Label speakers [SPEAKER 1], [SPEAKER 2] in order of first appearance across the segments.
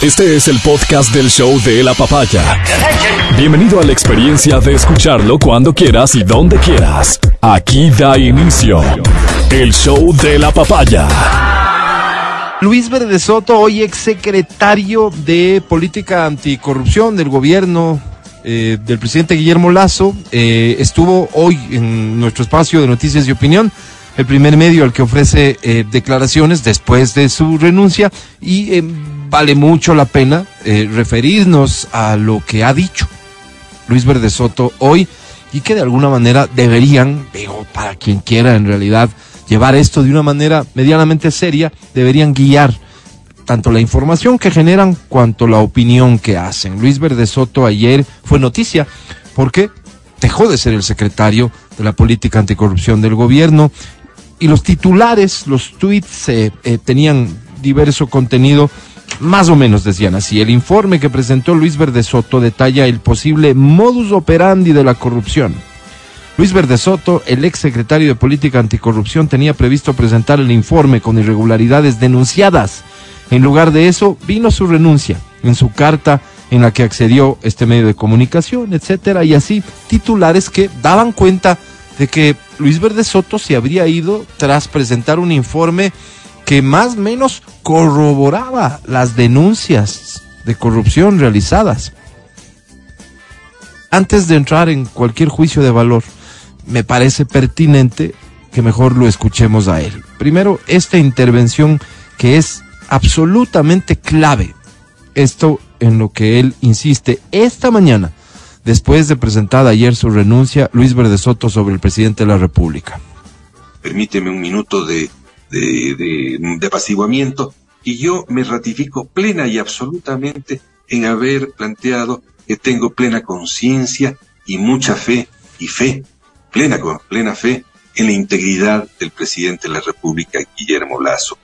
[SPEAKER 1] Este es el podcast del show de la papaya. Bienvenido a la experiencia de escucharlo cuando quieras y donde quieras. Aquí da inicio el show de la papaya.
[SPEAKER 2] Luis Verde Soto, hoy exsecretario de Política Anticorrupción del gobierno eh, del presidente Guillermo Lazo, eh, estuvo hoy en nuestro espacio de noticias y opinión el primer medio al que ofrece eh, declaraciones después de su renuncia y eh, vale mucho la pena eh, referirnos a lo que ha dicho Luis Verde Soto hoy y que de alguna manera deberían, digo, para quien quiera en realidad llevar esto de una manera medianamente seria, deberían guiar tanto la información que generan cuanto la opinión que hacen. Luis Verde Soto ayer fue noticia porque dejó de ser el secretario de la política anticorrupción del gobierno y los titulares, los tweets eh, eh, tenían diverso contenido, más o menos decían así. El informe que presentó Luis Verde Soto detalla el posible modus operandi de la corrupción. Luis Verde Soto, el ex secretario de Política Anticorrupción, tenía previsto presentar el informe con irregularidades denunciadas. En lugar de eso, vino su renuncia en su carta en la que accedió este medio de comunicación, etcétera, y así titulares que daban cuenta de que Luis Verde Soto se habría ido tras presentar un informe que más o menos corroboraba las denuncias de corrupción realizadas. Antes de entrar en cualquier juicio de valor, me parece pertinente que mejor lo escuchemos a él. Primero, esta intervención que es absolutamente clave. Esto en lo que él insiste esta mañana, después de presentada ayer su renuncia, Luis Verde Soto sobre el presidente de la República.
[SPEAKER 3] Permíteme un minuto de, de, apaciguamiento y yo me ratifico plena y absolutamente en haber planteado que tengo plena conciencia y mucha fe y fe, plena, plena fe en la integridad del presidente de la República, Guillermo Lazo.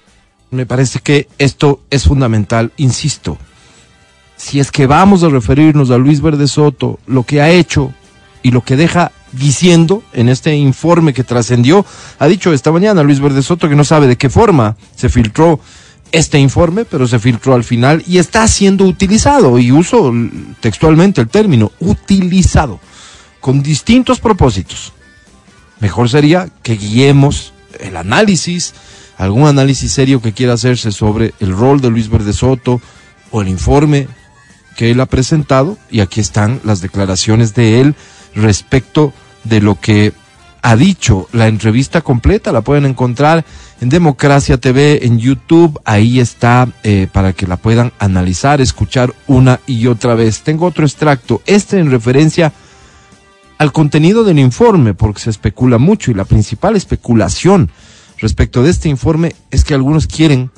[SPEAKER 2] Me parece que esto es fundamental, insisto. Si es que vamos a referirnos a Luis Verde Soto, lo que ha hecho y lo que deja diciendo en este informe que trascendió, ha dicho esta mañana Luis Verde Soto que no sabe de qué forma se filtró este informe, pero se filtró al final y está siendo utilizado, y uso textualmente el término, utilizado, con distintos propósitos. Mejor sería que guiemos el análisis, algún análisis serio que quiera hacerse sobre el rol de Luis Verde Soto o el informe que él ha presentado, y aquí están las declaraciones de él respecto de lo que ha dicho. La entrevista completa la pueden encontrar en Democracia TV, en YouTube, ahí está eh, para que la puedan analizar, escuchar una y otra vez. Tengo otro extracto, este en referencia al contenido del informe, porque se especula mucho y la principal especulación respecto de este informe es que algunos quieren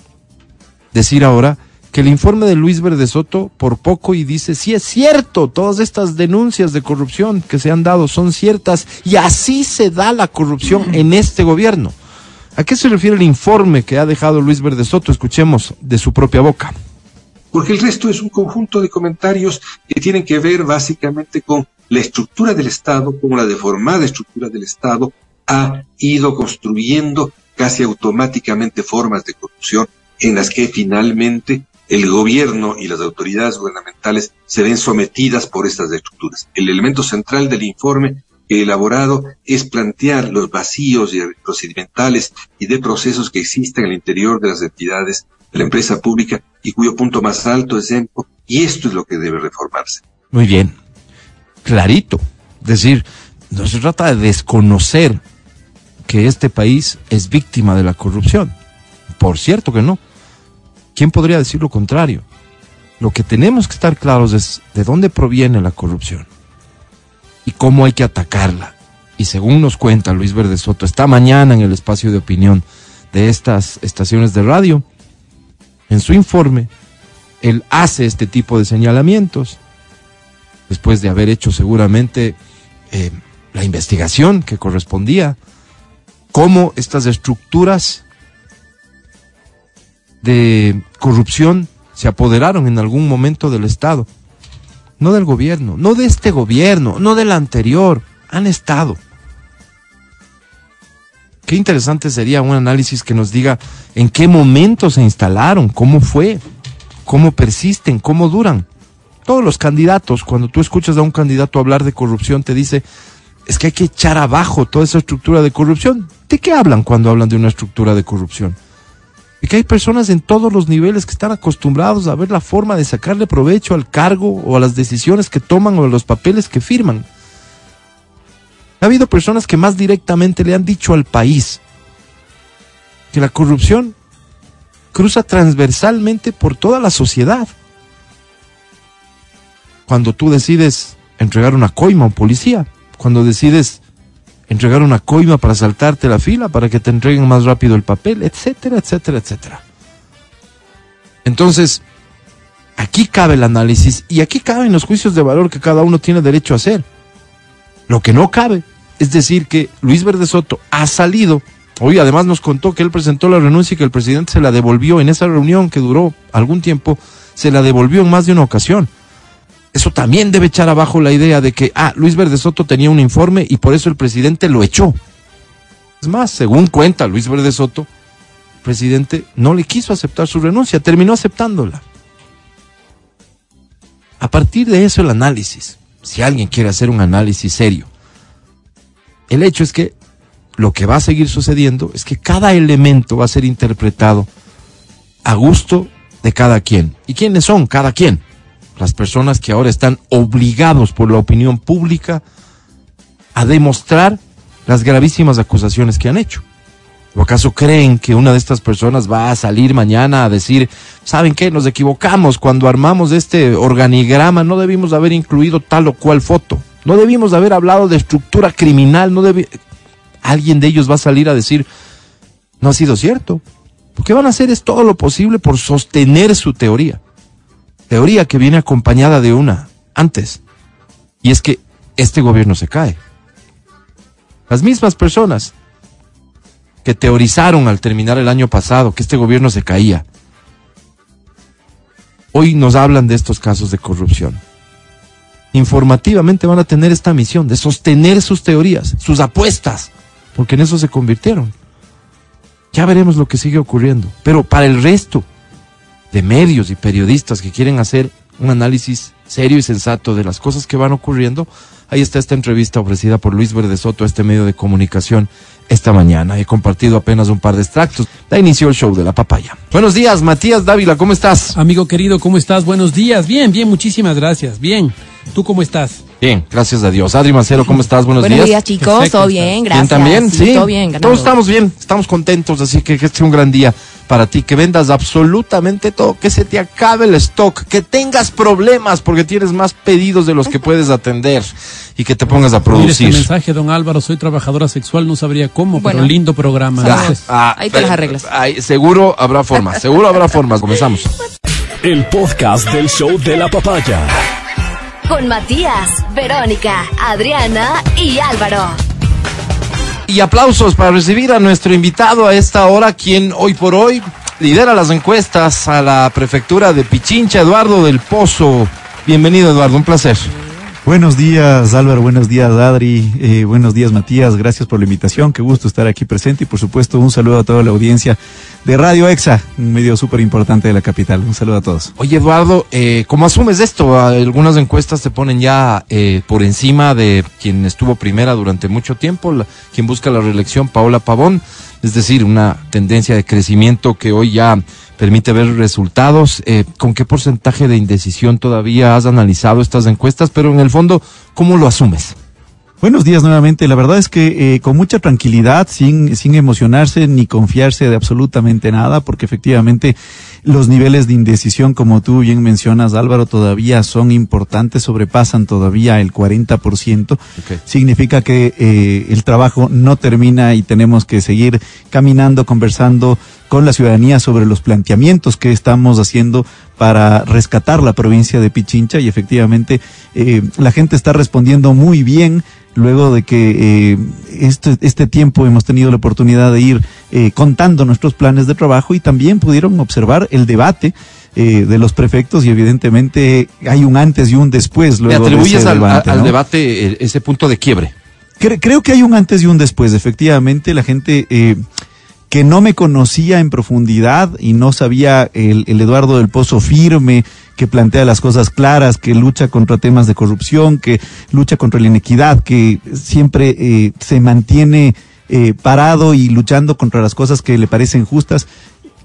[SPEAKER 2] decir ahora que el informe de Luis Verde Soto por poco y dice, sí es cierto, todas estas denuncias de corrupción que se han dado son ciertas y así se da la corrupción en este gobierno. ¿A qué se refiere el informe que ha dejado Luis Verde Soto? Escuchemos de su propia boca.
[SPEAKER 3] Porque el resto es un conjunto de comentarios que tienen que ver básicamente con la estructura del Estado, como la deformada estructura del Estado ha ido construyendo casi automáticamente formas de corrupción en las que finalmente el gobierno y las autoridades gubernamentales se ven sometidas por estas estructuras. El elemento central del informe elaborado es plantear los vacíos procedimentales y de procesos que existen en el interior de las entidades de la empresa pública y cuyo punto más alto es EMPO, y esto es lo que debe reformarse.
[SPEAKER 2] Muy bien, clarito. Es decir, no se trata de desconocer que este país es víctima de la corrupción. Por cierto que no. ¿Quién podría decir lo contrario? Lo que tenemos que estar claros es de dónde proviene la corrupción y cómo hay que atacarla. Y según nos cuenta Luis Verde Soto esta mañana en el espacio de opinión de estas estaciones de radio, en su informe, él hace este tipo de señalamientos, después de haber hecho seguramente eh, la investigación que correspondía, cómo estas estructuras de corrupción se apoderaron en algún momento del Estado. No del gobierno, no de este gobierno, no del anterior, han estado. Qué interesante sería un análisis que nos diga en qué momento se instalaron, cómo fue. cómo persisten, cómo duran. Todos los candidatos, cuando tú escuchas a un candidato hablar de corrupción, te dice, es que hay que echar abajo toda esa estructura de corrupción. ¿De qué hablan cuando hablan de una estructura de corrupción? Y que hay personas en todos los niveles que están acostumbrados a ver la forma de sacarle provecho al cargo o a las decisiones que toman o a los papeles que firman. Ha habido personas que más directamente le han dicho al país que la corrupción cruza transversalmente por toda la sociedad. Cuando tú decides entregar una coima a un policía, cuando decides entregar una coima para saltarte la fila, para que te entreguen más rápido el papel, etcétera, etcétera, etcétera. Entonces, aquí cabe el análisis y aquí caben los juicios de valor que cada uno tiene derecho a hacer. Lo que no cabe es decir que Luis Verde Soto ha salido, hoy además nos contó que él presentó la renuncia y que el presidente se la devolvió en esa reunión que duró algún tiempo, se la devolvió en más de una ocasión. Eso también debe echar abajo la idea de que, ah, Luis Verde Soto tenía un informe y por eso el presidente lo echó. Es más, según cuenta Luis Verde Soto, el presidente no le quiso aceptar su renuncia, terminó aceptándola. A partir de eso el análisis, si alguien quiere hacer un análisis serio, el hecho es que lo que va a seguir sucediendo es que cada elemento va a ser interpretado a gusto de cada quien. ¿Y quiénes son cada quien? Las personas que ahora están obligados por la opinión pública a demostrar las gravísimas acusaciones que han hecho. ¿O acaso creen que una de estas personas va a salir mañana a decir, ¿saben qué? Nos equivocamos cuando armamos este organigrama, no debimos haber incluido tal o cual foto, no debimos haber hablado de estructura criminal, no debe... Alguien de ellos va a salir a decir, no ha sido cierto. Lo que van a hacer es todo lo posible por sostener su teoría teoría que viene acompañada de una antes, y es que este gobierno se cae. Las mismas personas que teorizaron al terminar el año pasado que este gobierno se caía, hoy nos hablan de estos casos de corrupción. Informativamente van a tener esta misión de sostener sus teorías, sus apuestas, porque en eso se convirtieron. Ya veremos lo que sigue ocurriendo. Pero para el resto, de medios y periodistas que quieren hacer un análisis serio y sensato de las cosas que van ocurriendo, ahí está esta entrevista ofrecida por Luis Verde Soto a este medio de comunicación esta mañana. He compartido apenas un par de extractos. Da inició el show de la papaya. Buenos días, Matías Dávila, ¿cómo estás?
[SPEAKER 4] Amigo querido, ¿cómo estás? Buenos días. Bien, bien, muchísimas gracias. Bien. ¿Tú cómo estás?
[SPEAKER 2] Bien, gracias a Dios. Adri Mancero, ¿cómo estás?
[SPEAKER 5] Buenos, días. Buenos días, chicos. todo bien, gracias.
[SPEAKER 2] también? Sí.
[SPEAKER 5] Todo bien,
[SPEAKER 2] Todos estamos bien, estamos contentos, así que que este un gran día para ti, que vendas absolutamente todo, que se te acabe el stock, que tengas problemas porque tienes más pedidos de los que puedes atender y que te pongas a producir.
[SPEAKER 4] Mira este mensaje, don Álvaro, soy trabajadora sexual, no sabría cómo, pero lindo programa.
[SPEAKER 5] Ah, ah, ahí te las arreglas.
[SPEAKER 2] seguro habrá formas, seguro habrá formas. Comenzamos.
[SPEAKER 1] El podcast del show de la papaya.
[SPEAKER 6] Con Matías, Verónica, Adriana y Álvaro.
[SPEAKER 2] Y aplausos para recibir a nuestro invitado a esta hora, quien hoy por hoy lidera las encuestas a la prefectura de Pichincha, Eduardo del Pozo. Bienvenido, Eduardo, un placer.
[SPEAKER 7] Buenos días, Álvaro. Buenos días, Adri. Eh, buenos días, Matías. Gracias por la invitación. Qué gusto estar aquí presente. Y por supuesto, un saludo a toda la audiencia de Radio EXA, un medio súper importante de la capital. Un saludo a todos.
[SPEAKER 2] Oye, Eduardo, eh, ¿cómo asumes esto? Algunas encuestas te ponen ya eh, por encima de quien estuvo primera durante mucho tiempo, quien busca la reelección, Paola Pavón. Es decir, una tendencia de crecimiento que hoy ya permite ver resultados. Eh, ¿Con qué porcentaje de indecisión todavía has analizado estas encuestas? Pero en el fondo, ¿cómo lo asumes?
[SPEAKER 7] Buenos días nuevamente. La verdad es que eh, con mucha tranquilidad, sin, sin emocionarse ni confiarse de absolutamente nada, porque efectivamente los niveles de indecisión, como tú bien mencionas, Álvaro, todavía son importantes, sobrepasan todavía el 40%. Significa que eh, el trabajo no termina y tenemos que seguir caminando, conversando con la ciudadanía sobre los planteamientos que estamos haciendo para rescatar la provincia de Pichincha y efectivamente eh, la gente está respondiendo muy bien luego de que eh, este, este tiempo hemos tenido la oportunidad de ir eh, contando nuestros planes de trabajo y también pudieron observar el debate eh, de los prefectos y evidentemente hay un antes y un después.
[SPEAKER 2] Luego ¿Le atribuyes al, debate, al debate ese punto de quiebre?
[SPEAKER 7] creo que hay un antes y un después. Efectivamente, la gente que no me conocía en profundidad y no sabía el, Eduardo del Pozo firme, que plantea las cosas claras, que lucha contra temas de corrupción, que lucha contra la inequidad, que siempre eh, se mantiene eh, parado y luchando contra las cosas que le parecen justas.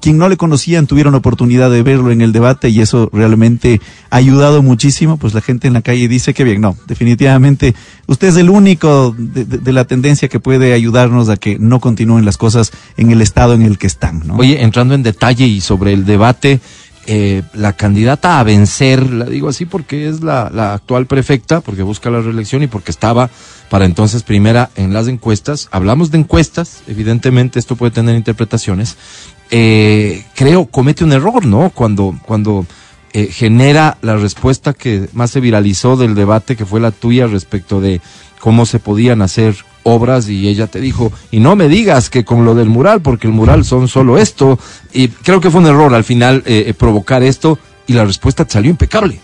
[SPEAKER 7] Quien no le conocían tuvieron oportunidad de verlo en el debate y eso realmente ha ayudado muchísimo. Pues la gente en la calle dice que bien, no, definitivamente usted es el único de, la tendencia que puede ayudarnos a que no continúen las cosas en el estado en el que están. ¿no?
[SPEAKER 2] Oye, entrando en detalle y sobre el debate, eh, la candidata a vencer, la digo así porque es la actual prefecta, porque busca la reelección y porque estaba para entonces primera en las encuestas. Hablamos de encuestas, evidentemente esto puede tener interpretaciones. Eh, creo comete un error, ¿no? Cuando, cuando eh, genera la respuesta que más se viralizó del debate, que fue la tuya respecto de cómo se podían hacer obras y ella te dijo, y no me digas que con lo del mural, porque el mural son solo esto. Y creo que fue un error al final eh, eh, provocar esto y la respuesta salió impecable.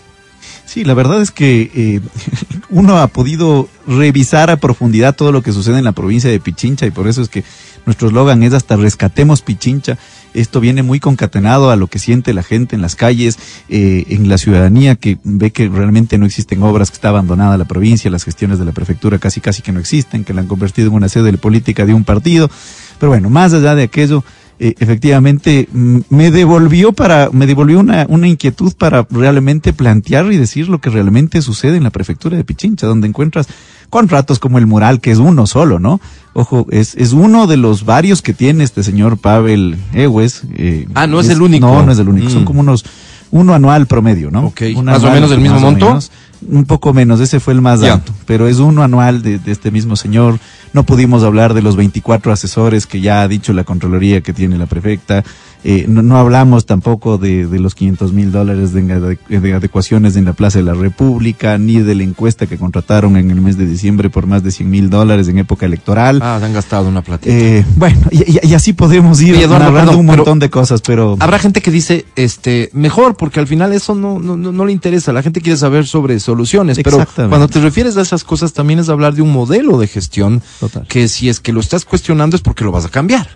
[SPEAKER 7] Sí, la verdad es que uno ha podido revisar a profundidad todo lo que sucede en la provincia de Pichincha y por eso es que nuestro eslogan es hasta rescatemos Pichincha. Esto viene muy concatenado a lo que siente la gente en las calles, eh, en la ciudadanía que ve que realmente no existen obras, que está abandonada la provincia, las gestiones de la prefectura casi casi que no existen, que la han convertido en una sede de política de un partido. Pero bueno, más allá de aquello, eh, efectivamente me devolvió para me devolvió una, una inquietud para realmente plantear y decir lo que realmente sucede en la prefectura de Pichincha, donde encuentras contratos como el mural, que es uno solo, ¿no? Ojo, es, es uno de los varios que tiene este señor Pavel Ewes. eh,
[SPEAKER 2] Ah, no es el único.
[SPEAKER 7] No, no es el único. Son
[SPEAKER 2] Mm.
[SPEAKER 7] como unos, uno anual promedio, ¿no?
[SPEAKER 2] Ok.
[SPEAKER 7] Un
[SPEAKER 2] ¿Más o
[SPEAKER 7] anual,
[SPEAKER 2] menos del mismo monto?
[SPEAKER 7] menos. un poco menos, ese fue el más alto, pero es uno anual de, de este mismo señor. No pudimos hablar de los 24 asesores que ya ha dicho la Contraloría que tiene la prefecta. Eh, no, no hablamos tampoco de, de los 500 mil dólares de, ade- de adecuaciones en la Plaza de la República, ni de la encuesta que contrataron en el mes de diciembre por más de 100 mil dólares en época electoral.
[SPEAKER 2] Ah, te han gastado una platita.
[SPEAKER 7] Eh, bueno, y, y- y así podemos ir
[SPEAKER 2] Oye, Eduardo,
[SPEAKER 7] narrando
[SPEAKER 2] perdón,
[SPEAKER 7] un montón de cosas, pero
[SPEAKER 2] Habrá gente que dice, este, mejor, porque al final eso no, no, no, no le interesa. La gente quiere saber sobre soluciones, pero cuando te refieres a esas cosas también es hablar de un modelo de gestión
[SPEAKER 7] Total.
[SPEAKER 2] que si es que lo estás cuestionando es porque lo vas a cambiar.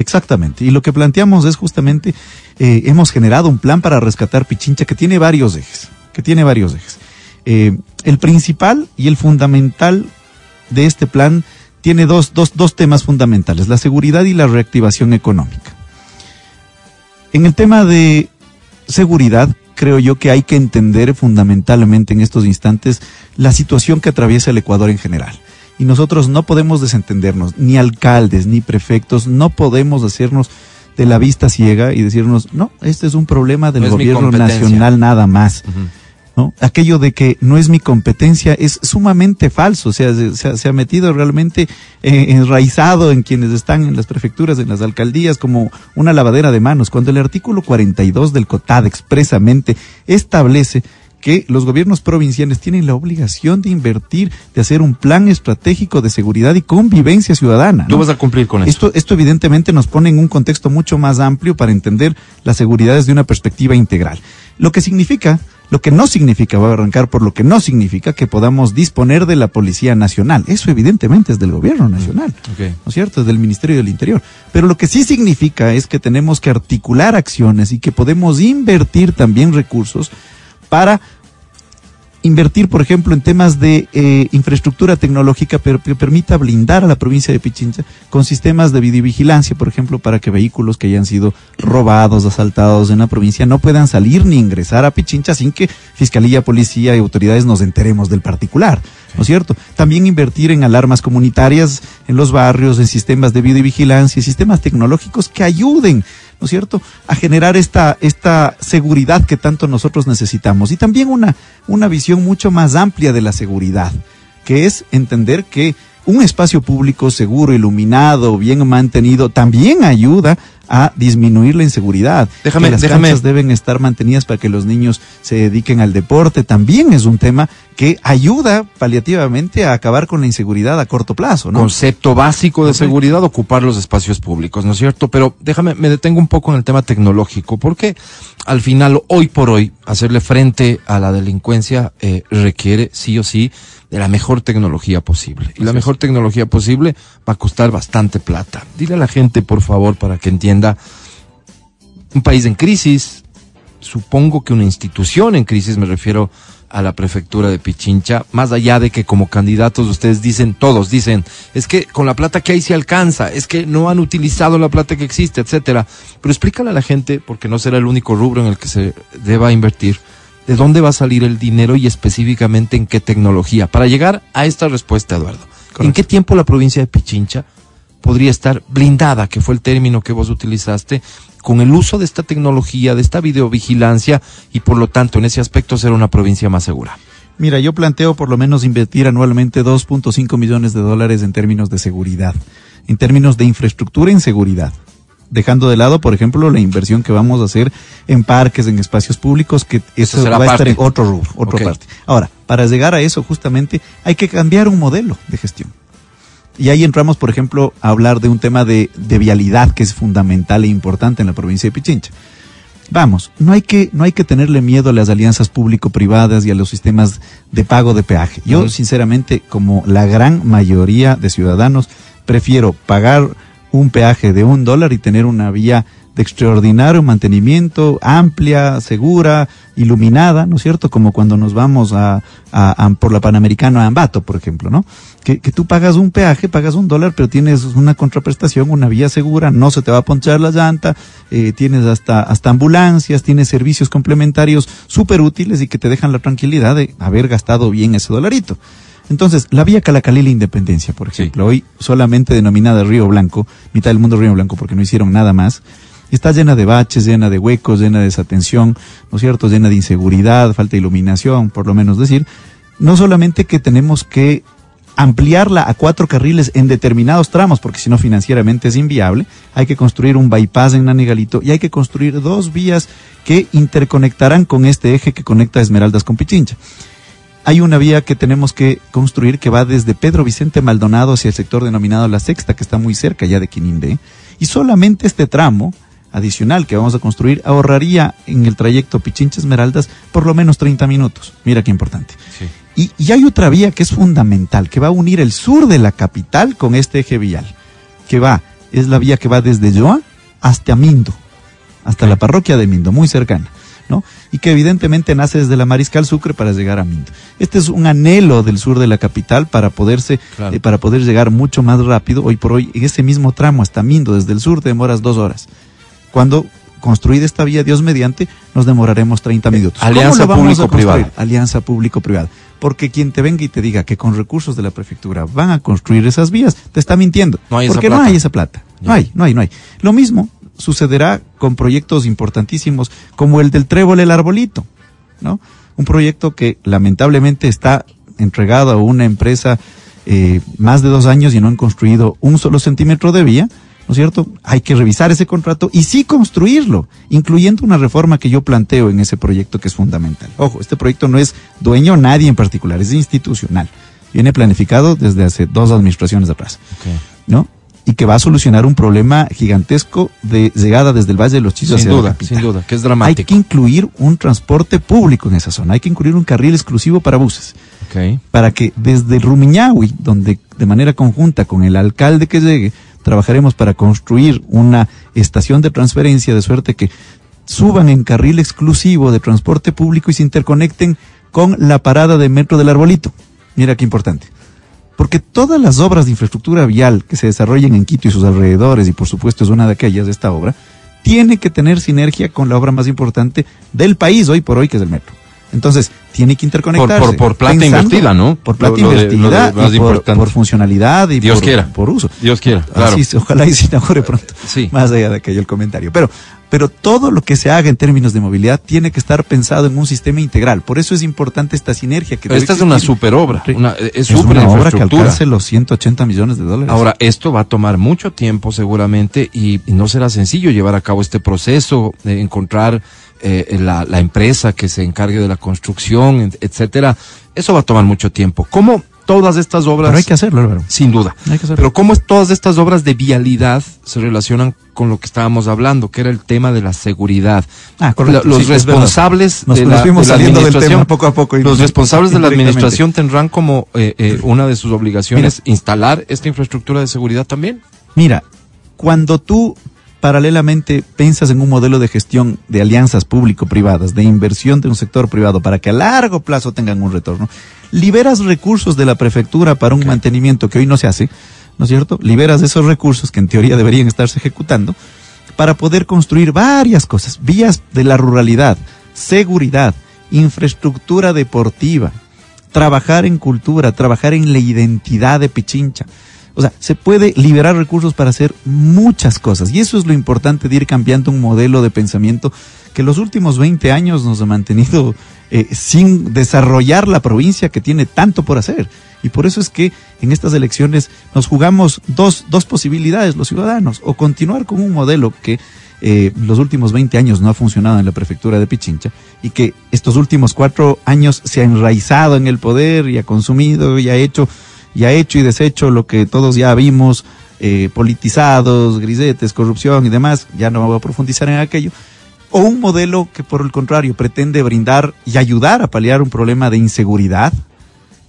[SPEAKER 7] Exactamente. Y lo que planteamos es justamente, eh, hemos generado un plan para rescatar Pichincha que tiene varios ejes, que tiene varios ejes. Eh, el principal y el fundamental de este plan tiene dos, dos, dos temas fundamentales, la seguridad y la reactivación económica. En el tema de seguridad, creo yo que hay que entender fundamentalmente en estos instantes la situación que atraviesa el Ecuador en general. Y nosotros no podemos desentendernos, ni alcaldes, ni prefectos, no podemos hacernos de la vista ciega y decirnos, no, este es un problema del
[SPEAKER 2] No
[SPEAKER 7] gobierno
[SPEAKER 2] competencia".
[SPEAKER 7] nacional nada más. ¿no? Aquello de que no es mi competencia es sumamente falso, o sea, se, se ha- se ha metido realmente eh, enraizado en quienes están en las prefecturas, en las alcaldías, como una lavadera de manos, cuando el artículo 42 del COTAD expresamente establece que los gobiernos provinciales tienen la obligación de invertir, de hacer un plan estratégico de seguridad y convivencia ciudadana.
[SPEAKER 2] Tú
[SPEAKER 7] ¿no?
[SPEAKER 2] vas a cumplir con eso.
[SPEAKER 7] Esto, esto evidentemente nos pone en un contexto mucho más amplio para entender la seguridad desde una perspectiva integral. Lo que significa, lo que no significa, voy a arrancar por lo que no significa que podamos disponer de la Policía Nacional. Eso evidentemente es del gobierno nacional.
[SPEAKER 2] Ok.
[SPEAKER 7] ¿no es cierto? Es del Ministerio del Interior. Pero lo que sí significa es que tenemos que articular acciones y que podemos invertir también recursos para invertir, por ejemplo, en temas de eh, infraestructura tecnológica pero que permita blindar a la provincia de Pichincha con sistemas de videovigilancia, por ejemplo, para que vehículos que hayan sido robados, asaltados en la provincia no puedan salir ni ingresar a Pichincha sin que Fiscalía, Policía y autoridades nos enteremos del particular, ¿no es cierto? También invertir en alarmas comunitarias en los barrios, en sistemas de videovigilancia sistemas tecnológicos que ayuden ¿no es cierto?, a generar esta, esta seguridad que tanto nosotros necesitamos. Y también una, una visión mucho más amplia de la seguridad, que es entender que un espacio público seguro, iluminado, bien mantenido, también ayuda a disminuir la inseguridad.
[SPEAKER 2] Déjame-
[SPEAKER 7] que las
[SPEAKER 2] déjame-
[SPEAKER 7] canchas deben estar mantenidas para que los niños se dediquen al deporte. También es un tema que ayuda paliativamente a acabar con la inseguridad a corto plazo, ¿no?
[SPEAKER 2] Concepto básico de seguridad, ocupar los espacios públicos, ¿no es cierto? Pero déjame, me detengo un poco en el tema tecnológico, porque al final, hoy por hoy, hacerle frente a la delincuencia eh, requiere sí o sí de la mejor tecnología posible. Y la mejor tecnología posible va a costar bastante plata. Dile a la gente, por favor, para que entienda, un país en crisis, supongo que una institución en crisis, me refiero a la prefectura de Pichincha, más allá de que como candidatos ustedes dicen, todos dicen, es que con la plata que hay se alcanza, es que no han utilizado la plata que existe, etcétera. Pero explícale a la gente, porque no será el único rubro en el que se deba invertir, de dónde va a salir el dinero y específicamente en qué tecnología. Para llegar a esta respuesta, Eduardo, ¿en qué tiempo la provincia de Pichincha podría estar blindada, que fue el término que vos utilizaste, con el uso de esta tecnología, de esta videovigilancia y por lo tanto en ese aspecto ser una provincia más segura?
[SPEAKER 7] Mira, yo planteo por lo menos invertir anualmente 2.5 millones de dólares en términos de seguridad, en términos de infraestructura en seguridad dejando de lado, por ejemplo, la inversión que vamos a hacer en parques, en espacios públicos, que eso, va a estar en otro rubro, otra parte. Ahora, para llegar a eso, justamente, hay que cambiar un modelo de gestión. Y ahí entramos, por ejemplo, a hablar de un tema de, de vialidad que es fundamental e importante en la provincia de Pichincha. Vamos, no hay que, no hay que tenerle miedo a las alianzas público-privadas y a los sistemas de pago de peaje. Yo, sinceramente, como la gran mayoría de ciudadanos, prefiero pagar un peaje de un dólar y tener una vía de extraordinario mantenimiento, amplia, segura, iluminada, ¿no es cierto? Como cuando nos vamos a, por la Panamericana a Ambato, por ejemplo, ¿no? Que, que, tú pagas un peaje, pagas un dólar, pero tienes una contraprestación, una vía segura, no se te va a ponchar la llanta, eh, tienes hasta, hasta ambulancias, tienes servicios complementarios súper útiles y que te dejan la tranquilidad de haber gastado bien ese dolarito. Entonces, la vía Calacalí Independencia, por ejemplo, hoy solamente denominada Río Blanco, mitad del mundo Río Blanco porque no hicieron nada más, está llena de baches, llena de huecos, llena de desatención, ¿no es cierto? Llena de inseguridad, falta de iluminación, por lo menos decir. No solamente que tenemos que ampliarla a cuatro carriles en determinados tramos, porque si no financieramente es inviable, hay que construir un bypass en Nanigalito y hay que construir dos vías que interconectarán con este eje que conecta Esmeraldas con Pichincha. Hay una vía que tenemos que construir que va desde Pedro Vicente Maldonado hacia el sector denominado La Sexta, que está muy cerca ya de Quinindé, y solamente este tramo adicional que vamos a construir ahorraría en el trayecto Pichincha Esmeraldas por lo menos 30 minutos. Mira qué importante. Y, y, hay otra vía que es fundamental, que va a unir el sur de la capital con este eje vial, que va, es la vía que va desde Yoa hasta Mindo, hasta la parroquia de Mindo, muy cercana. ¿no? Y que evidentemente nace desde la Mariscal Sucre para llegar a Mindo. Este es un anhelo del sur de la capital para poderse, eh, para poder llegar mucho más rápido. Hoy por hoy, en ese mismo tramo hasta Mindo, desde el sur, te demoras dos horas cuando construida esta vía, Dios mediante, nos demoraremos 30 minutos.
[SPEAKER 2] Alianza público-privada.
[SPEAKER 7] Alianza público-privada. Porque quien te venga y te diga que con recursos de la prefectura van a construir esas vías, te está mintiendo.
[SPEAKER 2] No hay
[SPEAKER 7] porque
[SPEAKER 2] esa
[SPEAKER 7] no hay esa plata. No hay, no hay, no hay. Lo mismo sucederá con proyectos importantísimos como el del Trébol El Arbolito, ¿no? Un proyecto que lamentablemente está entregado a una empresa eh, más de dos años y no han construido un solo centímetro de vía, ¿no es cierto? Hay que revisar ese contrato y sí construirlo, incluyendo una reforma que yo planteo en ese proyecto que es fundamental. Ojo, este proyecto no es dueño nadie en particular, es institucional. Viene planificado desde hace dos administraciones atrás, ¿no? Y que va a solucionar un problema gigantesco de llegada desde el Valle de los Chillos
[SPEAKER 2] sin duda, Sin duda, que es dramático.
[SPEAKER 7] Hay que incluir un transporte público en esa zona, hay que incluir un carril exclusivo para buses. Para que desde Rumiñahui, donde de manera conjunta con el alcalde que llegue, trabajaremos para construir una estación de transferencia de suerte que suban en carril exclusivo de transporte público y se interconecten con la parada de metro del arbolito. Mira qué importante. Porque todas las obras de infraestructura vial que se desarrollen en Quito y sus alrededores, y por supuesto es una de aquellas esta obra, tiene que tener sinergia con la obra más importante del país hoy por hoy, que es el metro. Entonces, tiene que interconectarse.
[SPEAKER 2] Por, por, plata invertida, ¿no?
[SPEAKER 7] Por plata invertida y por, funcionalidad y
[SPEAKER 2] Dios
[SPEAKER 7] por,
[SPEAKER 2] quiera.
[SPEAKER 7] por uso.
[SPEAKER 2] Dios quiera, claro.
[SPEAKER 7] ojalá y se inaugure pronto.
[SPEAKER 2] Sí.
[SPEAKER 7] Más allá de aquello el comentario. Pero, pero todo lo que se haga en términos de movilidad tiene que estar pensado en un sistema integral. Por eso es importante esta sinergia que
[SPEAKER 2] Esta es una super obra. Una,
[SPEAKER 7] es, una obra que alcance los 180 millones de dólares.
[SPEAKER 2] Ahora, esto va a tomar mucho tiempo seguramente y, y no será sencillo llevar a cabo este proceso, de encontrar eh, la, la, empresa que se encargue de la construcción, etcétera, eso va a tomar mucho tiempo. ¿Cómo todas estas obras...
[SPEAKER 7] Pero hay que hacerlo, Álvaro.
[SPEAKER 2] Sin duda.
[SPEAKER 7] Hay que hacerlo.
[SPEAKER 2] Pero ¿cómo todas estas obras de vialidad se relacionan con lo que estábamos hablando, que era el tema de la seguridad.
[SPEAKER 7] Ah, correcto.
[SPEAKER 2] los
[SPEAKER 7] Sí,
[SPEAKER 2] responsables
[SPEAKER 7] Nos-
[SPEAKER 2] de
[SPEAKER 7] nos
[SPEAKER 2] la,
[SPEAKER 7] fuimos
[SPEAKER 2] de la
[SPEAKER 7] saliendo del
[SPEAKER 2] administración,
[SPEAKER 7] tema poco a poco y-
[SPEAKER 2] los responsables de la administración tendrán como eh, eh, una de sus obligaciones instalar esta infraestructura de seguridad también.
[SPEAKER 7] Mira, cuando tú paralelamente piensas en un modelo de gestión de alianzas público-privadas, de inversión de un sector privado para que a largo plazo tengan un retorno, liberas recursos de la prefectura para un mantenimiento que hoy no se hace, ¿no es cierto? Liberas esos recursos que en teoría deberían estarse ejecutando para poder construir varias cosas, vías de la ruralidad, seguridad, infraestructura deportiva, trabajar en cultura, trabajar en la identidad de Pichincha. O sea, se puede liberar recursos para hacer muchas cosas. Y eso es lo importante de ir cambiando un modelo de pensamiento que los últimos 20 años nos ha mantenido eh, sin desarrollar la provincia que tiene tanto por hacer. Y por eso es que en estas elecciones nos jugamos dos, dos posibilidades los ciudadanos. O continuar con un modelo que eh, los últimos 20 años no ha funcionado en la prefectura de Pichincha y que estos últimos cuatro años se ha enraizado en el poder y ha consumido y ha hecho y ha hecho y deshecho lo que todos ya vimos, eh, politizados, grisetes, corrupción y demás, ya no voy a profundizar en aquello, o un modelo que por el contrario pretende brindar y ayudar a paliar un problema de inseguridad,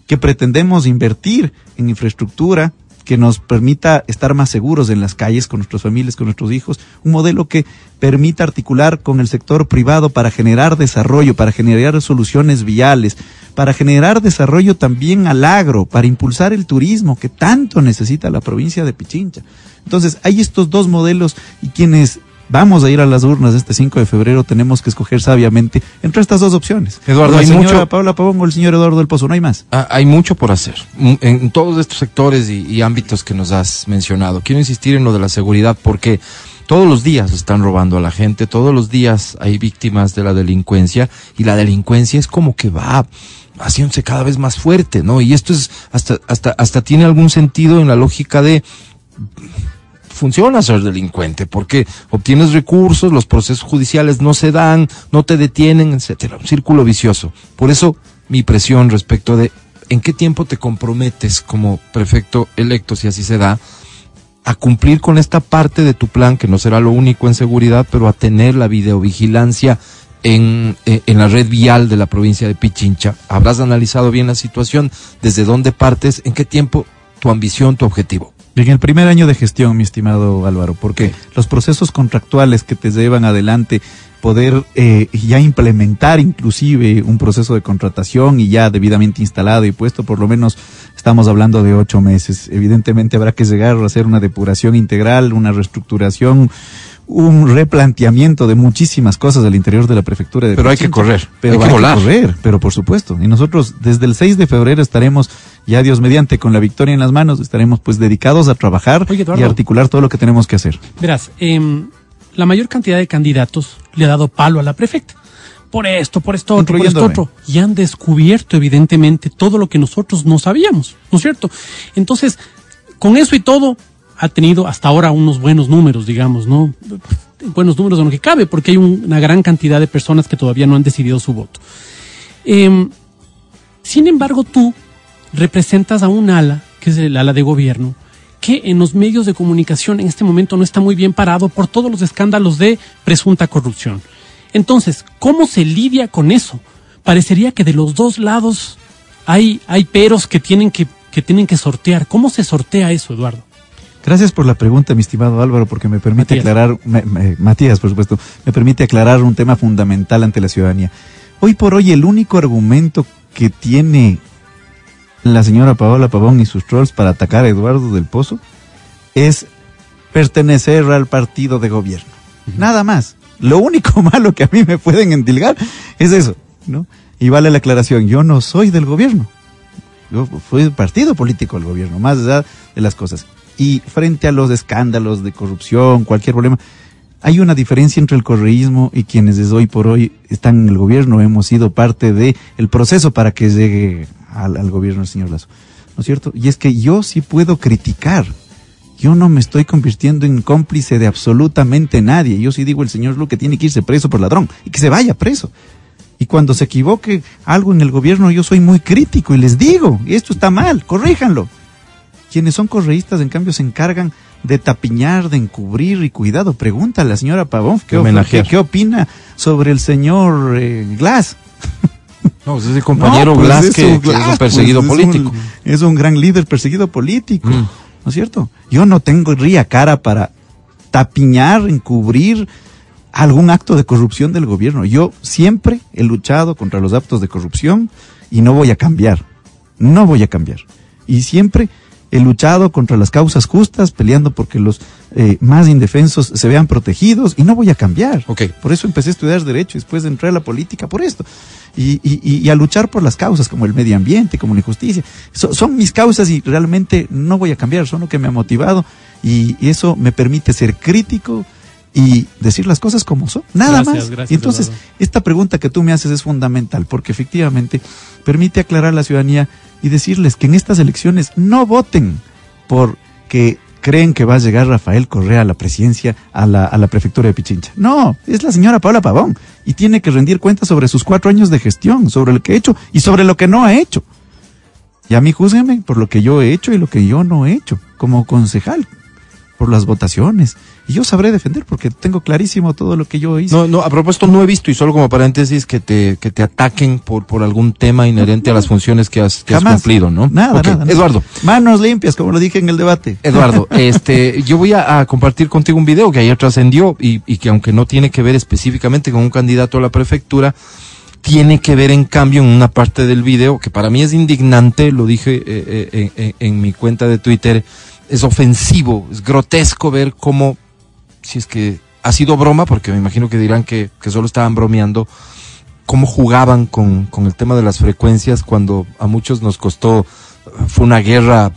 [SPEAKER 7] que pretendemos invertir en infraestructura que nos permita estar más seguros en las calles con nuestras familias, con nuestros hijos, un modelo que permita articular con el sector privado para generar desarrollo, para generar soluciones viales, para generar desarrollo también al agro, para impulsar el turismo que tanto necesita la provincia de Pichincha. Entonces, hay estos dos modelos y quienes vamos a ir a las urnas este 5 de febrero tenemos que escoger sabiamente entre estas dos opciones.
[SPEAKER 2] Eduardo,
[SPEAKER 7] la
[SPEAKER 2] hay
[SPEAKER 7] señora
[SPEAKER 2] mucho-
[SPEAKER 7] Paula Pavón o el señor Eduardo del Pozo, no hay más.
[SPEAKER 2] Ah, hay mucho por hacer en todos estos sectores y, y ámbitos que nos has mencionado. Quiero insistir en lo de la seguridad porque todos los días están robando a la gente, todos los días hay víctimas de la delincuencia y la delincuencia es como que va haciéndose cada vez más fuerte, ¿no? Y esto es hasta hasta hasta tiene algún sentido en la lógica de funciona ser delincuente porque obtienes recursos, los procesos judiciales no se dan, no te detienen, etcétera, un círculo vicioso. Por eso mi presión respecto de en qué tiempo te comprometes como prefecto electo, si así se da, a cumplir con esta parte de tu plan, que no será lo único en seguridad, pero a tener la videovigilancia en, eh, en la red vial de la provincia de Pichincha. Habrás analizado bien la situación, desde dónde partes, en qué tiempo, tu ambición, tu objetivo.
[SPEAKER 7] En el primer año de gestión, mi estimado Álvaro, porque los procesos contractuales que te llevan adelante, poder eh, ya implementar inclusive un proceso de contratación y ya debidamente instalado y puesto, por lo menos estamos hablando de ocho meses. Evidentemente habrá que llegar a hacer una depuración integral, una reestructuración, un replanteamiento de muchísimas cosas al interior de la prefectura de
[SPEAKER 2] Pero hay que correr,
[SPEAKER 7] pero
[SPEAKER 2] hay que
[SPEAKER 7] hay
[SPEAKER 2] volar.
[SPEAKER 7] que correr, pero por supuesto. Y nosotros desde el 6 de febrero estaremos ya Dios mediante con la victoria en las manos, estaremos pues dedicados a trabajar
[SPEAKER 4] Oye, Eduardo.
[SPEAKER 7] y articular todo lo que tenemos que hacer.
[SPEAKER 4] Verás, em, la mayor cantidad de candidatos le ha dado palo a la prefecta. Por esto, por esto, otro, por esto otro. Y han descubierto, evidentemente, todo lo que nosotros no sabíamos, ¿no es cierto? Entonces, con eso y todo, ha tenido hasta ahora unos buenos números, digamos, ¿no? Buenos números en lo que cabe, porque hay un- una gran cantidad de personas que todavía no han decidido su voto. Em, sin embargo, tú representas a un ala, que es el ala de gobierno, que en los medios de comunicación en este momento no está muy bien parado por todos los escándalos de presunta corrupción. Entonces, ¿cómo se lidia con eso? Parecería que de los dos lados hay, hay peros que tienen que, que tienen que sortear. ¿Cómo se sortea eso, Eduardo?
[SPEAKER 7] Gracias por la pregunta, mi estimado Álvaro, porque me permite
[SPEAKER 4] Matías.
[SPEAKER 7] aclarar, me- me- Matías, por supuesto, me permite aclarar un tema fundamental ante la ciudadanía. Hoy por hoy, el único argumento que tiene la señora Paola Pavón y sus trolls para atacar a Eduardo del Pozo es pertenecer al partido de gobierno. Nada más. Lo único malo que a mí me pueden endilgar es eso, ¿no? Y vale la aclaración, yo no soy del gobierno. Yo fui partido político del gobierno, más allá de las cosas. Y frente a los escándalos de corrupción, cualquier problema, hay una diferencia entre el correísmo y quienes desde hoy por hoy están en el gobierno. Hemos sido parte del el proceso para que llegue al, gobierno el señor Lazo. ¿No es cierto? Y es que yo sí puedo criticar. Yo no me estoy convirtiendo en cómplice de absolutamente nadie. Yo sí digo el señor Luque tiene que irse preso por ladrón y que se vaya preso. Y cuando se equivoque algo en el gobierno, yo soy muy crítico y les digo, esto está mal, corríjanlo. Quienes son correístas, en cambio, se encargan de tapiñar, de encubrir y cuidado. Pregunta a la señora Pavón qué, qué, qué opina sobre el señor eh, Glass.
[SPEAKER 2] No, es el compañero pues Glass, que, es un perseguido
[SPEAKER 7] pues
[SPEAKER 2] político.
[SPEAKER 7] Es un, gran líder perseguido político. Mm. ¿No es cierto? Yo no tengo ría cara para tapiñar, encubrir algún acto de corrupción del gobierno. Yo siempre he luchado contra los actos de corrupción y no voy a cambiar. No voy a cambiar. Y siempre he luchado contra las causas justas, peleando porque los eh, más indefensos se vean protegidos y no voy a cambiar.
[SPEAKER 2] Okay.
[SPEAKER 7] Por eso empecé a estudiar Derecho y después de entrar a la política por esto. Y, y, y, a luchar por las causas como el medio ambiente, como la justicia. son mis causas y realmente no voy a cambiar, son lo que me ha motivado y eso me permite ser crítico, y decir las cosas como son, nada más. y entonces, esta pregunta que tú me haces es fundamental porque efectivamente permite aclarar a la ciudadanía y decirles que en estas elecciones no voten porque creen que va a llegar Rafael Correa a la presidencia, a la, a la prefectura de Pichincha. No, es la señora Paula Pavón y tiene que rendir cuentas sobre sus cuatro años de gestión, sobre lo que ha hecho y sobre lo que no ha hecho. Y a mí júzguenme por lo que yo he hecho y lo que yo no he hecho como concejal, por las votaciones. Y yo sabré defender porque tengo clarísimo todo lo que yo hice.
[SPEAKER 2] No, no, a propósito, no he visto, y solo como paréntesis, que te, que te ataquen por, por algún tema inherente a las funciones que has, que has cumplido, ¿no?
[SPEAKER 7] Nada, nada,
[SPEAKER 2] Eduardo.
[SPEAKER 7] Manos limpias, como lo dije en el debate.
[SPEAKER 2] Eduardo, este, yo voy a, compartir contigo un video que ayer trascendió y, y que aunque no tiene que ver específicamente con un candidato a la prefectura, tiene que ver en cambio en una parte del video que para mí es indignante, lo dije eh, eh, en mi cuenta de Twitter, es ofensivo, es grotesco ver cómo, si es que ha sido broma, porque me imagino que dirán que, que solo estaban bromeando, cómo jugaban con, con, el tema de las frecuencias cuando a muchos nos costó, fue una guerra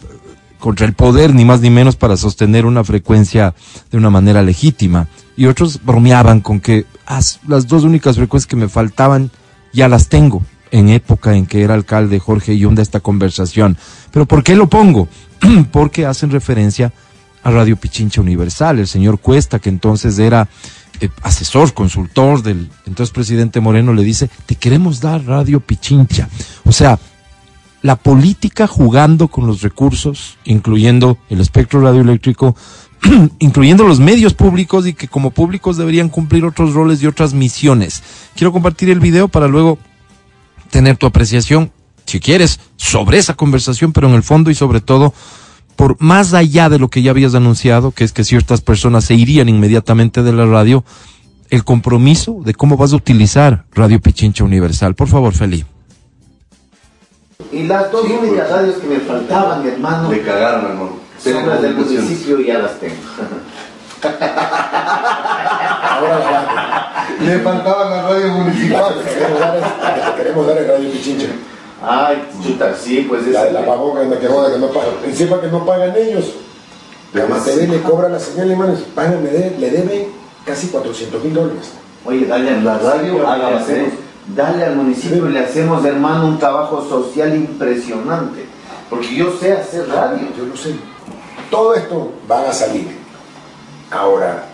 [SPEAKER 2] contra el poder, ni más ni menos para sostener una frecuencia de una manera legítima. Y otros bromeaban con que las dos únicas frecuencias que me faltaban ya las tengo en época en que era alcalde Jorge Yunda esta conversación. Pero ¿por qué lo pongo? porque hacen referencia a Radio Pichincha Universal. El señor Cuesta, que entonces era eh, asesor, consultor del entonces presidente Moreno, le dice, te queremos dar Radio Pichincha. O sea, la política jugando con los recursos, incluyendo el espectro radioeléctrico, incluyendo los medios públicos y que como públicos deberían cumplir otros roles y otras misiones. Quiero compartir el video para luego tener tu apreciación si quieres, sobre esa conversación, pero en el fondo y sobre todo por más allá de lo que ya habías anunciado, que es que ciertas personas se irían inmediatamente de la radio, el compromiso de cómo vas a utilizar Radio Pichincha Universal. Por favor, Feli.
[SPEAKER 8] Y las dos únicas radios que me faltaban, hermano.
[SPEAKER 3] Me cagaron, hermano.
[SPEAKER 8] Son las del municipio y ya las tengo.
[SPEAKER 3] Ahora Me faltaban las radios municipales.
[SPEAKER 9] Queremos dar, el Radio Pichincha.
[SPEAKER 8] Ay, chuta, sí, pues es.
[SPEAKER 9] La, la pagó que, que, no, que no pagan. Encima que no pagan ellos. La TV le cobra la señal, hermanos. Pagan, le, debe, le debe casi 400 mil dólares.
[SPEAKER 8] Oye, dale a la radio, dale al municipio y le hacemos, hermano, un trabajo social impresionante. Porque yo sé hacer radio.
[SPEAKER 9] Yo lo sé. Todo esto van a salir. Ahora,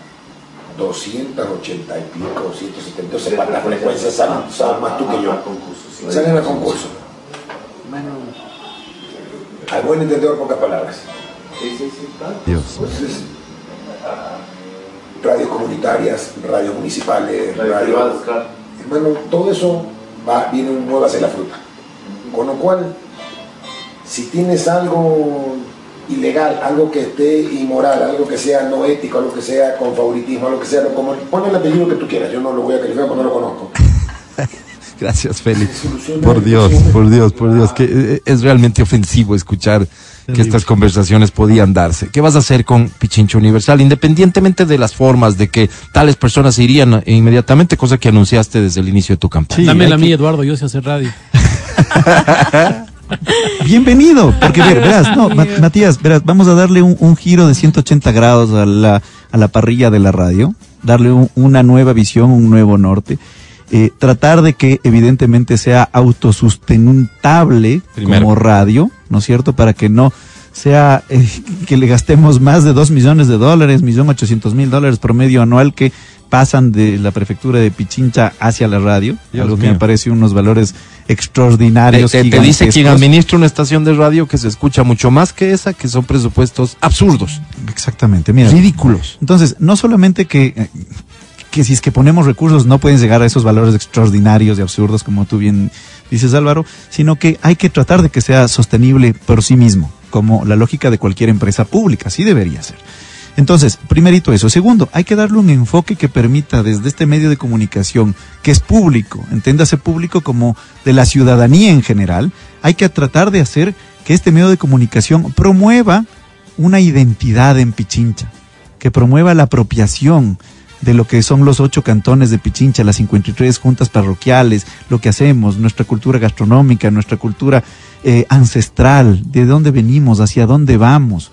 [SPEAKER 9] 280 y pico, 270, o sea, las frecuencias salen, sabes más tú que yo. Salen a concurso. Bueno. Al buen entendedor, pocas palabras.
[SPEAKER 8] Sí, sí, sí, claro.
[SPEAKER 2] Dios.
[SPEAKER 9] Entonces, radios comunitarias, radios municipales, radios. Hermano, todo eso va, viene nuevo hacia la fruta. Con lo cual, si tienes algo ilegal, algo que esté inmoral, algo que sea no ético, algo que sea con favoritismo, algo que sea como pon el apellido que tú quieras, yo no lo voy a calificar porque no lo conozco.
[SPEAKER 2] Gracias, Félix. Por Dios, por Dios, por Dios, que eh, es realmente ofensivo escuchar que estas conversaciones podían darse. ¿Qué vas a hacer con Pichincho Universal? Independientemente de las formas de que tales personas se irían inmediatamente, cosa que anunciaste desde el inicio de tu campaña.
[SPEAKER 4] Dame la mía, Eduardo, yo sé hacer radio.
[SPEAKER 7] Bienvenido, porque verás, no, Matías, verás, vamos a darle un, giro de 180 grados a la, a la parrilla de la radio, darle una nueva visión, un nuevo norte. Eh, tratar de que evidentemente sea autosustentable como radio, ¿no es cierto? Para que no sea eh, que le gastemos más de dos millones de dólares, millón ochocientos mil dólares promedio anual, que pasan de la prefectura de Pichincha hacia la radio,
[SPEAKER 2] Dios
[SPEAKER 7] algo que me parece unos valores extraordinarios.
[SPEAKER 2] Te, te dice quien administra una estación de radio que se escucha mucho más que esa, que son presupuestos absurdos,
[SPEAKER 7] Exactamente, mira.
[SPEAKER 2] ridículos.
[SPEAKER 7] Entonces, no solamente que, eh, que si es que ponemos recursos no pueden llegar a esos valores extraordinarios y absurdos, como tú bien dices Álvaro, sino que hay que tratar de que sea sostenible por sí mismo, como la lógica de cualquier empresa pública, así debería ser. Entonces, primerito eso. Segundo, hay que darle un enfoque que permita desde este medio de comunicación, que es público, entiéndase público como de la ciudadanía en general, hay que tratar de hacer que este medio de comunicación promueva una identidad en Pichincha, que promueva la apropiación de lo que son los ocho cantones de Pichincha, las 53 juntas parroquiales, lo que hacemos, nuestra cultura gastronómica, nuestra cultura eh, ancestral, de dónde venimos, hacia dónde vamos,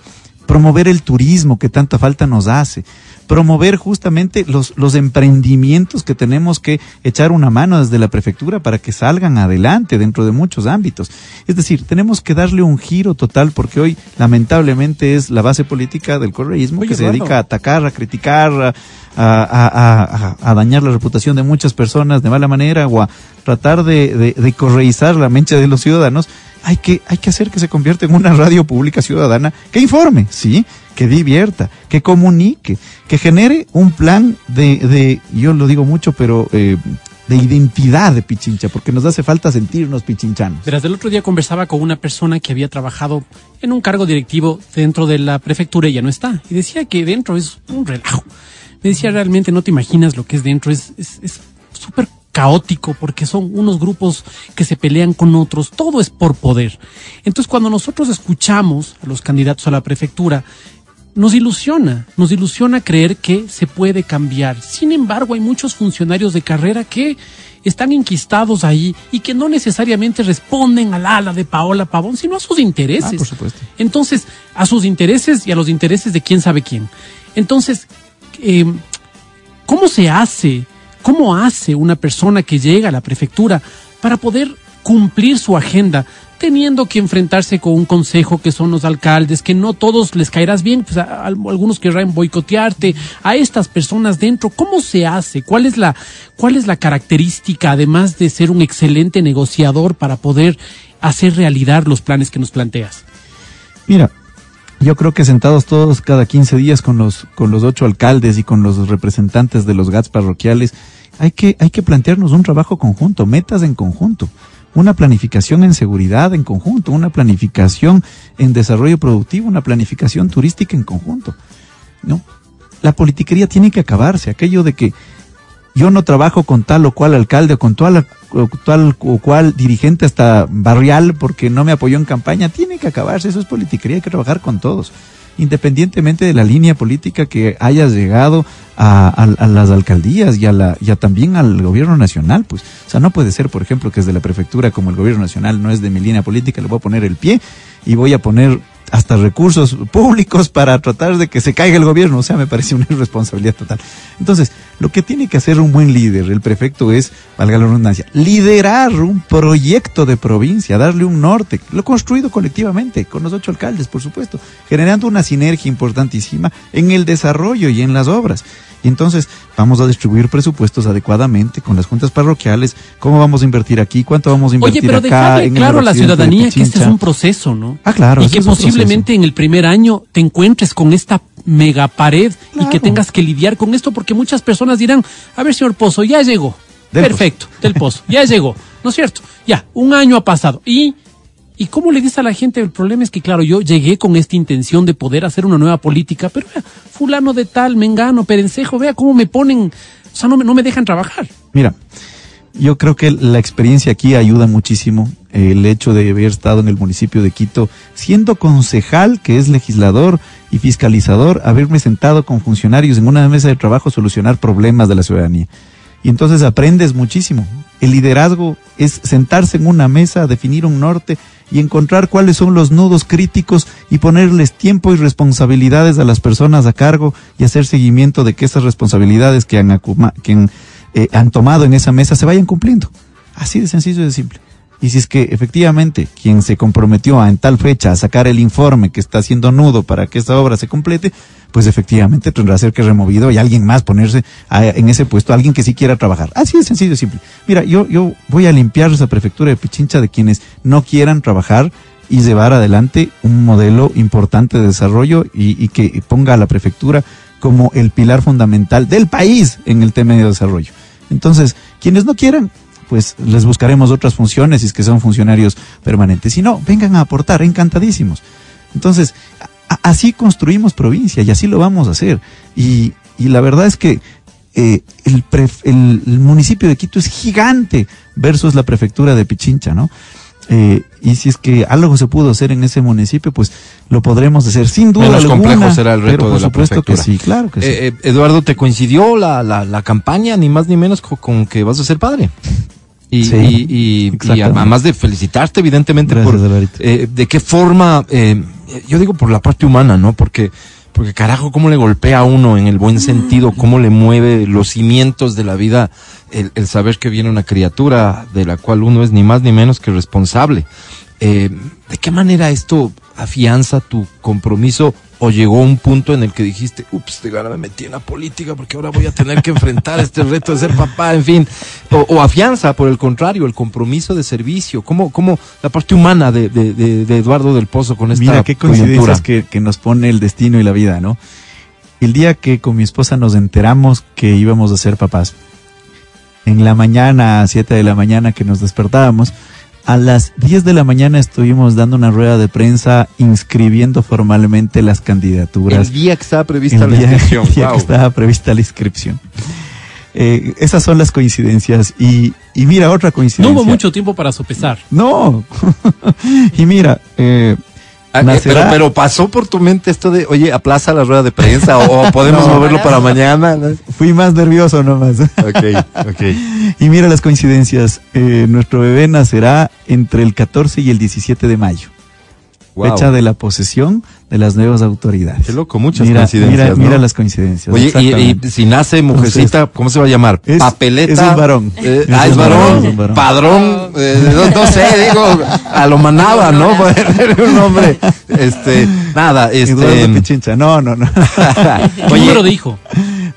[SPEAKER 7] promover el turismo que tanta falta nos hace, promover justamente los, los emprendimientos que tenemos que echar una mano desde la prefectura para que salgan adelante dentro de muchos ámbitos. Es decir, tenemos que darle un giro total porque hoy lamentablemente es la base política del correísmo
[SPEAKER 4] Oye,
[SPEAKER 7] que se dedica a atacar, a criticar, a, a- a- a- a dañar la reputación de muchas personas de mala manera o a tratar de, de, de correizar la mente de los ciudadanos, hay que, hay que hacer que se convierta en una radio pública ciudadana que informe, sí, que divierta, que comunique, que genere un plan de, de yo lo digo mucho, pero eh, de identidad de Pichincha, porque nos hace falta sentirnos pichinchanos.
[SPEAKER 4] Verás, el otro día conversaba con una persona que había trabajado en un cargo directivo dentro de la prefectura y ya no está. Y decía que dentro es un relajo. Me decía, realmente no te imaginas lo que es dentro. Es es- es súper caótico porque son unos grupos que se pelean con otros. Todo es por poder. Entonces, cuando nosotros escuchamos a los candidatos a la prefectura, nos ilusiona, nos ilusiona creer que se puede cambiar. Sin embargo, hay muchos funcionarios de carrera que están enquistados ahí y que no necesariamente responden al ala de Paola Pavón, sino a sus intereses.
[SPEAKER 7] Ah, por supuesto.
[SPEAKER 4] Entonces, a sus intereses y a los intereses de quién sabe quién. Entonces, eh, ¿cómo se hace? ¿Cómo hace una persona que llega a la prefectura para poder cumplir su agenda? teniendo que enfrentarse con un consejo que son los alcaldes, que no todos les caerás bien, pues a- algunos querrán boicotearte, a estas personas dentro, ¿cómo se hace? ¿Cuál es la, cuál es la característica, además de ser un excelente negociador para poder hacer realidad los planes que nos planteas?
[SPEAKER 7] Mira, yo creo que sentados todos cada 15 días con los, con los ocho alcaldes y con los representantes de los GATS parroquiales, hay que, hay que plantearnos un trabajo conjunto, metas en conjunto, una planificación en seguridad en conjunto, una planificación en desarrollo productivo, una planificación turística en conjunto. ¿no? La politiquería tiene que acabarse, aquello de que yo no trabajo con tal o cual alcalde o con tal o, tal o cual dirigente hasta barrial porque no me apoyó en campaña, tiene que acabarse, eso es politiquería, hay que trabajar con todos, independientemente de la línea política que hayas llegado a, las alcaldías y, a la, también al gobierno nacional, pues, o sea, no puede ser, por ejemplo, que desde la prefectura, como el gobierno nacional no es de mi línea política, le voy a poner el pie y voy a poner hasta recursos públicos para tratar de que se caiga el gobierno. O sea, me parece una irresponsabilidad total. Entonces, lo que tiene que hacer un buen líder, el prefecto, es, valga la redundancia, liderar un proyecto de provincia, darle un norte, lo construido colectivamente, con los ocho alcaldes, por supuesto, generando una sinergia importantísima en el desarrollo y en las obras. Y entonces vamos a distribuir presupuestos adecuadamente con las juntas parroquiales, cómo vamos a invertir aquí, cuánto vamos a invertir
[SPEAKER 4] Oye, pero
[SPEAKER 7] acá. en
[SPEAKER 4] claro a la ciudadanía que este es un proceso, ¿no?
[SPEAKER 7] Ah, claro,
[SPEAKER 4] Y
[SPEAKER 7] ese
[SPEAKER 4] que posiblemente en el primer año te encuentres con esta mega pared y que tengas que lidiar con esto porque muchas personas dirán, a ver, señor Pozo, ya llegó.
[SPEAKER 7] Del
[SPEAKER 4] Perfecto, del Pozo, ya llegó. ¿No es cierto? Ya, un año ha pasado. Y, ¿y cómo le dices a la gente? El problema es que, claro, yo llegué con esta intención de poder hacer una nueva política, pero vea, fulano de tal, mengano, perencejo, vea cómo me ponen, o sea, no me, no me dejan trabajar.
[SPEAKER 7] Mira, yo creo que la experiencia aquí ayuda muchísimo. El hecho de haber estado en el municipio de Quito, siendo concejal, que es legislador y fiscalizador, haberme sentado con funcionarios en una mesa de trabajo a solucionar problemas de la ciudadanía. Y entonces aprendes muchísimo. El liderazgo es sentarse en una mesa, definir un norte y encontrar cuáles son los nudos críticos y ponerles tiempo y responsabilidades a las personas a cargo y hacer seguimiento de que esas responsabilidades que han, que eh, han tomado en esa mesa se vayan cumpliendo. Así de sencillo y de simple. Y si es que efectivamente quien se comprometió a en tal fecha a sacar el informe que está haciendo nudo para que esta obra se complete, pues efectivamente tendrá que ser que removido y alguien más ponerse en ese puesto, alguien que sí quiera trabajar. Así de sencillo, simple. Mira, yo, yo voy a limpiar esa prefectura de Pichincha de quienes no quieran trabajar y llevar adelante un modelo importante de desarrollo y, y que ponga a la prefectura como el pilar fundamental del país en el tema de desarrollo. Entonces, quienes no quieran, pues les buscaremos otras funciones si es que son funcionarios permanentes. Si no, vengan a aportar, encantadísimos. Entonces, así construimos provincia y así lo vamos a hacer. Y, y la verdad es que eh, el, el, municipio de Quito es gigante versus la prefectura de Pichincha, ¿no? Eh, y si es que algo se pudo hacer en ese municipio, pues lo podremos hacer sin duda.
[SPEAKER 2] Menos
[SPEAKER 7] alguna,
[SPEAKER 2] complejo será el reto
[SPEAKER 7] pero
[SPEAKER 2] de la
[SPEAKER 7] supuesto
[SPEAKER 2] prefectura.
[SPEAKER 7] que sí, claro que sí.
[SPEAKER 2] Eh, eh, Eduardo, ¿te coincidió la, la, la campaña, ni más ni menos, con, con que vas a ser padre? Y,
[SPEAKER 7] Sí,
[SPEAKER 2] y, y- y
[SPEAKER 7] exactamente.
[SPEAKER 2] además de felicitarte, evidentemente,
[SPEAKER 7] Gracias,
[SPEAKER 2] por eh, de qué forma, eh, yo digo por la parte humana, ¿no? Porque, porque carajo, cómo le golpea a uno en el buen sentido, cómo le mueve los cimientos de la vida, el, el saber que viene una criatura de la cual uno es ni más ni menos que responsable. Eh, ¿De qué manera esto afianza tu compromiso o llegó un punto en el que dijiste, ups, de gana me metí en la política porque ahora voy a tener que enfrentar este reto de ser papá, en fin, o, o afianza, por el contrario, el compromiso de servicio, ¿cómo, cómo la parte humana de, de, de- de Eduardo del Pozo con esta
[SPEAKER 7] Mira qué coincidencias que, que nos pone el destino y la vida, ¿no? El día que con mi esposa nos enteramos que íbamos a ser papás, en la mañana, a 7 de la mañana que nos despertábamos, a las 10 de la mañana estuvimos dando una rueda de prensa inscribiendo formalmente las candidaturas.
[SPEAKER 2] El día que estaba prevista
[SPEAKER 7] El
[SPEAKER 2] la
[SPEAKER 7] día-
[SPEAKER 2] inscripción,
[SPEAKER 7] el día
[SPEAKER 2] wow.
[SPEAKER 7] que estaba prevista la inscripción. Eh, esas son las coincidencias. Y, y mira, otra
[SPEAKER 4] No
[SPEAKER 7] coincidencia.
[SPEAKER 4] hubo mucho tiempo para sopesar.
[SPEAKER 7] No. y mira, eh,
[SPEAKER 2] Ah, eh,
[SPEAKER 7] nacerá-
[SPEAKER 2] pero, pero pasó por tu mente esto de, oye, aplaza la rueda de prensa o, o podemos
[SPEAKER 7] No.
[SPEAKER 2] moverlo para mañana.
[SPEAKER 7] fui más nervioso nomás.
[SPEAKER 2] Ok, ok.
[SPEAKER 7] Y mira las coincidencias. Eh, nuestro bebé nacerá entre el 14 y el 17 de mayo.
[SPEAKER 2] Wow.
[SPEAKER 7] Fecha de la posesión de las nuevas autoridades.
[SPEAKER 2] Qué loco, muchas
[SPEAKER 7] mira,
[SPEAKER 2] coincidencias,
[SPEAKER 7] Mira,
[SPEAKER 2] ¿no?
[SPEAKER 7] mira las coincidencias.
[SPEAKER 2] Oye, y, si nace mujercita, ¿cómo se va a llamar?
[SPEAKER 7] Es-
[SPEAKER 2] Papeleta.
[SPEAKER 7] es un varón.
[SPEAKER 2] Eh,
[SPEAKER 7] Es
[SPEAKER 2] ah, es
[SPEAKER 7] un varón, es.
[SPEAKER 2] Padrón. eh, no, no sé, digo, a lo manaba, ¿no? Un nombre. Este, nada, este.
[SPEAKER 7] Pichincha. No, no, no.
[SPEAKER 4] ¿Qué
[SPEAKER 2] Oye,
[SPEAKER 4] número dijo?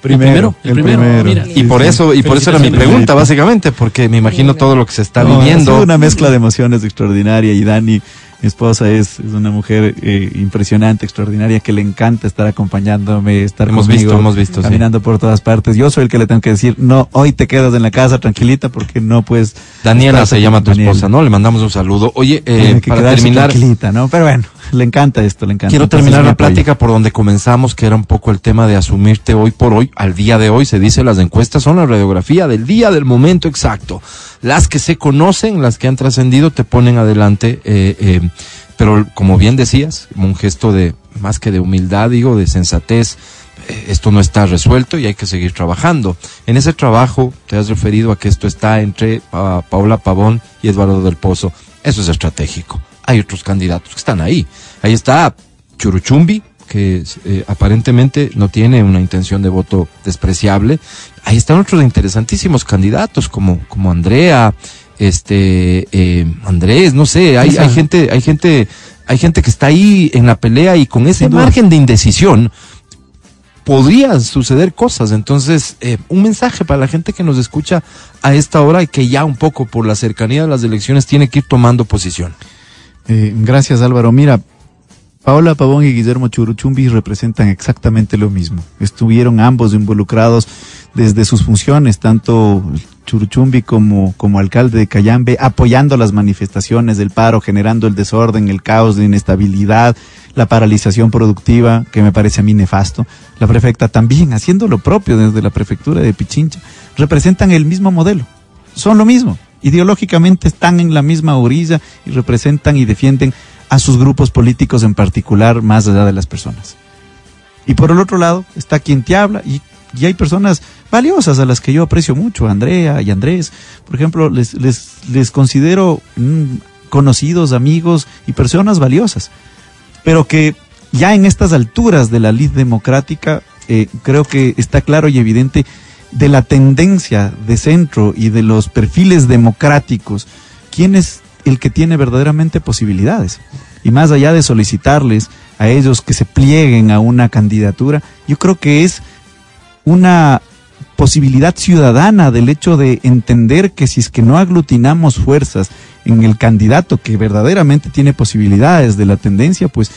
[SPEAKER 7] Primero,
[SPEAKER 4] el
[SPEAKER 7] el
[SPEAKER 4] primero.
[SPEAKER 7] primero.
[SPEAKER 4] Mira.
[SPEAKER 2] y por eso, y por eso era mi pregunta, básicamente, porque me imagino todo lo que se está
[SPEAKER 7] No, ha
[SPEAKER 2] viviendo.
[SPEAKER 7] sido una mezcla de emociones extraordinaria y Dani, mi esposa, es, es una mujer eh, impresionante, extraordinaria, que le encanta estar acompañándome, estar
[SPEAKER 2] Hemos
[SPEAKER 7] conmigo,
[SPEAKER 2] visto, hemos visto, sí.
[SPEAKER 7] caminando por todas partes. Yo soy el que le tengo que decir, no, hoy te quedas en la casa tranquilita porque no puedes.
[SPEAKER 2] Daniela se llama tu esposa, ¿no? Le mandamos un saludo. Oye, eh,
[SPEAKER 7] Tiene que
[SPEAKER 2] para terminar,
[SPEAKER 7] tranquilita, ¿no? Pero bueno, le encanta esto, le encanta.
[SPEAKER 2] Quiero
[SPEAKER 7] Entonces,
[SPEAKER 2] terminar
[SPEAKER 7] mi
[SPEAKER 2] la plática por donde comenzamos, que era un poco el tema de asumirte hoy por hoy, al día de hoy, se dice, las encuestas son la radiografía del día, del momento exacto. Las que se conocen, las que han trascendido, te ponen adelante, eh, eh, pero como bien decías, un gesto de, más que de humildad, digo, de sensatez, eh, esto no está resuelto y hay que seguir trabajando. En ese trabajo te has referido a que esto está entre ah, Paula Pavón y Eduardo del Pozo. Eso es estratégico. Hay otros candidatos que están ahí. Ahí está Churuchumbi, que eh, aparentemente no tiene una intención de voto despreciable. Ahí están otros interesantísimos candidatos como, como Andrea, este eh, Andrés, no sé, hay, hay gente, hay gente, hay gente que está ahí en la pelea y con ese margen de indecisión podrían suceder cosas. Entonces, eh, un mensaje para la gente que nos escucha a esta hora y que ya un poco por la cercanía de las elecciones tiene que ir tomando posición.
[SPEAKER 7] Eh, gracias Álvaro. Mira, Paola Pavón y Guillermo Churuchumbi representan exactamente lo mismo. Estuvieron ambos involucrados desde sus funciones, tanto Churuchumbi como, como alcalde de Cayambe, apoyando las manifestaciones del paro, generando el desorden, el caos, la inestabilidad, la paralización productiva, que me parece a mí nefasto. La prefecta también, haciendo lo propio desde la prefectura de Pichincha, representan el mismo modelo. Son lo mismo. Ideológicamente están en la misma orilla y representan y defienden a sus grupos políticos en particular más allá de las personas. Y por el otro lado está quien te habla y, y hay personas valiosas a las que yo aprecio mucho, Andrea y Andrés. Por ejemplo, les, les, les considero mm, conocidos, amigos y personas valiosas. Pero que ya en estas alturas de la lid democrática, eh, creo que está claro y evidente de la tendencia de centro y de los perfiles democráticos, quién es el que tiene verdaderamente posibilidades. Y más allá de solicitarles a ellos que se plieguen a una candidatura, yo creo que es una posibilidad ciudadana del hecho de entender que si es que no aglutinamos fuerzas en el candidato que verdaderamente tiene posibilidades de la tendencia, pues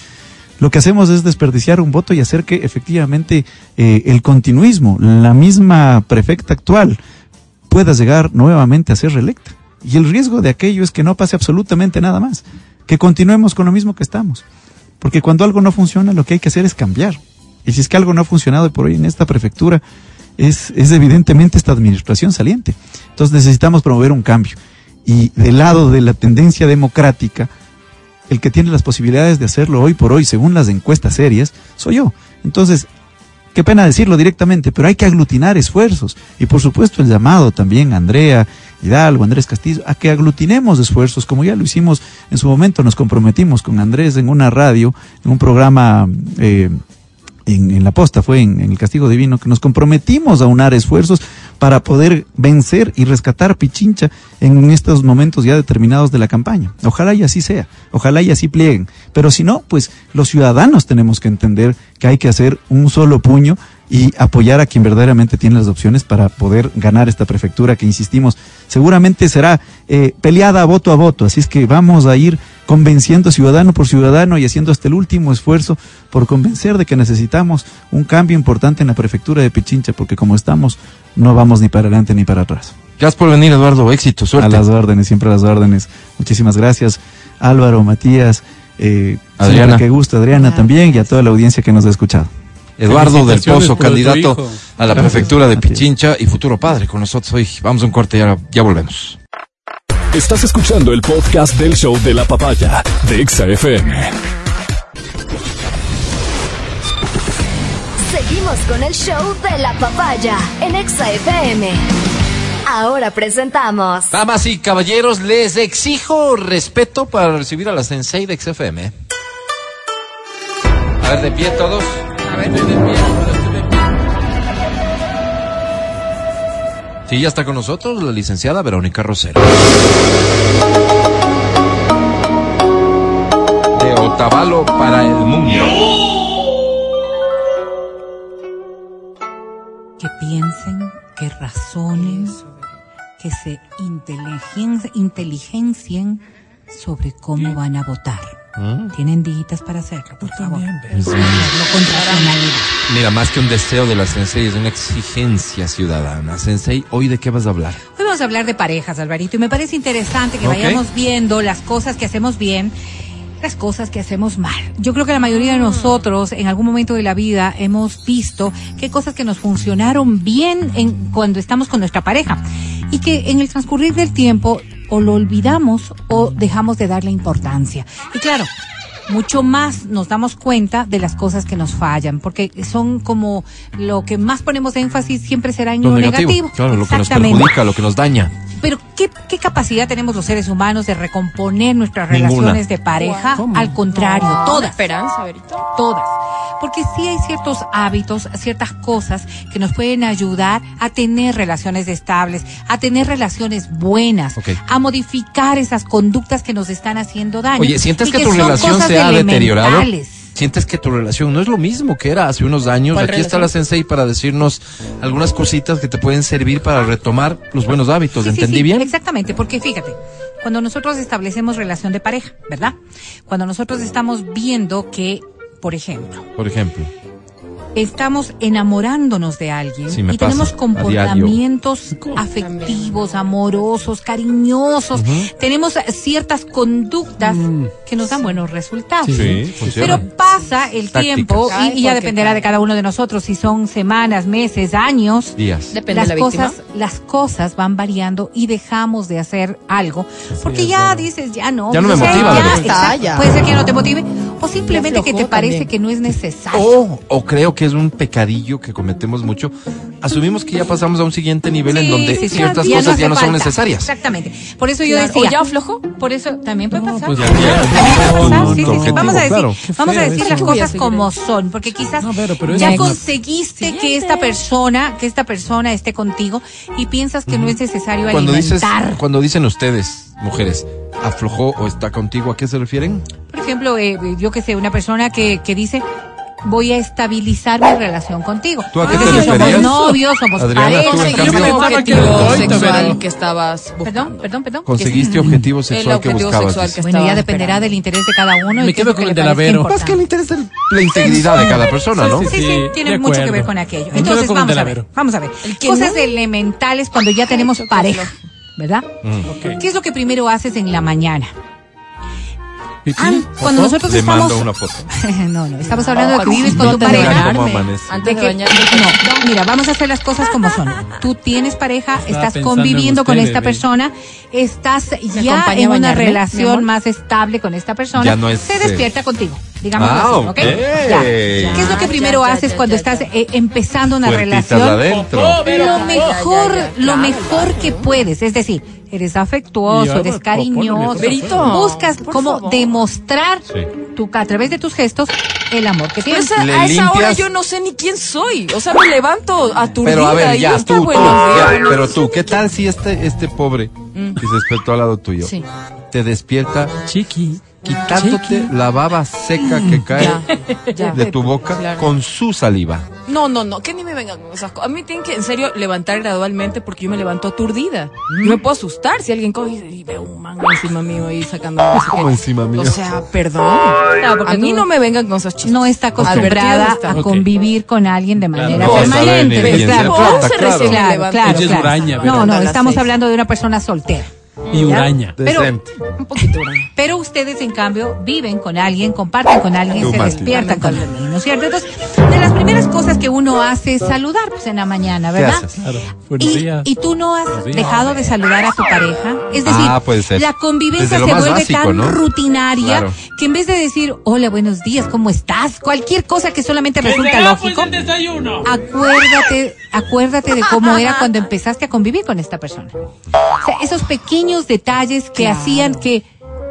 [SPEAKER 7] lo que hacemos es desperdiciar un voto y hacer que efectivamente eh, el continuismo, la misma prefecta actual, pueda llegar nuevamente a ser reelecta. Y el riesgo de aquello es que no pase absolutamente nada más, que continuemos con lo mismo que estamos. Porque cuando algo no funciona, lo que hay que hacer es cambiar. Y si es que algo no ha funcionado por hoy en esta prefectura, es, es evidentemente esta administración saliente. Entonces necesitamos promover un cambio. Y del lado de la tendencia democrática, el que tiene las posibilidades de hacerlo hoy por hoy, según las encuestas serias, soy yo. Entonces, qué pena decirlo directamente, pero hay que aglutinar esfuerzos. Y por supuesto el llamado también a Andrea Hidalgo, Andrés Castillo, a que aglutinemos esfuerzos, como ya lo hicimos en su momento, nos comprometimos con Andrés en una radio, en un programa eh, en, la posta, fue en, el castigo divino, que nos comprometimos a unar esfuerzos para poder vencer y rescatar Pichincha en estos momentos ya determinados de la campaña. Ojalá y así sea, ojalá y así plieguen. Pero si no, pues los ciudadanos tenemos que entender que hay que hacer un solo puño y apoyar a quien verdaderamente tiene las opciones para poder ganar esta prefectura que, insistimos, seguramente será eh, peleada voto a voto. Así es que vamos a ir convenciendo ciudadano por ciudadano y haciendo hasta el último esfuerzo por convencer de que necesitamos un cambio importante en la prefectura de Pichincha, porque como estamos, no vamos ni para adelante ni para atrás.
[SPEAKER 2] Gracias por venir, Eduardo. Éxito, suerte.
[SPEAKER 7] A las órdenes, siempre a las órdenes. Muchísimas gracias, Álvaro, Matías, eh,
[SPEAKER 2] Adriana.
[SPEAKER 7] Que gusta, Adriana también, y a toda la audiencia que nos ha escuchado.
[SPEAKER 2] Eduardo del Pozo, candidato a la prefectura de Pichincha y futuro padre con nosotros hoy. Vamos a un corte y ya, ya volvemos.
[SPEAKER 1] Estás escuchando el podcast del show de la papaya de Exa FM.
[SPEAKER 6] Seguimos con el show de la papaya en Exa FM. Ahora presentamos.
[SPEAKER 2] Damas y caballeros, les exijo respeto para recibir a la sensei de XFM. A ver, de pie todos. A ver, de pie. Sí, ya está con nosotros la licenciada Verónica Rosero. De Otavalo para el mundo.
[SPEAKER 10] Que piensen, que razonen, que se inteligen- inteligencien sobre cómo van a votar. Tienen dígitas para hacerlo, por favor. Racionalidad.
[SPEAKER 2] Mira, más que un deseo de la sensei, es una exigencia ciudadana. Sensei, ¿hoy de qué vas a hablar?
[SPEAKER 10] Hoy vamos a hablar de parejas, Alvarito, y me parece interesante que vayamos viendo las cosas que hacemos bien, las cosas que hacemos mal. Yo creo que la mayoría de nosotros en algún momento de la vida hemos visto qué cosas que nos funcionaron bien en, cuando estamos con nuestra pareja y que en el transcurrir del tiempo o lo olvidamos o dejamos de darle importancia. Y claro, mucho más nos damos cuenta de las cosas que nos fallan, porque son como lo que más ponemos énfasis siempre será en lo, negativo.
[SPEAKER 2] Claro, lo que nos
[SPEAKER 10] Exactamente.
[SPEAKER 2] perjudica, lo que nos daña.
[SPEAKER 10] Pero ¿qué, qué capacidad tenemos los seres humanos de recomponer nuestras
[SPEAKER 2] Ninguna.
[SPEAKER 10] relaciones de pareja?
[SPEAKER 4] ¿Cómo?
[SPEAKER 10] Al contrario, todas.
[SPEAKER 5] Esperanza.
[SPEAKER 10] Todas. Porque sí hay ciertos hábitos, ciertas cosas que nos pueden ayudar a tener relaciones estables, a tener relaciones buenas, a modificar esas conductas que nos están haciendo daño.
[SPEAKER 2] Oye, ¿sientes
[SPEAKER 10] y
[SPEAKER 2] que tu relación
[SPEAKER 10] cosas
[SPEAKER 2] se ha deteriorado? ¿Sientes que tu relación no es lo mismo que era hace unos años?
[SPEAKER 5] ¿Cuál
[SPEAKER 2] Aquí está la sensei para decirnos algunas cositas que te pueden servir para retomar los buenos hábitos.
[SPEAKER 10] Sí, sí,
[SPEAKER 2] ¿Entendí
[SPEAKER 10] sí,
[SPEAKER 2] bien?
[SPEAKER 10] Exactamente, porque fíjate, cuando nosotros establecemos relación de pareja, ¿verdad? Cuando nosotros estamos viendo que, por ejemplo,
[SPEAKER 2] Por ejemplo.
[SPEAKER 10] Estamos enamorándonos de alguien
[SPEAKER 2] Sí,
[SPEAKER 10] y tenemos comportamientos afectivos, amorosos, cariñosos, tenemos ciertas conductas que nos dan buenos resultados.
[SPEAKER 2] Sí.
[SPEAKER 10] Pero pasa el
[SPEAKER 2] Tácticas.
[SPEAKER 10] tiempo y-
[SPEAKER 5] Ay,
[SPEAKER 10] y, ya dependerá
[SPEAKER 5] claro.
[SPEAKER 10] de cada uno de nosotros si son semanas, meses, años.
[SPEAKER 2] Días.
[SPEAKER 5] Depende
[SPEAKER 10] las
[SPEAKER 5] de la víctima.
[SPEAKER 10] cosas, las cosas van variando y dejamos de hacer algo porque ya dices ya no,
[SPEAKER 2] Ya no me motiva,
[SPEAKER 10] ya,
[SPEAKER 5] Está, ya.
[SPEAKER 10] puede ser que no te motive o simplemente que te parece
[SPEAKER 5] también.
[SPEAKER 10] que no es necesario.
[SPEAKER 2] O, o creo que es un pecadillo que cometemos mucho. Asumimos que ya pasamos a un siguiente nivel en
[SPEAKER 10] Sí,
[SPEAKER 2] donde
[SPEAKER 10] sí, sí,
[SPEAKER 2] ciertas
[SPEAKER 10] ya
[SPEAKER 2] cosas ya no son necesarias.
[SPEAKER 10] Exactamente. Por eso yo
[SPEAKER 5] Claro.
[SPEAKER 10] decía.
[SPEAKER 5] ¿O ya aflojó?
[SPEAKER 10] Por eso también puede pasar.
[SPEAKER 2] pues
[SPEAKER 10] También puede pasar, Vamos a decir,
[SPEAKER 2] claro.
[SPEAKER 10] Vamos a decir las cosas como son, porque quizás
[SPEAKER 4] No, pero- pero es
[SPEAKER 10] ya conseguiste que esta persona, que esta persona esté contigo y piensas que no es necesario
[SPEAKER 2] Cuando dices,
[SPEAKER 10] alimentar.
[SPEAKER 2] cuando dicen ustedes, mujeres, aflojó o está contigo, ¿a qué se refieren?
[SPEAKER 10] Por ejemplo, eh, yo que sé, una persona que, que dice, voy a estabilizar mi relación contigo.
[SPEAKER 2] ¿Tú a qué te referías?
[SPEAKER 10] somos novios, somos
[SPEAKER 2] Adriana,
[SPEAKER 10] pareja. que
[SPEAKER 2] que coito,
[SPEAKER 10] sexual que estabas Perdón, perdón, perdón.
[SPEAKER 2] Conseguiste objetivo sexual que
[SPEAKER 10] objetivo
[SPEAKER 2] buscabas.
[SPEAKER 10] sexual
[SPEAKER 2] dice.
[SPEAKER 10] Bueno, ya dependerá del interés de cada uno.
[SPEAKER 2] Me
[SPEAKER 10] y
[SPEAKER 2] quedo
[SPEAKER 10] que
[SPEAKER 2] con el de la Vero. Más que el interés de la integridad de cada persona, ¿no?
[SPEAKER 10] Sí, sí, sí, tiene mucho que ver con aquello. Entonces, vamos a ver, vamos a ver.
[SPEAKER 5] que
[SPEAKER 10] Cosas
[SPEAKER 5] no?
[SPEAKER 10] elementales cuando ya tenemos pareja, ¿verdad?
[SPEAKER 2] Mm.
[SPEAKER 10] ¿Qué es lo que primero haces en la mañana?
[SPEAKER 2] ¿Pipí?
[SPEAKER 10] Ah, cuando
[SPEAKER 2] ¿Foto?
[SPEAKER 10] nosotros
[SPEAKER 2] Le
[SPEAKER 10] estamos-
[SPEAKER 2] mando una foto.
[SPEAKER 10] no, no, estamos hablando de que vives con
[SPEAKER 5] no
[SPEAKER 10] tu pareja.
[SPEAKER 5] Antes de
[SPEAKER 10] que-
[SPEAKER 5] bañarme.
[SPEAKER 10] No, mira, vamos a hacer las cosas como son. Tú tienes pareja, estás conviviendo
[SPEAKER 4] en
[SPEAKER 10] con esta persona, estás ya en una relación más estable con esta persona.
[SPEAKER 2] Ya no es,
[SPEAKER 10] se
[SPEAKER 2] eh,
[SPEAKER 10] despierta contigo, digamos
[SPEAKER 2] Ah,
[SPEAKER 10] así, ¿ok? Ya. ¿Qué es lo que primero
[SPEAKER 5] ya,
[SPEAKER 10] haces
[SPEAKER 5] ya,
[SPEAKER 10] cuando
[SPEAKER 5] ya,
[SPEAKER 10] estás
[SPEAKER 5] ya.
[SPEAKER 10] eh, empezando una
[SPEAKER 2] Puertitas
[SPEAKER 10] relación?
[SPEAKER 2] adentro.
[SPEAKER 10] Lo mejor,
[SPEAKER 5] ya, ya,
[SPEAKER 10] lo mejor que puedes, es decir, eres afectuoso, eres cariñoso,
[SPEAKER 5] Berito,
[SPEAKER 10] buscas
[SPEAKER 5] por
[SPEAKER 10] como
[SPEAKER 5] favor.
[SPEAKER 10] demostrar
[SPEAKER 2] Sí.
[SPEAKER 10] tu, a través de tus gestos el amor que tienes.
[SPEAKER 5] esa-
[SPEAKER 2] Le
[SPEAKER 5] a esa hora yo no sé ni quién soy. O sea, me levanto aturdida
[SPEAKER 2] Pero a ver,
[SPEAKER 5] y
[SPEAKER 2] ya, tú, tú,
[SPEAKER 5] bueno.
[SPEAKER 2] ya,
[SPEAKER 5] ver.
[SPEAKER 2] pero tú, ¿qué tal si este, este pobre que se despertó al lado tuyo
[SPEAKER 5] Sí.
[SPEAKER 2] te despierta
[SPEAKER 4] Chiqui.
[SPEAKER 2] Quitándote la baba seca que cae
[SPEAKER 5] Ya, ya.
[SPEAKER 2] de tu boca
[SPEAKER 5] Claro.
[SPEAKER 2] con su saliva?
[SPEAKER 5] No, no, no, que ni me vengan con esas cosas. A mí tienen que, en serio, levantar gradualmente porque yo me levanto aturdida. Yo me puedo asustar si alguien coge y veo un mango encima mío ahí sacando. no
[SPEAKER 2] ¿Cómo encima mío?
[SPEAKER 5] O sea, perdón.
[SPEAKER 10] Porque
[SPEAKER 5] a mí no me vengan con esos chistes.
[SPEAKER 10] no está acostumbrada a convivir con alguien de manera
[SPEAKER 2] No,
[SPEAKER 10] permanente.
[SPEAKER 2] quién
[SPEAKER 10] claro,
[SPEAKER 2] se
[SPEAKER 10] claro,
[SPEAKER 2] claro.
[SPEAKER 10] No, no, estamos hablando de una persona soltera.
[SPEAKER 4] Y huraña.
[SPEAKER 10] Pero,
[SPEAKER 2] Decente.
[SPEAKER 5] Un poquito, ¿no?
[SPEAKER 10] pero ustedes, en cambio, viven con alguien, comparten con alguien,
[SPEAKER 2] Tú,
[SPEAKER 10] se despiertan con alguien, ¿no es cierto? Entonces, de las primeras cosas que uno hace es saludar, pues, en la mañana,
[SPEAKER 2] ¿Qué
[SPEAKER 10] ¿verdad?
[SPEAKER 2] haces?
[SPEAKER 4] Claro. Buenos
[SPEAKER 10] Y,
[SPEAKER 4] días.
[SPEAKER 10] y tú no has dejado de saludar a tu pareja. Es decir,
[SPEAKER 2] Ah, puede ser.
[SPEAKER 10] la convivencia se vuelve
[SPEAKER 2] básico,
[SPEAKER 10] tan
[SPEAKER 2] ¿no?
[SPEAKER 10] rutinaria
[SPEAKER 2] Claro.
[SPEAKER 10] que en vez de decir, hola, buenos días, ¿cómo estás? Cualquier cosa que solamente resulta lógico.
[SPEAKER 4] el desayuno.
[SPEAKER 10] Acuérdate, acuérdate de cómo era cuando empezaste a convivir con esta persona. O sea, esos pequeños detalles que hacían que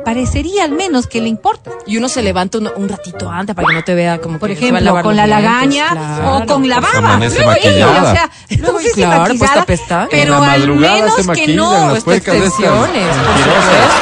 [SPEAKER 10] parecería al menos que le importa.
[SPEAKER 5] Y uno se levanta un, un ratito antes para que no te vea como
[SPEAKER 10] Por
[SPEAKER 5] que se va a
[SPEAKER 10] ejemplo, con la
[SPEAKER 5] dientes,
[SPEAKER 10] lagaña
[SPEAKER 5] claro.
[SPEAKER 10] o con la
[SPEAKER 2] Pues
[SPEAKER 10] baba. Sí,
[SPEAKER 2] maquillada.
[SPEAKER 10] o sea, sé si
[SPEAKER 5] Claro,
[SPEAKER 10] maquillada,
[SPEAKER 5] puesta pestañas.
[SPEAKER 10] pero al menos
[SPEAKER 2] se
[SPEAKER 10] que no,
[SPEAKER 2] estas
[SPEAKER 5] extensiones,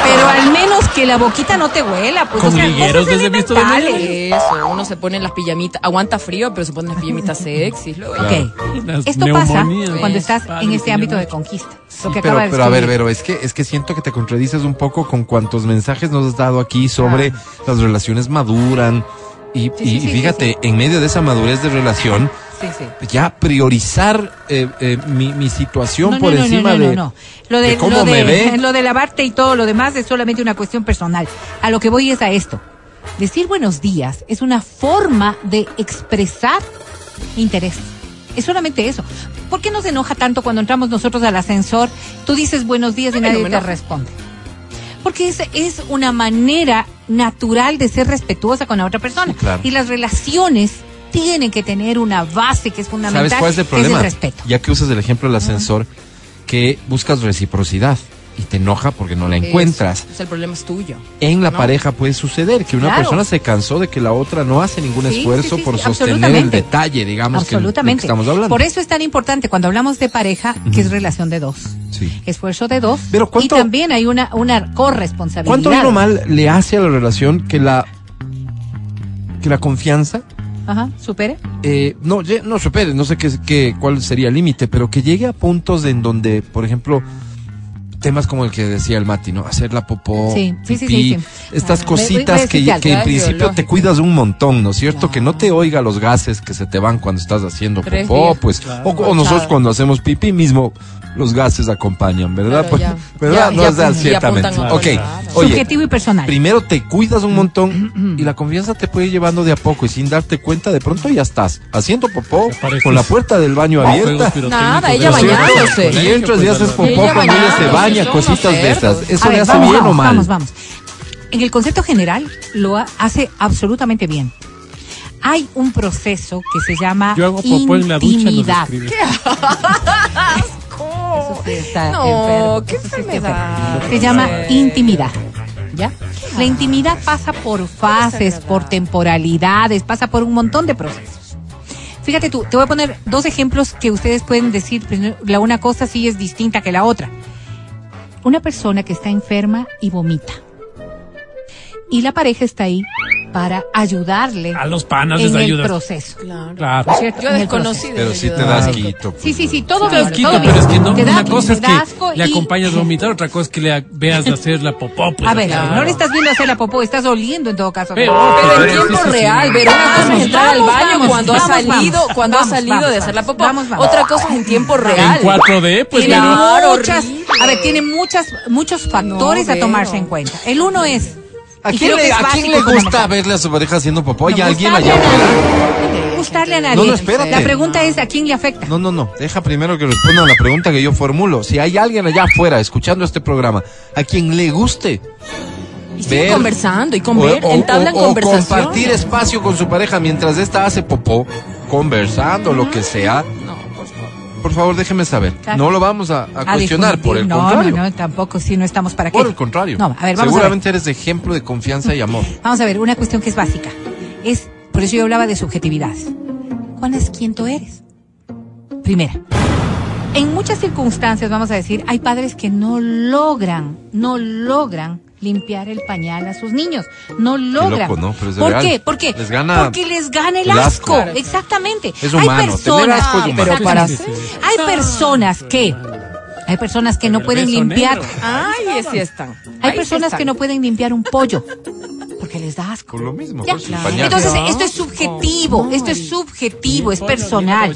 [SPEAKER 10] pero al menos que la boquita no te huela, pues,
[SPEAKER 4] Con
[SPEAKER 10] o sea,
[SPEAKER 4] ligueros
[SPEAKER 10] cosas
[SPEAKER 4] desde visto de.
[SPEAKER 5] Eso, uno se pone las pijamitas, aguanta frío, pero se pone las pijamitas sexy. Luego,
[SPEAKER 10] Ok.
[SPEAKER 4] Las
[SPEAKER 10] Esto pasa cuando estás en este ámbito de conquista.
[SPEAKER 2] Sí,
[SPEAKER 10] lo que
[SPEAKER 2] pero,
[SPEAKER 10] acaba de
[SPEAKER 2] pero a ver. Vero, es que, es que siento que te contradices un poco con cuantos mensajes nos has dado aquí sobre las relaciones maduran. Y,
[SPEAKER 10] Sí,
[SPEAKER 2] y
[SPEAKER 10] sí, sí,
[SPEAKER 2] fíjate, en medio de esa madurez de relación, ya priorizar eh, eh, mi, mi situación
[SPEAKER 10] No,
[SPEAKER 2] por
[SPEAKER 10] no,
[SPEAKER 2] encima
[SPEAKER 10] no, no,
[SPEAKER 2] de.
[SPEAKER 10] Lo de,
[SPEAKER 2] de cómo
[SPEAKER 10] lo de,
[SPEAKER 2] me ve.
[SPEAKER 10] Lo de lavarte y todo lo demás es solamente una cuestión personal. A lo que voy es a esto. Decir buenos días es una forma de expresar interés. Es solamente eso. ¿Por qué nos enoja tanto cuando entramos nosotros al ascensor? Tú dices buenos días y nadie te responde. Porque es, es una manera natural de ser respetuosa con la otra persona.
[SPEAKER 2] Claro.
[SPEAKER 10] Y las relaciones tienen que tener una base que es fundamental.
[SPEAKER 2] ¿Sabes cuál es el
[SPEAKER 10] que
[SPEAKER 2] problema?
[SPEAKER 10] el respeto.
[SPEAKER 2] Ya que usas el ejemplo del ascensor, que buscas reciprocidad y te enoja porque no la
[SPEAKER 5] Eso,
[SPEAKER 2] encuentras.
[SPEAKER 5] pues el problema es tuyo.
[SPEAKER 2] En la
[SPEAKER 5] No.
[SPEAKER 2] pareja puede suceder que una
[SPEAKER 10] Claro.
[SPEAKER 2] persona se cansó de que la otra no hace ningún
[SPEAKER 10] Sí,
[SPEAKER 2] esfuerzo
[SPEAKER 10] sí, sí,
[SPEAKER 2] por sostener el
[SPEAKER 10] absolutamente.
[SPEAKER 2] detalle, digamos, del que
[SPEAKER 10] Absolutamente.
[SPEAKER 2] estamos hablando.
[SPEAKER 10] Por eso es tan importante cuando hablamos de pareja, que es relación de dos.
[SPEAKER 2] Sí.
[SPEAKER 10] Esfuerzo de dos.
[SPEAKER 2] Pero ¿cuánto-
[SPEAKER 10] y también hay una, una corresponsabilidad.
[SPEAKER 2] ¿Cuánto bien o mal le hace a la relación que la que la confianza
[SPEAKER 10] Ajá, supere.
[SPEAKER 2] eh, no no supere, no sé qué, qué cuál sería el límite, pero que llegue a puntos en donde, por ejemplo, temas como el que decía el Mati, ¿no? Hacer la popó,
[SPEAKER 10] Sí, sí, sí,
[SPEAKER 2] pipí,
[SPEAKER 10] sí, sí.
[SPEAKER 2] estas
[SPEAKER 10] Ah,
[SPEAKER 2] cositas que, en principio te cuidas un montón, ¿no es cierto? Que no te oiga los gases que se te van cuando estás haciendo popó, pues,
[SPEAKER 4] Claro.
[SPEAKER 2] o, o nosotros cuando hacemos pipí mismo, los gases acompañan, ¿verdad? Pues. ¿Verdad?
[SPEAKER 5] Ya,
[SPEAKER 2] no,
[SPEAKER 5] ya
[SPEAKER 2] o sea,
[SPEAKER 5] apuntan- ya
[SPEAKER 2] ciertamente. Ok, oye,
[SPEAKER 10] Subjetivo y personal.
[SPEAKER 2] primero te cuidas un montón y la confianza te puede ir llevando de a poco y sin darte cuenta de pronto ya estás haciendo popó con la puerta del baño abierta.
[SPEAKER 5] Nada, ella bañándose.
[SPEAKER 2] Y entras y
[SPEAKER 4] pues,
[SPEAKER 2] haces popó cuando ella se baña, cositas de esas. Eso le hace
[SPEAKER 10] vamos,
[SPEAKER 2] bien
[SPEAKER 10] vamos,
[SPEAKER 2] o mal.
[SPEAKER 10] Vamos, vamos. En el concepto general lo ha- hace absolutamente bien. Hay un proceso que se llama
[SPEAKER 4] Yo hago popó en la ducha y nos
[SPEAKER 10] intimidad.
[SPEAKER 4] escribe.
[SPEAKER 10] Eso sí está
[SPEAKER 5] No,
[SPEAKER 10] enfermo,
[SPEAKER 5] qué
[SPEAKER 10] eso sí está
[SPEAKER 5] enfermedad.
[SPEAKER 10] enfermo. Se llama intimidad. ¿Ya? La intimidad pasa por fases, por temporalidades, pasa por un montón de procesos. Fíjate tú, te voy a poner dos ejemplos que ustedes pueden decir. Primero, La una cosa sí es distinta que la otra. Una persona que está enferma y vomita. Y la pareja está ahí para ayudarle
[SPEAKER 4] A los panas
[SPEAKER 10] en
[SPEAKER 4] les
[SPEAKER 10] el
[SPEAKER 4] ayudas.
[SPEAKER 10] proceso.
[SPEAKER 5] Claro.
[SPEAKER 4] Claro.
[SPEAKER 5] Yo
[SPEAKER 10] En
[SPEAKER 5] desconocí
[SPEAKER 10] proceso.
[SPEAKER 2] Pero sí te das quito.
[SPEAKER 10] Sí, sí, sí, todo
[SPEAKER 4] Te das
[SPEAKER 10] bien,
[SPEAKER 4] quito,
[SPEAKER 10] todo
[SPEAKER 4] pero
[SPEAKER 10] bien.
[SPEAKER 4] es que no,
[SPEAKER 10] Te da-
[SPEAKER 4] una cosa es que le acompañas a vomitar, otra cosa es que le veas hacer la popó. pues,
[SPEAKER 10] A ver,
[SPEAKER 4] claro.
[SPEAKER 10] no le estás viendo hacer la popó, estás oliendo en todo caso.
[SPEAKER 4] Pero-
[SPEAKER 5] Pero en
[SPEAKER 4] Sí, sí,
[SPEAKER 5] tiempo
[SPEAKER 4] sí.
[SPEAKER 5] real, ver una cosa es entrar al baño
[SPEAKER 10] vamos,
[SPEAKER 5] cuando ha salido,
[SPEAKER 10] vamos,
[SPEAKER 5] cuando
[SPEAKER 10] vamos,
[SPEAKER 5] ha salido
[SPEAKER 10] vamos,
[SPEAKER 5] de hacer la popó.
[SPEAKER 10] vamos, vamos.
[SPEAKER 5] Otra cosa es en tiempo
[SPEAKER 4] En
[SPEAKER 5] real.
[SPEAKER 4] 4D, pues
[SPEAKER 5] Claro,
[SPEAKER 10] muchas. A ver, tiene muchas, muchos factores a
[SPEAKER 5] Vero.
[SPEAKER 10] tomarse en cuenta. El uno es,
[SPEAKER 2] ¿A quién, le,
[SPEAKER 10] es
[SPEAKER 2] ¿a quién le gusta verle a su pareja haciendo popó? ¿Y
[SPEAKER 10] No,
[SPEAKER 2] a alguien allá
[SPEAKER 10] a
[SPEAKER 2] afuera?
[SPEAKER 10] gustarle a
[SPEAKER 2] No,
[SPEAKER 10] nadie.
[SPEAKER 2] no, espérate.
[SPEAKER 10] La pregunta es, ¿a quién le afecta?
[SPEAKER 2] No, no, no. Deja primero que respondan la pregunta que yo formulo. Si hay alguien allá afuera escuchando este programa a quien le guste
[SPEAKER 5] Y siguen
[SPEAKER 2] ver
[SPEAKER 5] conversando y
[SPEAKER 2] o,
[SPEAKER 5] conver-
[SPEAKER 2] o-
[SPEAKER 5] entablan
[SPEAKER 2] o- o
[SPEAKER 5] conversación.
[SPEAKER 2] compartir espacio con su pareja mientras esta hace popó, conversando, lo que sea,
[SPEAKER 5] No, por favor.
[SPEAKER 2] déjeme saber.
[SPEAKER 10] Claro.
[SPEAKER 2] No lo vamos a, a
[SPEAKER 10] A
[SPEAKER 2] cuestionar, por el
[SPEAKER 10] no,
[SPEAKER 2] contrario.
[SPEAKER 10] No, no, tampoco, si no estamos para qué.
[SPEAKER 2] Por el contrario.
[SPEAKER 10] No, a ver, vamos
[SPEAKER 2] Seguramente eres ejemplo de confianza y amor.
[SPEAKER 10] a ver. Vamos a ver, una cuestión que es básica. Es, por eso yo hablaba de subjetividad. ¿Cuán asquiento eres? Primera. En muchas circunstancias, vamos a decir, hay padres que no logran, no logran limpiar el pañal a sus niños. No logran.
[SPEAKER 2] loco, ¿no? Pero es
[SPEAKER 10] ¿Por
[SPEAKER 2] real.
[SPEAKER 10] qué? ¿Por qué?
[SPEAKER 2] Les gana
[SPEAKER 10] Porque les gana el,
[SPEAKER 2] el
[SPEAKER 10] asco.
[SPEAKER 2] asco.
[SPEAKER 10] Exactamente.
[SPEAKER 2] Es
[SPEAKER 10] hay
[SPEAKER 2] humano, tener
[SPEAKER 10] personas,
[SPEAKER 2] asco es humano.
[SPEAKER 5] Pero para
[SPEAKER 4] Sí, sí,
[SPEAKER 5] hacer.
[SPEAKER 4] sí.
[SPEAKER 10] hay personas que, hay personas que no pueden limpiar.
[SPEAKER 4] negro.
[SPEAKER 5] Ay, sí están.
[SPEAKER 10] Hay
[SPEAKER 5] Ahí
[SPEAKER 10] personas
[SPEAKER 5] están.
[SPEAKER 10] que no pueden limpiar un pollo porque les da asco.
[SPEAKER 2] Por lo mismo, por pañal.
[SPEAKER 10] Entonces,
[SPEAKER 5] Qué
[SPEAKER 10] esto es subjetivo,
[SPEAKER 5] No,
[SPEAKER 10] esto es subjetivo, es personal.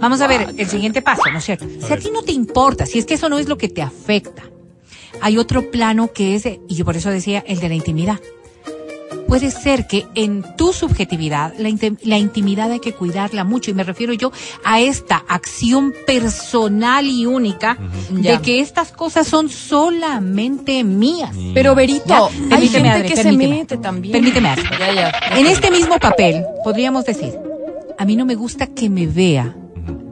[SPEAKER 10] Vamos a ver el siguiente paso, ¿no es cierto? Si a ti no te importa, si es que eso no es lo que te afecta, hay otro plano que es, y yo por eso decía, el de la intimidad. Puede ser que en tu subjetividad, la, la intimidad hay que cuidarla mucho, y me refiero yo a esta acción personal y única de
[SPEAKER 5] Ya.
[SPEAKER 10] que estas cosas son solamente mías.
[SPEAKER 5] Pero Berito,
[SPEAKER 10] Ya,
[SPEAKER 5] hay
[SPEAKER 10] permíteme,
[SPEAKER 5] gente
[SPEAKER 10] Adri,
[SPEAKER 5] que se
[SPEAKER 10] permíteme.
[SPEAKER 5] mete también.
[SPEAKER 10] Permíteme, Adri.
[SPEAKER 5] Ya, ya.
[SPEAKER 10] En este mismo papel, podríamos decir, a mí no me gusta que me vea,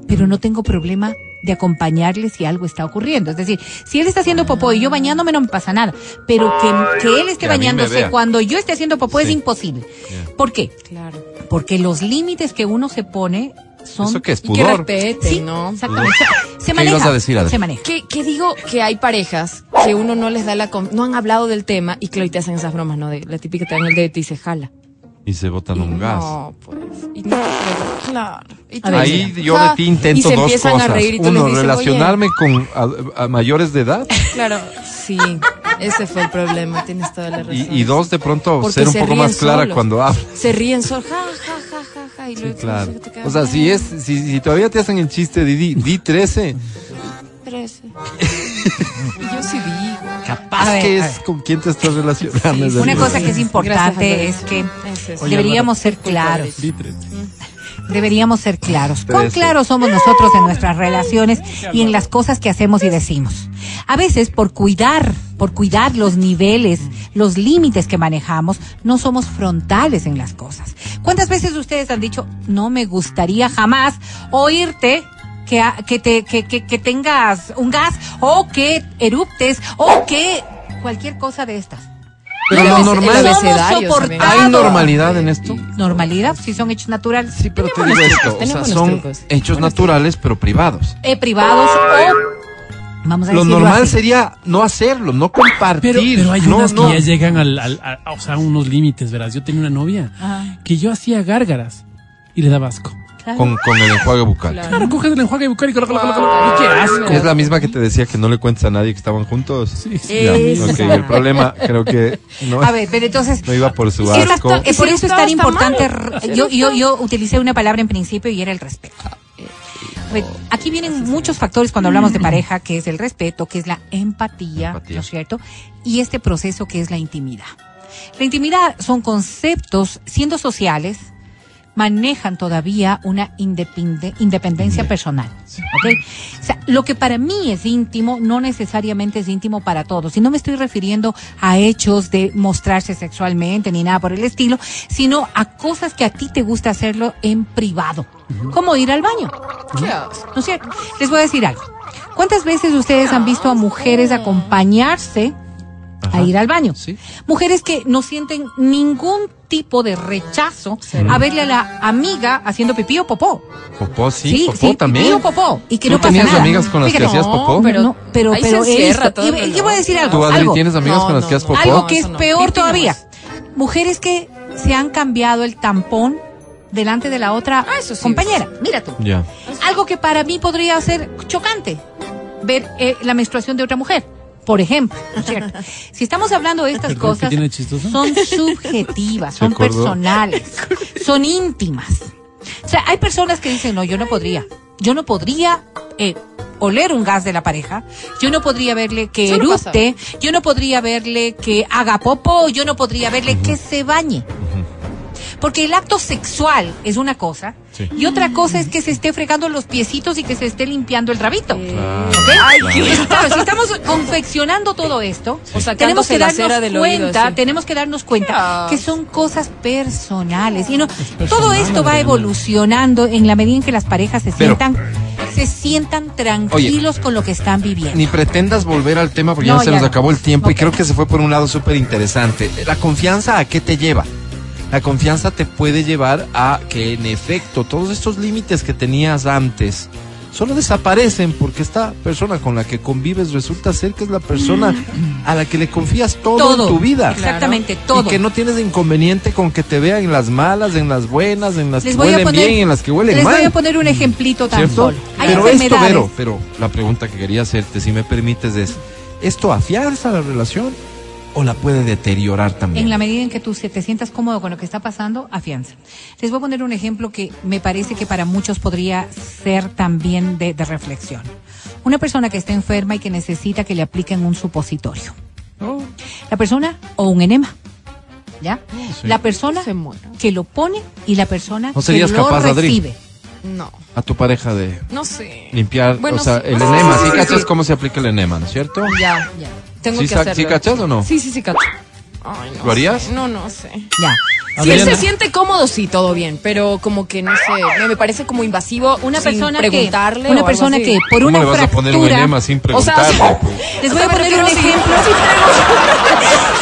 [SPEAKER 10] pero no tengo problema de acompañarle si algo está ocurriendo. Es decir, si él está haciendo popó y yo bañándome no me pasa nada, pero que, que él esté
[SPEAKER 2] Que
[SPEAKER 10] bañándose cuando yo esté haciendo popó es imposible. ¿Por qué?
[SPEAKER 5] Claro.
[SPEAKER 10] Porque los límites que uno se pone son...
[SPEAKER 2] ¿Eso qué es?
[SPEAKER 5] Y que
[SPEAKER 2] ¿Pudor?
[SPEAKER 5] respeten,
[SPEAKER 10] Sí,
[SPEAKER 5] ¿no?
[SPEAKER 10] exactamente. Se, se
[SPEAKER 2] ¿Qué
[SPEAKER 10] maneja.
[SPEAKER 2] ibas a decir,
[SPEAKER 10] se maneja.
[SPEAKER 5] Que, que digo que hay parejas que uno no les da la... con- No han hablado del tema y y te hacen esas bromas, ¿no? De la típica que te dan el dedo y se jala.
[SPEAKER 2] Y se botan un gas.
[SPEAKER 5] No, pues. Y no, claro. Y tú
[SPEAKER 2] Ahí
[SPEAKER 5] dices,
[SPEAKER 2] yo de ti intento
[SPEAKER 5] y
[SPEAKER 2] dos cosas.
[SPEAKER 5] A reír y tú
[SPEAKER 2] Uno,
[SPEAKER 5] dices,
[SPEAKER 2] relacionarme con a, a mayores de edad.
[SPEAKER 5] Claro, sí. Ese fue el problema. Tienes toda la razón.
[SPEAKER 2] y, y dos, de pronto
[SPEAKER 5] Porque
[SPEAKER 2] ser un
[SPEAKER 5] se
[SPEAKER 2] poco más clara
[SPEAKER 5] solos.
[SPEAKER 2] cuando hablo.
[SPEAKER 5] Se ríen solo. Ja, ja, ja, ja, ja. Y
[SPEAKER 2] Sí,
[SPEAKER 5] luego
[SPEAKER 2] claro.
[SPEAKER 5] te quedas,
[SPEAKER 2] O sea, si es, si, si todavía te hacen el chiste di, di 13,
[SPEAKER 5] Trece. y yo sí digo.
[SPEAKER 2] capaz
[SPEAKER 10] A ver,
[SPEAKER 2] que es con quién te estás relacionando.
[SPEAKER 5] Sí,
[SPEAKER 10] Una cosa que es importante es que
[SPEAKER 5] Es.
[SPEAKER 10] deberíamos ser claros. Deberíamos ser claros. ¿Cuán claros somos nosotros en nuestras relaciones y en las cosas que hacemos y decimos? A veces, por cuidar, por cuidar los niveles, los límites que manejamos, no somos frontales en las cosas. ¿Cuántas veces ustedes han dicho, no me gustaría jamás oírte que, te, que, que, que tengas un gas o que eruptes o que cualquier cosa de estas?
[SPEAKER 2] Pero lo normal,
[SPEAKER 5] el abecedario.
[SPEAKER 2] ¿hay normalidad en esto?
[SPEAKER 10] Normalidad, si son hechos naturales.
[SPEAKER 2] Sí, pero te digo esto, o sea, son
[SPEAKER 5] trucos.
[SPEAKER 2] hechos naturales pero privados.
[SPEAKER 10] eh, privados o vamos a
[SPEAKER 2] Lo normal
[SPEAKER 10] así.
[SPEAKER 2] sería no hacerlo, no compartir.
[SPEAKER 4] Pero, pero hay
[SPEAKER 2] no,
[SPEAKER 4] unas
[SPEAKER 2] no.
[SPEAKER 4] que ya llegan al, al- a, o sea, a unos límites, verás. Yo tenía una novia
[SPEAKER 10] Ajá.
[SPEAKER 4] que yo hacía gárgaras y le daba asco.
[SPEAKER 10] Claro.
[SPEAKER 2] con, con el enjuague bucal.
[SPEAKER 4] Claro, coges el enjuague y buscar y colo, colo, colo, colo. Y qué asco.
[SPEAKER 2] Es la misma que te decía que no le cuentes a nadie que estaban juntos.
[SPEAKER 4] Sí, sí.
[SPEAKER 2] Ya, el problema creo que no,
[SPEAKER 10] A ver, pero entonces
[SPEAKER 2] no iba por su
[SPEAKER 10] está-
[SPEAKER 2] asco.
[SPEAKER 10] eh, por
[SPEAKER 5] Si
[SPEAKER 10] eso es tan importante. Yo, yo, yo utilicé una palabra en principio y era el respeto. Aquí vienen muchos factores cuando hablamos de pareja, que es el respeto, que es la empatía,
[SPEAKER 2] Empatía.
[SPEAKER 10] ¿no es cierto? Y este proceso que es la intimidad. La intimidad son conceptos, siendo sociales, manejan todavía una independe- independencia personal. ¿ok? O sea, lo que para mí es íntimo no necesariamente es íntimo para todos. Y no me estoy refiriendo a hechos de mostrarse sexualmente ni nada por el estilo, sino a cosas que a ti te gusta hacerlo en privado. Como ir al baño. ¿No es cierto? Les voy a decir algo. ¿Cuántas veces ustedes han visto a mujeres acompañarse
[SPEAKER 2] Ajá.
[SPEAKER 10] a ir al baño.
[SPEAKER 2] Sí.
[SPEAKER 10] Mujeres que no sienten ningún tipo de rechazo a verle a la amiga haciendo pipí o popó.
[SPEAKER 2] Popó, sí,
[SPEAKER 10] Sí,
[SPEAKER 2] popó
[SPEAKER 10] sí,
[SPEAKER 2] también.
[SPEAKER 10] pipí o popó. Y que
[SPEAKER 2] ¿Tú
[SPEAKER 10] no pasa
[SPEAKER 2] tenías
[SPEAKER 10] nada.
[SPEAKER 2] amigas con las que
[SPEAKER 10] Fíjate,
[SPEAKER 2] hacías popó?
[SPEAKER 5] pero-
[SPEAKER 10] no, pero,
[SPEAKER 5] ahí se
[SPEAKER 10] pero
[SPEAKER 5] encierra
[SPEAKER 10] visto-
[SPEAKER 5] todo
[SPEAKER 10] y- yo voy a decir algo.
[SPEAKER 2] ¿Tú, Adri,
[SPEAKER 10] algo,
[SPEAKER 2] tienes amigas
[SPEAKER 5] No,
[SPEAKER 2] con las que
[SPEAKER 5] no.
[SPEAKER 2] popó?
[SPEAKER 10] algo que es peor todavía. Mujeres que se han cambiado el tampón delante de la otra
[SPEAKER 5] Ah, eso sí.
[SPEAKER 10] compañera. Mira tú.
[SPEAKER 2] Ya.
[SPEAKER 10] Algo que para mí podría ser chocante, ver eh, la menstruación de otra mujer. Por ejemplo, ¿no es cierto? Si estamos hablando de estas
[SPEAKER 4] Perdón, ¿qué
[SPEAKER 10] cosas, son subjetivas,
[SPEAKER 2] ¿Se
[SPEAKER 10] son
[SPEAKER 2] acordó?
[SPEAKER 10] personales, son íntimas. O sea, hay personas que dicen, no, yo no podría. Yo no podría eh, oler un gas de la pareja. Yo no podría verle que erupte. Yo no podría verle que haga popo. Yo no podría verle que se bañe. Porque el acto sexual es una cosa
[SPEAKER 2] Sí.
[SPEAKER 10] y otra cosa es que se esté fregando los piecitos y que se esté limpiando el rabito.
[SPEAKER 5] Ay,
[SPEAKER 2] claro.
[SPEAKER 5] qué-
[SPEAKER 10] Claro, si estamos confeccionando todo esto,
[SPEAKER 5] O sacándose
[SPEAKER 10] tenemos que
[SPEAKER 5] la
[SPEAKER 10] darnos
[SPEAKER 5] cera del oído,
[SPEAKER 10] cuenta,
[SPEAKER 5] sí.
[SPEAKER 10] tenemos que darnos cuenta que son cosas personales y no
[SPEAKER 4] personal,
[SPEAKER 10] todo esto va evolucionando en la medida en que las parejas se
[SPEAKER 2] Pero-
[SPEAKER 10] sientan se sientan tranquilos con lo que están viviendo.
[SPEAKER 2] Ni pretendas volver al tema porque
[SPEAKER 10] No,
[SPEAKER 2] ya se
[SPEAKER 10] ya
[SPEAKER 2] nos
[SPEAKER 10] no.
[SPEAKER 2] acabó el tiempo y creo que se fue por un lado súper interesante. La confianza a qué te lleva? La confianza te puede llevar a que en efecto todos estos límites que tenías antes solo desaparecen porque esta persona con la que convives resulta ser que es la persona a la que le confías todo,
[SPEAKER 10] Todo.
[SPEAKER 2] en tu vida.
[SPEAKER 10] Exactamente, todo.
[SPEAKER 2] Y que no tienes inconveniente con que te vean en las malas, en las buenas, en las
[SPEAKER 10] Les
[SPEAKER 2] que huelen
[SPEAKER 10] poner-
[SPEAKER 2] bien en las que huelen
[SPEAKER 10] Les
[SPEAKER 2] mal.
[SPEAKER 10] voy a poner un ejemplito tan
[SPEAKER 2] Pero esto. Vero, pero la pregunta que quería hacerte, si me permites, es, ¿esto afianza la relación o la puede deteriorar también?
[SPEAKER 10] En la medida en que tú se- te sientas cómodo con lo que está pasando, afianza. Les voy a poner un ejemplo que me parece que para muchos podría ser también de, de reflexión. Una persona que está enferma y que necesita que le apliquen un supositorio.
[SPEAKER 2] Oh.
[SPEAKER 10] La persona o un enema. ¿Ya?
[SPEAKER 2] Sí.
[SPEAKER 10] La persona
[SPEAKER 5] Se
[SPEAKER 10] que lo pone y la persona
[SPEAKER 2] ¿No serías
[SPEAKER 10] que lo
[SPEAKER 2] capaz, Adri?
[SPEAKER 10] recibe.
[SPEAKER 5] No,
[SPEAKER 2] A tu pareja de
[SPEAKER 5] no sé.
[SPEAKER 2] limpiar,
[SPEAKER 5] Bueno,
[SPEAKER 2] o sea,
[SPEAKER 5] sí.
[SPEAKER 2] el
[SPEAKER 5] Ah,
[SPEAKER 2] enema,
[SPEAKER 5] sí,
[SPEAKER 2] ¿sí
[SPEAKER 5] sí,
[SPEAKER 2] cachas
[SPEAKER 5] sí.
[SPEAKER 2] cómo se aplica el enema, ¿no es cierto?
[SPEAKER 5] Ya, ya. Tengo
[SPEAKER 2] ¿Sí
[SPEAKER 5] que hacerlo.
[SPEAKER 2] sí cachas o no?
[SPEAKER 5] Sí, sí, sí, cacho. Ay, no
[SPEAKER 2] ¿Lo harías?
[SPEAKER 5] sé. No, no sé.
[SPEAKER 10] Ya.
[SPEAKER 5] Si él se siente cómodo, sí, todo bien, pero como que no sé, me, me parece como invasivo
[SPEAKER 10] Una
[SPEAKER 5] sin
[SPEAKER 10] persona que
[SPEAKER 5] preguntarle o
[SPEAKER 10] una persona
[SPEAKER 5] así.
[SPEAKER 10] que por
[SPEAKER 2] ¿Cómo
[SPEAKER 10] una
[SPEAKER 2] le vas a poner un
[SPEAKER 10] fractura
[SPEAKER 2] enema sin
[SPEAKER 5] O sea,
[SPEAKER 2] preguntarle?
[SPEAKER 5] o sea,
[SPEAKER 2] pues?
[SPEAKER 10] Les
[SPEAKER 5] O
[SPEAKER 10] voy
[SPEAKER 5] sea,
[SPEAKER 10] a poner un ejemplo.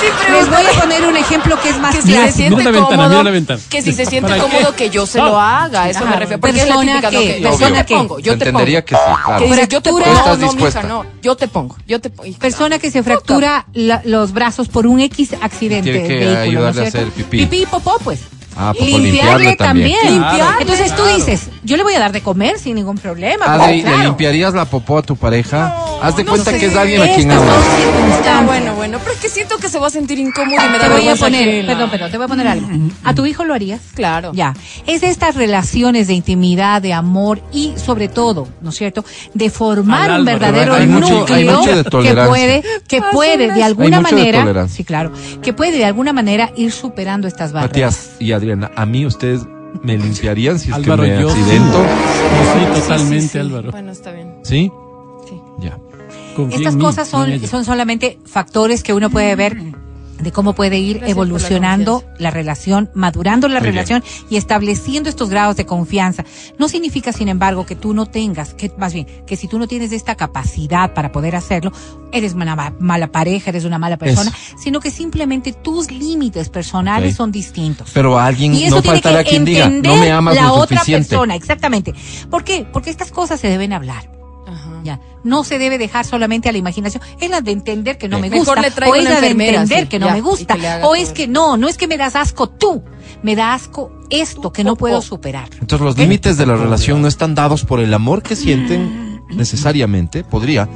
[SPEAKER 5] Sí,
[SPEAKER 10] Les voy a poner un ejemplo que es más
[SPEAKER 5] que si se siente
[SPEAKER 4] Mira la ventana,
[SPEAKER 5] cómodo,
[SPEAKER 4] mira la ventana.
[SPEAKER 5] que si se siente cómodo que yo se lo haga, eso me refiero. Porque es la
[SPEAKER 10] Persona
[SPEAKER 5] típica, ¿no?
[SPEAKER 10] que-
[SPEAKER 5] que
[SPEAKER 10] persona
[SPEAKER 5] yo te
[SPEAKER 10] que-
[SPEAKER 5] pongo, yo te pongo.
[SPEAKER 2] que sí, claro.
[SPEAKER 5] Que yo te
[SPEAKER 10] Fractura-
[SPEAKER 5] pongo,
[SPEAKER 2] ¿Estás
[SPEAKER 5] no, mija, no, yo te pongo, yo te pongo.
[SPEAKER 10] Persona que se fractura la- los brazos por un X accidente.
[SPEAKER 2] Tiene que ayudarle
[SPEAKER 10] ¿no
[SPEAKER 2] a hacer pipí.
[SPEAKER 10] Pipí y popó, pues.
[SPEAKER 2] Ah, pues,
[SPEAKER 10] Limpiarle
[SPEAKER 2] limpiarle también.
[SPEAKER 10] también.
[SPEAKER 2] Claro,
[SPEAKER 10] Entonces tú dices, yo le voy a dar de comer sin ningún problema.
[SPEAKER 2] Adri,
[SPEAKER 10] porque,
[SPEAKER 2] ¿le
[SPEAKER 10] claro,
[SPEAKER 2] limpiarías la popó a tu pareja? Haz de
[SPEAKER 5] no
[SPEAKER 2] cuenta
[SPEAKER 5] sé.
[SPEAKER 2] que es alguien a quien amas.
[SPEAKER 5] Ah, bueno, bueno, pero es que siento que se va a sentir incómodo y me da
[SPEAKER 10] Te voy a
[SPEAKER 5] vergüenza
[SPEAKER 10] poner, perdón, perdón, te voy a poner algo. ¿A tu hijo lo harías?
[SPEAKER 5] Claro.
[SPEAKER 10] Ya. Es de estas relaciones de intimidad, de amor y sobre todo, ¿no es cierto? De formar
[SPEAKER 4] Al
[SPEAKER 10] un verdadero
[SPEAKER 2] hay mucho-
[SPEAKER 10] núcleo
[SPEAKER 2] hay mucho de
[SPEAKER 10] que puede, que
[SPEAKER 5] Ah,
[SPEAKER 10] puede de alguna
[SPEAKER 2] Hay mucho de
[SPEAKER 10] manera, sí, claro, que puede de alguna manera ir superando estas barreras.
[SPEAKER 2] Matías y Adriana, a mí ustedes me limpiarían si es
[SPEAKER 4] Álvaro,
[SPEAKER 2] que me
[SPEAKER 4] yo-
[SPEAKER 2] accidento.
[SPEAKER 4] Sí,
[SPEAKER 5] Sí,
[SPEAKER 4] totalmente,
[SPEAKER 5] sí, sí.
[SPEAKER 4] Álvaro.
[SPEAKER 5] Bueno, está bien.
[SPEAKER 2] ¿Sí?
[SPEAKER 5] Sí.
[SPEAKER 2] Ya.
[SPEAKER 4] Confía
[SPEAKER 10] Estas cosas son, son solamente factores que uno puede ver de cómo puede ir
[SPEAKER 5] Gracias por la
[SPEAKER 10] evolucionando la, relación, madurando la
[SPEAKER 2] Muy bien.
[SPEAKER 10] relación y estableciendo estos grados de confianza. No significa, sin embargo, que tú no tengas, que más bien, que si tú no tienes esta capacidad para poder hacerlo, eres una ma- mala pareja, eres una mala persona, sino que simplemente tus límites personales son distintos.
[SPEAKER 2] Pero a alguien
[SPEAKER 10] Y eso
[SPEAKER 2] no
[SPEAKER 10] tiene
[SPEAKER 2] faltará
[SPEAKER 10] que
[SPEAKER 2] quien diga, no me amas
[SPEAKER 10] la
[SPEAKER 2] lo
[SPEAKER 10] otra
[SPEAKER 2] suficiente.
[SPEAKER 10] persona, exactamente. ¿Por qué? Porque estas cosas se deben hablar. Ya. No se debe dejar solamente a la imaginación. Es la de entender que no me
[SPEAKER 5] Mejor
[SPEAKER 10] gusta. o es la de entender
[SPEAKER 5] sí,
[SPEAKER 10] que no
[SPEAKER 5] ya,
[SPEAKER 10] me gusta. O es que no, no es que me das asco tú. Me da asco esto que no puedo superar.
[SPEAKER 2] Entonces los límites de la relación no están dados por el amor que sienten necesariamente, podría,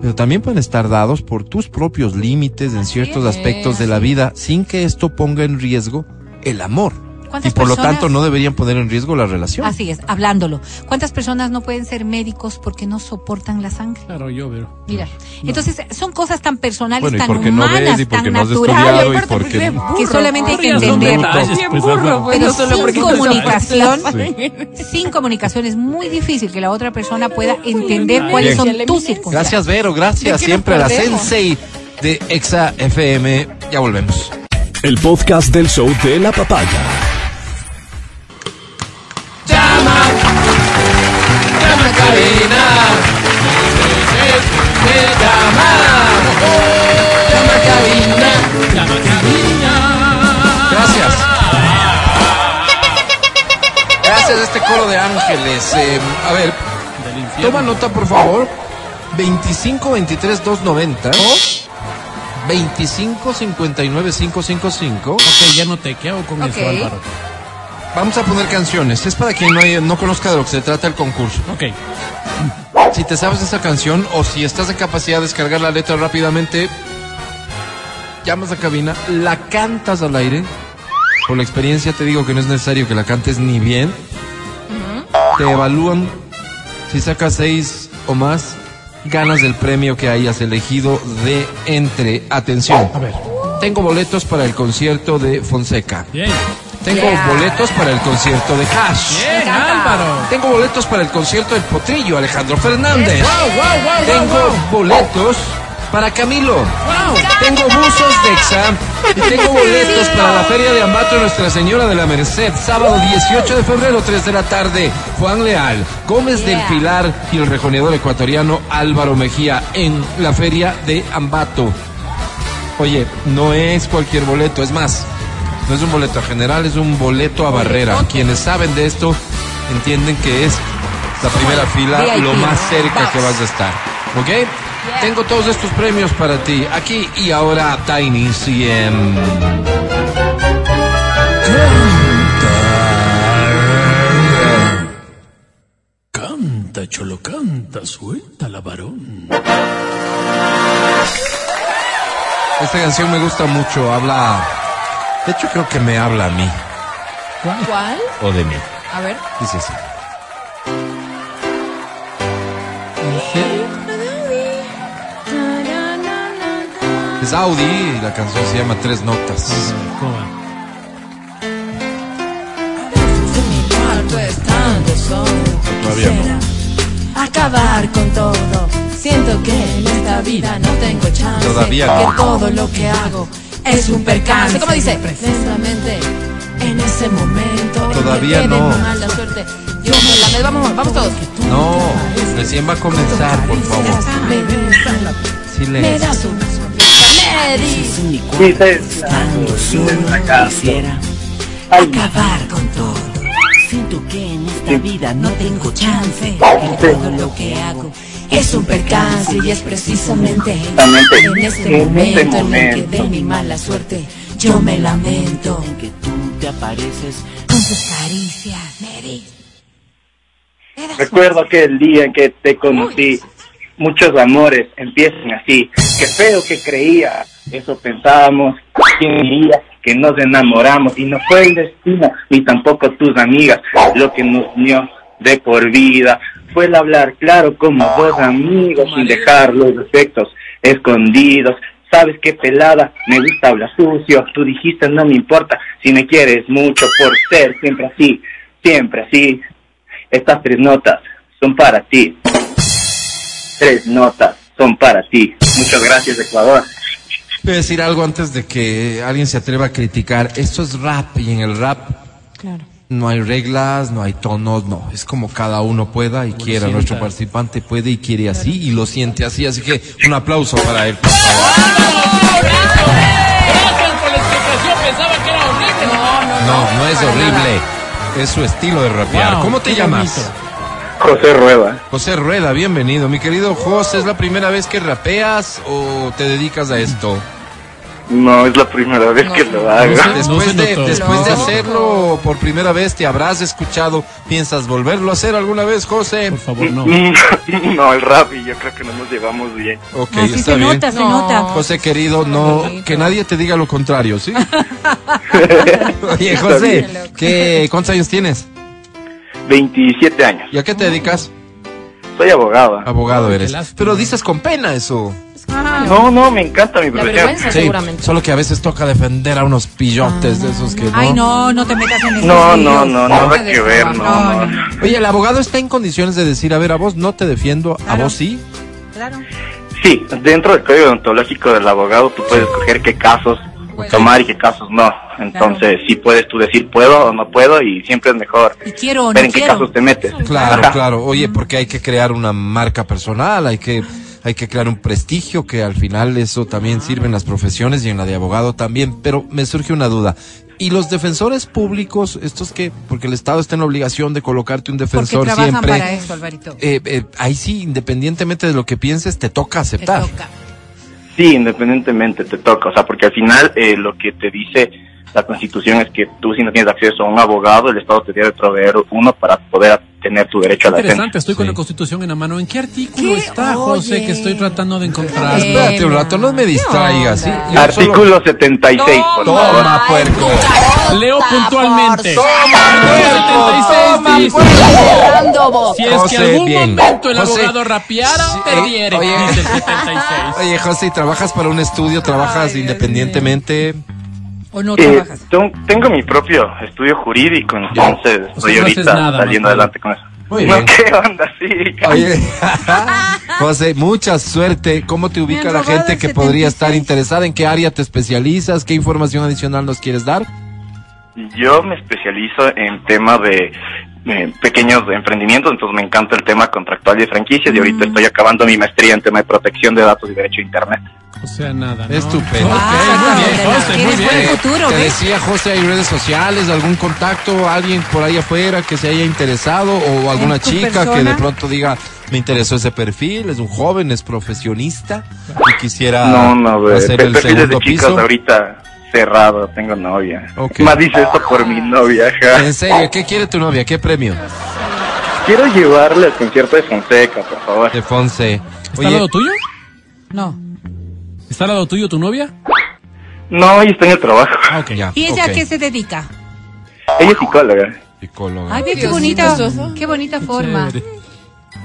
[SPEAKER 2] pero también pueden estar dados por tus propios límites en ciertos aspectos de la vida sin que esto ponga en riesgo el amor. Y
[SPEAKER 10] ¿Cuántas
[SPEAKER 2] por lo tanto no deberían poner en riesgo la relación.
[SPEAKER 10] Así es, hablándolo. ¿Cuántas personas no pueden ser médicos porque no soportan la sangre?
[SPEAKER 4] Claro, yo, pero.
[SPEAKER 10] Mira, entonces son cosas tan personales,
[SPEAKER 2] Bueno,
[SPEAKER 10] tan
[SPEAKER 2] no
[SPEAKER 10] humanas,
[SPEAKER 2] ves y porque
[SPEAKER 10] tan naturales,
[SPEAKER 2] porque...
[SPEAKER 5] pues,
[SPEAKER 10] que solamente hay que entender.
[SPEAKER 4] pues,
[SPEAKER 5] pues,
[SPEAKER 10] Pero sin comunicación,
[SPEAKER 5] Sí.
[SPEAKER 10] sin comunicación es muy difícil que la otra persona pueda entender
[SPEAKER 4] Bien.
[SPEAKER 10] cuáles son tus circunstancias.
[SPEAKER 2] Gracias Vero,
[SPEAKER 5] ¿De
[SPEAKER 2] gracias siempre a la? Sensei de Exa FM. Ya volvemos.
[SPEAKER 1] El podcast del show de la papaya.
[SPEAKER 2] Cabina. Gracias. Gracias a este coro de ángeles. Eh, a ver, toma nota por favor. 25 23 290 25 59 555
[SPEAKER 4] Ok, ya noté. ¿Qué hago con eso, Álvaro?
[SPEAKER 2] Vamos a poner canciones. Es para quien no, hay- no conozca de lo que se trata el concurso.
[SPEAKER 4] Ok.
[SPEAKER 2] Si te sabes esa canción o si estás en capacidad de descargar la letra rápidamente, llamas a cabina, la cantas al aire. Por la experiencia te digo que no es necesario que la cantes ni bien. Te evalúan. Si sacas seis o más, ganas el premio que hayas elegido de entre. Atención.
[SPEAKER 4] A ver.
[SPEAKER 2] Tengo boletos para el concierto de Fonseca.
[SPEAKER 4] Bien.
[SPEAKER 2] Tengo
[SPEAKER 5] Yeah.
[SPEAKER 2] boletos para el concierto de Cash.
[SPEAKER 4] Bien, Álvaro.
[SPEAKER 2] Tengo boletos para el concierto del Potrillo, Alejandro Fernández.
[SPEAKER 4] Wow, wow, wow,
[SPEAKER 2] Tengo boletos para Camilo.
[SPEAKER 4] Wow.
[SPEAKER 2] Tengo buzos de exam. Y tengo boletos para la Feria de Ambato de Nuestra Señora de la Merced, sábado 18 de febrero, 3 de la tarde. Juan Leal, Gómez del. Pilar y el rejoneador ecuatoriano Álvaro Mejía en la Feria de Ambato. Oye, no es cualquier boleto, es más, no es un boleto a general, es un boleto a barrera. Quienes saben de esto entienden que es la primera fila lo más cerca que vas a estar. ¿Ok? Tengo todos estos premios para ti. Aquí y ahora Tiny CM.
[SPEAKER 4] Canta, cholo, canta, suelta la varón.
[SPEAKER 2] Esta canción me gusta mucho, habla... De hecho creo que me habla a mí
[SPEAKER 5] ¿Cuál?
[SPEAKER 2] o de mí.
[SPEAKER 5] A ver.
[SPEAKER 2] Dice así. Es Audi y la canción se llama Tres Notas.
[SPEAKER 4] ¿Cómo va?
[SPEAKER 2] Todavía no.
[SPEAKER 5] Quisiera Acabar con todo. Siento que en esta vida no tengo chance.
[SPEAKER 2] Todavía no.
[SPEAKER 5] Que todo lo que hago es un percance. ¿Cómo dice? Precisamente en ese momento.
[SPEAKER 2] Todavía no.
[SPEAKER 5] mala suerte. Yo me la me- vamos, vamos todos.
[SPEAKER 2] No, recién va a comenzar, por favor. Silencio.
[SPEAKER 5] das una sonrisa. Me dices.
[SPEAKER 11] Quisiera acabar con todo. Siento que en esta vida no tengo chance. Que todo lo que hago
[SPEAKER 5] Es un percance y es precisamente en este
[SPEAKER 11] En este
[SPEAKER 5] momento en el que de mi mala suerte yo me lamento.
[SPEAKER 11] en que tú te apareces.
[SPEAKER 5] Con tus caricias, das
[SPEAKER 12] Recuerdo aquel día en que te conocí. Muchos amores empiezan así. Qué feo que creía. Eso pensábamos. ¿Quién diría que nos enamoramos? Y no fue el destino, ni tampoco tus amigas. Lo que nos unió de por vida fue el hablar claro como dos amigos sin dejar los defectos escondidos. Sabes qué pelada, me gusta hablar sucio. Tú dijiste no me importa si me quieres mucho por ser siempre así, siempre así. Estas tres notas son para ti. Tres notas son para ti. Muchas gracias, Ecuador.
[SPEAKER 2] Voy a decir algo antes de que alguien se atreva a criticar. Esto es rap y en el rap
[SPEAKER 5] Claro.
[SPEAKER 2] No hay reglas, no hay tonos, no. Es como cada uno pueda y quiera. Nuestro participante puede y quiere así y lo siente así. Así que un aplauso para él, por favor.
[SPEAKER 4] Gracias por la explicación, pensaba que era horrible.
[SPEAKER 5] No, no, no.
[SPEAKER 2] No, no es horrible. Es su estilo de rapear.
[SPEAKER 4] Wow,
[SPEAKER 2] ¿Cómo te llamas?
[SPEAKER 4] bonito.
[SPEAKER 12] José Rueda.
[SPEAKER 2] José Rueda, bienvenido. Mi querido José, ¿es la primera vez que rapeas o te dedicas a esto?
[SPEAKER 12] No es la primera vez que lo hago.
[SPEAKER 2] Después de, después de hacerlo por primera vez, ¿te habrás escuchado? ¿Piensas volverlo a hacer alguna vez, José?
[SPEAKER 4] Por favor, no.
[SPEAKER 12] no, el rap y yo creo que no nos llevamos bien.
[SPEAKER 2] Ok, está
[SPEAKER 10] se
[SPEAKER 2] bien.
[SPEAKER 10] nota, se
[SPEAKER 5] No.
[SPEAKER 10] nota.
[SPEAKER 2] José querido, no, que nadie te diga lo contrario, ¿sí? Oye, José, ¿qué, ¿cuántos años tienes?
[SPEAKER 12] 27 años.
[SPEAKER 2] ¿Y a qué te dedicas?
[SPEAKER 12] Soy abogado.
[SPEAKER 2] Abogado eres. Pero dices con pena eso.
[SPEAKER 12] No, no, me encanta mi
[SPEAKER 5] La
[SPEAKER 12] profesión.
[SPEAKER 5] vergüenza
[SPEAKER 2] Sí,
[SPEAKER 5] seguramente.
[SPEAKER 2] solo que a veces toca defender a unos pillotes de esos que no.
[SPEAKER 10] Ay, no, no te metas en eso.
[SPEAKER 12] No, no, no, nada
[SPEAKER 5] Nada
[SPEAKER 12] que ver, no,
[SPEAKER 10] No,
[SPEAKER 12] no.
[SPEAKER 2] Oye, el abogado está en condiciones de decir, a ver, a vos no te defiendo, a
[SPEAKER 10] Claro.
[SPEAKER 2] vos sí.
[SPEAKER 10] Claro.
[SPEAKER 12] Sí, dentro del código ontológico del abogado tú puedes escoger qué casos tomar y qué casos no. Entonces, sí puedes tú decir puedo o no puedo y siempre es mejor
[SPEAKER 10] Y quiero o no
[SPEAKER 12] ver en qué casos te metes.
[SPEAKER 2] Claro,
[SPEAKER 12] Ajá.
[SPEAKER 2] claro. Oye, porque hay que crear una marca personal, hay que hay que crear un prestigio, que al final eso también sirve en las profesiones y en la de abogado también. Pero me surge una duda. ¿Y los defensores públicos, estos que, porque el Estado está en la obligación de colocarte un
[SPEAKER 10] Porque
[SPEAKER 2] defensor
[SPEAKER 10] trabajan
[SPEAKER 2] siempre,
[SPEAKER 10] para eso, Alvarito.
[SPEAKER 2] eh, eh, ahí sí, independientemente de lo que pienses, te toca
[SPEAKER 10] Te
[SPEAKER 2] aceptar.
[SPEAKER 10] toca.
[SPEAKER 12] Sí, independientemente te toca, o sea, porque al final eh, lo que te dice la Constitución es que tú si no tienes acceso a un abogado, el Estado te debe proveer uno para poder tener tu derecho a la defensa.
[SPEAKER 4] Interesante, estoy con
[SPEAKER 2] Sí.
[SPEAKER 4] la Constitución en la mano. ¿En qué artículo
[SPEAKER 5] ¿Qué?
[SPEAKER 4] está, José,
[SPEAKER 5] Oye.
[SPEAKER 4] que estoy tratando de encontrar?
[SPEAKER 5] Eh,
[SPEAKER 2] Espérate un rato, no me distraigas. ¿sí?
[SPEAKER 12] Artículo 76, por
[SPEAKER 2] solo-
[SPEAKER 12] favor.
[SPEAKER 2] Toma, puerco.
[SPEAKER 4] Leo puntualmente.
[SPEAKER 2] puerco,
[SPEAKER 4] 76
[SPEAKER 2] toma,
[SPEAKER 5] Cerrando boca.
[SPEAKER 4] Si es que
[SPEAKER 2] José,
[SPEAKER 4] algún
[SPEAKER 2] bien.
[SPEAKER 4] momento el
[SPEAKER 2] José,
[SPEAKER 4] abogado rapeara,
[SPEAKER 2] sí,
[SPEAKER 4] perdiere,
[SPEAKER 2] oye.
[SPEAKER 4] dice el 76.
[SPEAKER 2] Oye, José, ¿trabajas para un estudio? ¿Trabajas
[SPEAKER 5] Ay, Dios
[SPEAKER 2] independientemente?
[SPEAKER 10] ¿O no
[SPEAKER 12] Eh,
[SPEAKER 10] trabajas?
[SPEAKER 12] ten- tengo mi propio estudio jurídico, entonces
[SPEAKER 4] O sea,
[SPEAKER 12] estoy
[SPEAKER 4] no
[SPEAKER 12] ahorita
[SPEAKER 4] nada,
[SPEAKER 12] saliendo adelante con eso.
[SPEAKER 2] Muy
[SPEAKER 12] no,
[SPEAKER 2] bien.
[SPEAKER 12] ¿qué onda? Sí,
[SPEAKER 2] Oye, José, mucha suerte. ¿Cómo te ubica la gente que podría estar
[SPEAKER 10] 76.
[SPEAKER 2] interesada? ¿En qué área te especializas? ¿Qué información adicional nos quieres dar?
[SPEAKER 12] Yo me especializo en tema de eh, pequeños emprendimientos, entonces me encanta el tema contractual y de franquicias y ahorita estoy acabando mi maestría en tema de protección de datos y derecho a Internet.
[SPEAKER 4] O sea, nada. ¿no?
[SPEAKER 2] Estupendo.
[SPEAKER 4] Ok, muy bien,
[SPEAKER 10] de la-
[SPEAKER 4] José, muy
[SPEAKER 10] tienes buen
[SPEAKER 4] bien.
[SPEAKER 10] futuro,
[SPEAKER 2] Te decía José, ¿hay redes sociales, algún contacto, alguien por ahí afuera que se haya interesado o alguna
[SPEAKER 10] ¿En tu
[SPEAKER 2] chica que de pronto diga, me interesó ese perfil, es un joven, es profesionista y quisiera
[SPEAKER 12] no, no,
[SPEAKER 2] hacer el
[SPEAKER 12] Perfiles
[SPEAKER 2] segundo
[SPEAKER 12] de chicas
[SPEAKER 2] piso?
[SPEAKER 12] ahorita cerrado, tengo novia. Más dice esto por mi novia.
[SPEAKER 2] En serio, ¿qué quiere tu novia? ¿Qué premio?
[SPEAKER 12] Quiero llevarle al concierto de Fonseca, por favor.
[SPEAKER 2] De Fonse.
[SPEAKER 4] ¿Está al lado tuyo?
[SPEAKER 10] No.
[SPEAKER 4] ¿Está al lado tuyo tu novia?
[SPEAKER 12] No, ella está en el trabajo.
[SPEAKER 4] Ah,
[SPEAKER 2] ya.
[SPEAKER 10] ¿Y ella a qué se dedica?
[SPEAKER 12] Ella es psicóloga.
[SPEAKER 2] Psicóloga.
[SPEAKER 10] Ay, qué
[SPEAKER 5] Diosito,
[SPEAKER 10] bonita, qué bonita forma.
[SPEAKER 4] Chévere.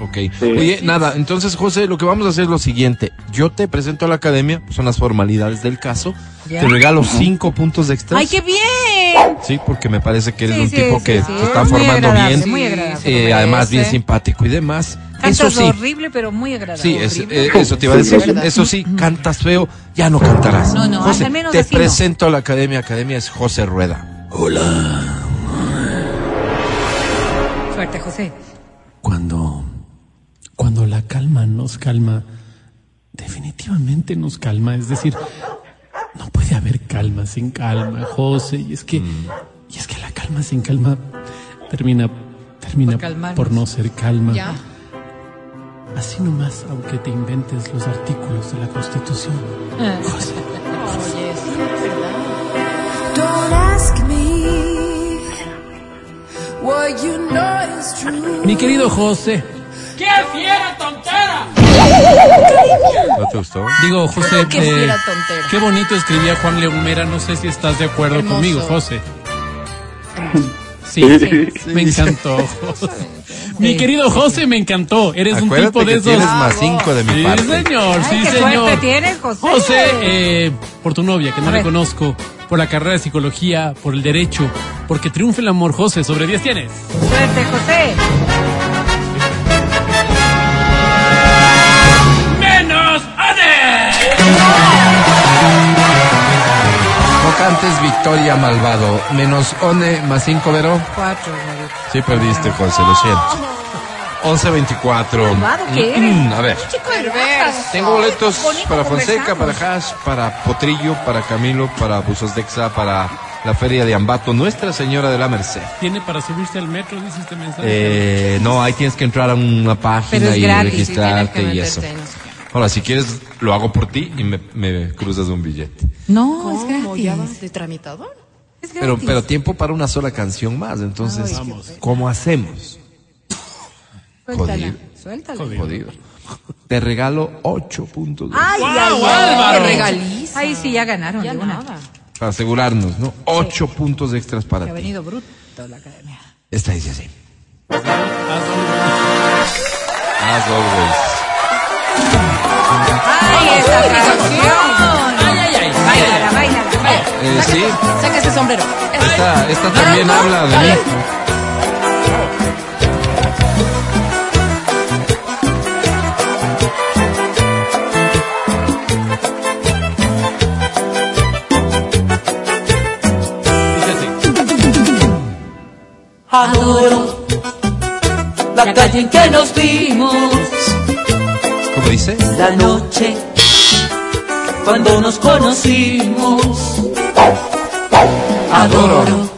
[SPEAKER 2] Ok.
[SPEAKER 12] Sí.
[SPEAKER 2] Oye, nada, entonces José, lo que vamos a hacer es lo siguiente. Yo te presento a la academia, son las formalidades del caso.
[SPEAKER 10] Ya.
[SPEAKER 2] Te regalo cinco puntos extras.
[SPEAKER 10] ¡Ay, qué bien!
[SPEAKER 2] Sí, porque me parece que eres
[SPEAKER 10] Sí,
[SPEAKER 2] un
[SPEAKER 10] sí,
[SPEAKER 2] tipo
[SPEAKER 10] sí,
[SPEAKER 2] que
[SPEAKER 10] sí,
[SPEAKER 2] se está
[SPEAKER 10] muy
[SPEAKER 2] formando
[SPEAKER 10] agradable,
[SPEAKER 2] bien.
[SPEAKER 10] muy agradable.
[SPEAKER 2] eh, además bien
[SPEAKER 5] merece.
[SPEAKER 2] simpático y demás.
[SPEAKER 10] Cantas
[SPEAKER 2] Eso sí.
[SPEAKER 10] horrible, pero muy agradable.
[SPEAKER 2] Sí, es- eh, eso te iba a decir. Eso sí, cantas feo, ya no cantarás.
[SPEAKER 10] No, no,
[SPEAKER 2] José,
[SPEAKER 10] al menos
[SPEAKER 2] te
[SPEAKER 10] así no.
[SPEAKER 2] presento a la academia. Academia es José Rueda.
[SPEAKER 10] Suerte, José.
[SPEAKER 4] Cuando, cuando la calma nos calma, definitivamente nos calma. Es decir, no puede haber calma sin calma, José. Y es que, y es que la calma sin calma termina, termina
[SPEAKER 10] Por
[SPEAKER 4] por no ser calma.
[SPEAKER 5] Ya.
[SPEAKER 4] Así nomás, aunque te inventes los artículos de la Constitución. José.
[SPEAKER 5] Oye, sí, ¿verdad?
[SPEAKER 13] Don't ask me what you know is true.
[SPEAKER 4] Mi querido José. ¡Qué fiera tontera!
[SPEAKER 2] ¿No te gustó?
[SPEAKER 4] Digo, José,
[SPEAKER 5] Qué
[SPEAKER 4] eh,
[SPEAKER 5] fiera tontera.
[SPEAKER 4] qué bonito escribía Juan León Mera. No sé si estás de acuerdo
[SPEAKER 5] Hermoso.
[SPEAKER 4] conmigo, José. Sí, me encantó. José. Mi querido José, me encantó. Eres un tipo de
[SPEAKER 2] que
[SPEAKER 4] esos.
[SPEAKER 2] tienes más cinco de mi
[SPEAKER 4] Sí,
[SPEAKER 2] parte.
[SPEAKER 4] señor,
[SPEAKER 10] Ay,
[SPEAKER 4] sí,
[SPEAKER 10] qué
[SPEAKER 4] señor.
[SPEAKER 10] suerte tienes, José.
[SPEAKER 4] José, eh, por tu novia, que no
[SPEAKER 10] A
[SPEAKER 4] le
[SPEAKER 10] ver.
[SPEAKER 4] conozco, por la carrera de psicología, por el derecho, porque triunfa el amor, José, sobre 10 tienes.
[SPEAKER 10] Suerte, José.
[SPEAKER 2] No cantes Victoria Malvado. Menos One más cinco, Vero.
[SPEAKER 10] Cuatro, Marito.
[SPEAKER 2] Sí perdiste, José, lo siento. 11.24.
[SPEAKER 10] Malvado que
[SPEAKER 2] Mm,
[SPEAKER 10] eres.
[SPEAKER 2] A ver. Tengo boletos para Fonseca, para. Hash, para Potrillo, para Camilo, para Buzos Dexa, para la Feria de Ambato, Nuestra Señora de la Merced.
[SPEAKER 4] ¿Tiene para subirse al metro, dice este mensaje?
[SPEAKER 2] Eh, no, ahí tienes que entrar a una
[SPEAKER 10] Pero
[SPEAKER 2] página
[SPEAKER 10] es
[SPEAKER 2] y
[SPEAKER 10] gratis,
[SPEAKER 2] registrarte
[SPEAKER 5] que
[SPEAKER 2] y eso. Ahora, si quieres, lo hago por ti y me, me cruzas un billete.
[SPEAKER 10] No,
[SPEAKER 5] ¿Cómo?
[SPEAKER 10] es
[SPEAKER 5] ¿Ya
[SPEAKER 10] gratis.
[SPEAKER 5] vas de tramitador?
[SPEAKER 10] Es
[SPEAKER 2] Pero,
[SPEAKER 10] gratis.
[SPEAKER 2] pero tiempo para una sola canción más, entonces,
[SPEAKER 4] Vamos.
[SPEAKER 2] ¿cómo hacemos?
[SPEAKER 10] Suéltala,
[SPEAKER 2] Jodido.
[SPEAKER 10] suéltala.
[SPEAKER 2] Jodido. Te regalo ocho puntos de-
[SPEAKER 10] Ay,
[SPEAKER 4] ¡Guau,
[SPEAKER 10] ay, ay.
[SPEAKER 4] Álvaro!
[SPEAKER 5] Qué regaliza.
[SPEAKER 10] Ahí sí, ya ganaron.
[SPEAKER 5] Ya
[SPEAKER 10] de una.
[SPEAKER 5] nada.
[SPEAKER 2] para asegurarnos, ¿no? Ocho puntos extras para
[SPEAKER 10] Que ha
[SPEAKER 2] ti.
[SPEAKER 10] venido bruto la academia.
[SPEAKER 2] Esta dice así. As always.
[SPEAKER 10] ¡Ay, esa canción!
[SPEAKER 5] Ay, ay, ay.
[SPEAKER 10] Báilala, báilala.
[SPEAKER 2] Eh, sí,
[SPEAKER 5] Saca ese sombrero.
[SPEAKER 2] esta, esta también habla de mí.
[SPEAKER 4] Dice así.
[SPEAKER 11] Adoro la calle en que nos vimos.
[SPEAKER 2] ¿Cómo dice?
[SPEAKER 11] La noche, cuando nos conocimos, adoro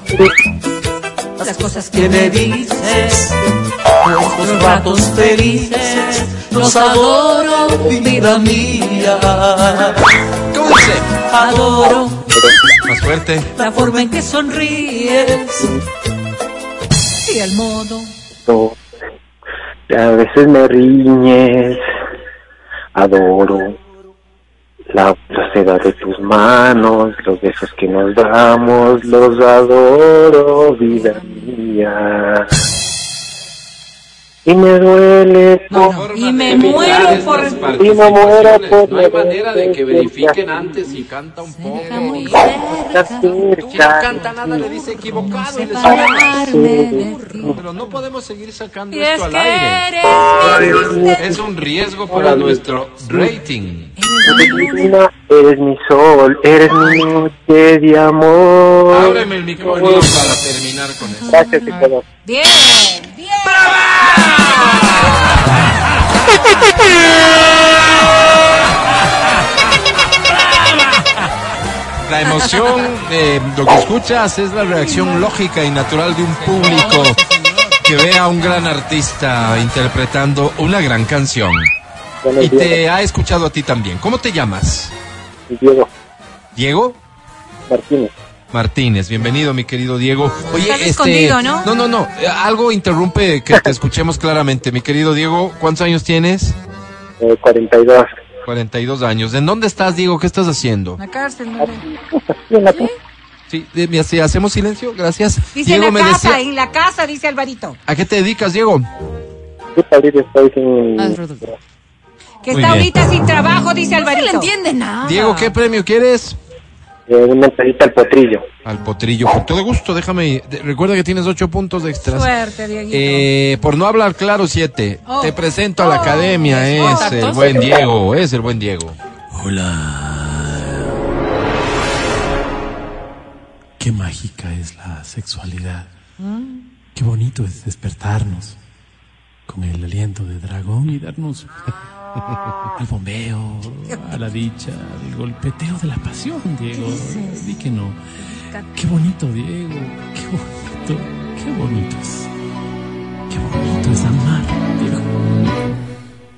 [SPEAKER 11] las cosas que me dices, nuestros ratos felices, los adoro, vida mía.
[SPEAKER 2] ¿Cómo dice?
[SPEAKER 11] Adoro
[SPEAKER 2] Más fuerte.
[SPEAKER 11] la forma en que sonríes y el modo.
[SPEAKER 12] A veces me riñes, adoro la placedad de tus manos, los besos que nos damos, los adoro, vida mía. Y me duele por
[SPEAKER 10] Y me muero por...
[SPEAKER 12] y me muero por
[SPEAKER 2] No hay manera de que verifiquen antes si canta un poco. Si no canta nada le dice equivocado. y le. Pero no podemos seguir sacando
[SPEAKER 10] Y
[SPEAKER 2] esto
[SPEAKER 10] es
[SPEAKER 2] al aire. Es un riesgo para nuestro rating.
[SPEAKER 12] Eres mi sol, eres mi noche de amor.
[SPEAKER 2] Ábreme el micrófono para terminar con esto.
[SPEAKER 12] Gracias, Ecuador.
[SPEAKER 10] Bien, bien.
[SPEAKER 2] La emoción de lo que escuchas es la reacción lógica y natural de un público que ve a un gran artista interpretando una gran canción. Y te ha escuchado a ti también. ¿Cómo te llamas?
[SPEAKER 12] Diego
[SPEAKER 2] ¿Diego?
[SPEAKER 12] Martínez.
[SPEAKER 2] Martínez, bienvenido mi querido Diego. Oye,
[SPEAKER 10] Estás
[SPEAKER 2] este,
[SPEAKER 10] escondido, ¿no?
[SPEAKER 2] no, no, no, eh, algo interrumpe que te escuchemos claramente. Mi querido Diego, ¿cuántos años tienes?
[SPEAKER 12] Eh, 42.
[SPEAKER 2] 42 años. ¿En dónde estás, Diego? ¿Qué estás haciendo?
[SPEAKER 10] La cárcel, no
[SPEAKER 2] Sí, si hacemos silencio, gracias.
[SPEAKER 10] Dice
[SPEAKER 2] Diego
[SPEAKER 10] en
[SPEAKER 2] me
[SPEAKER 10] la casa,
[SPEAKER 2] decía,
[SPEAKER 10] en la casa, dice Alvarito.
[SPEAKER 2] ¿a qué te dedicas, Diego?
[SPEAKER 12] Estoy sin...
[SPEAKER 10] Que
[SPEAKER 2] Muy
[SPEAKER 10] está
[SPEAKER 2] bien.
[SPEAKER 10] ahorita sin trabajo, dice
[SPEAKER 5] No se
[SPEAKER 10] Alvarito.
[SPEAKER 5] le entiende nada.
[SPEAKER 2] Diego, ¿qué premio quieres?
[SPEAKER 12] Eh, una entradita al potrillo.
[SPEAKER 2] Al potrillo, con todo gusto, déjame. de- recuerda que tienes ocho puntos de extras.
[SPEAKER 10] Suerte, Dieguito.
[SPEAKER 2] Eh, por no hablar claro, siete.
[SPEAKER 10] Oh.
[SPEAKER 2] Te presento a la academia, es
[SPEAKER 10] Oh.
[SPEAKER 2] el buen Diego, es el buen Diego.
[SPEAKER 4] Qué mágica es la sexualidad. Qué bonito es despertarnos con el aliento de dragón y darnos al bombeo, a la dicha, al golpeteo de la pasión, Diego. Di que no. Qué bonito, Diego. Qué bonito. Qué bonito es. Qué bonito es amar, Diego.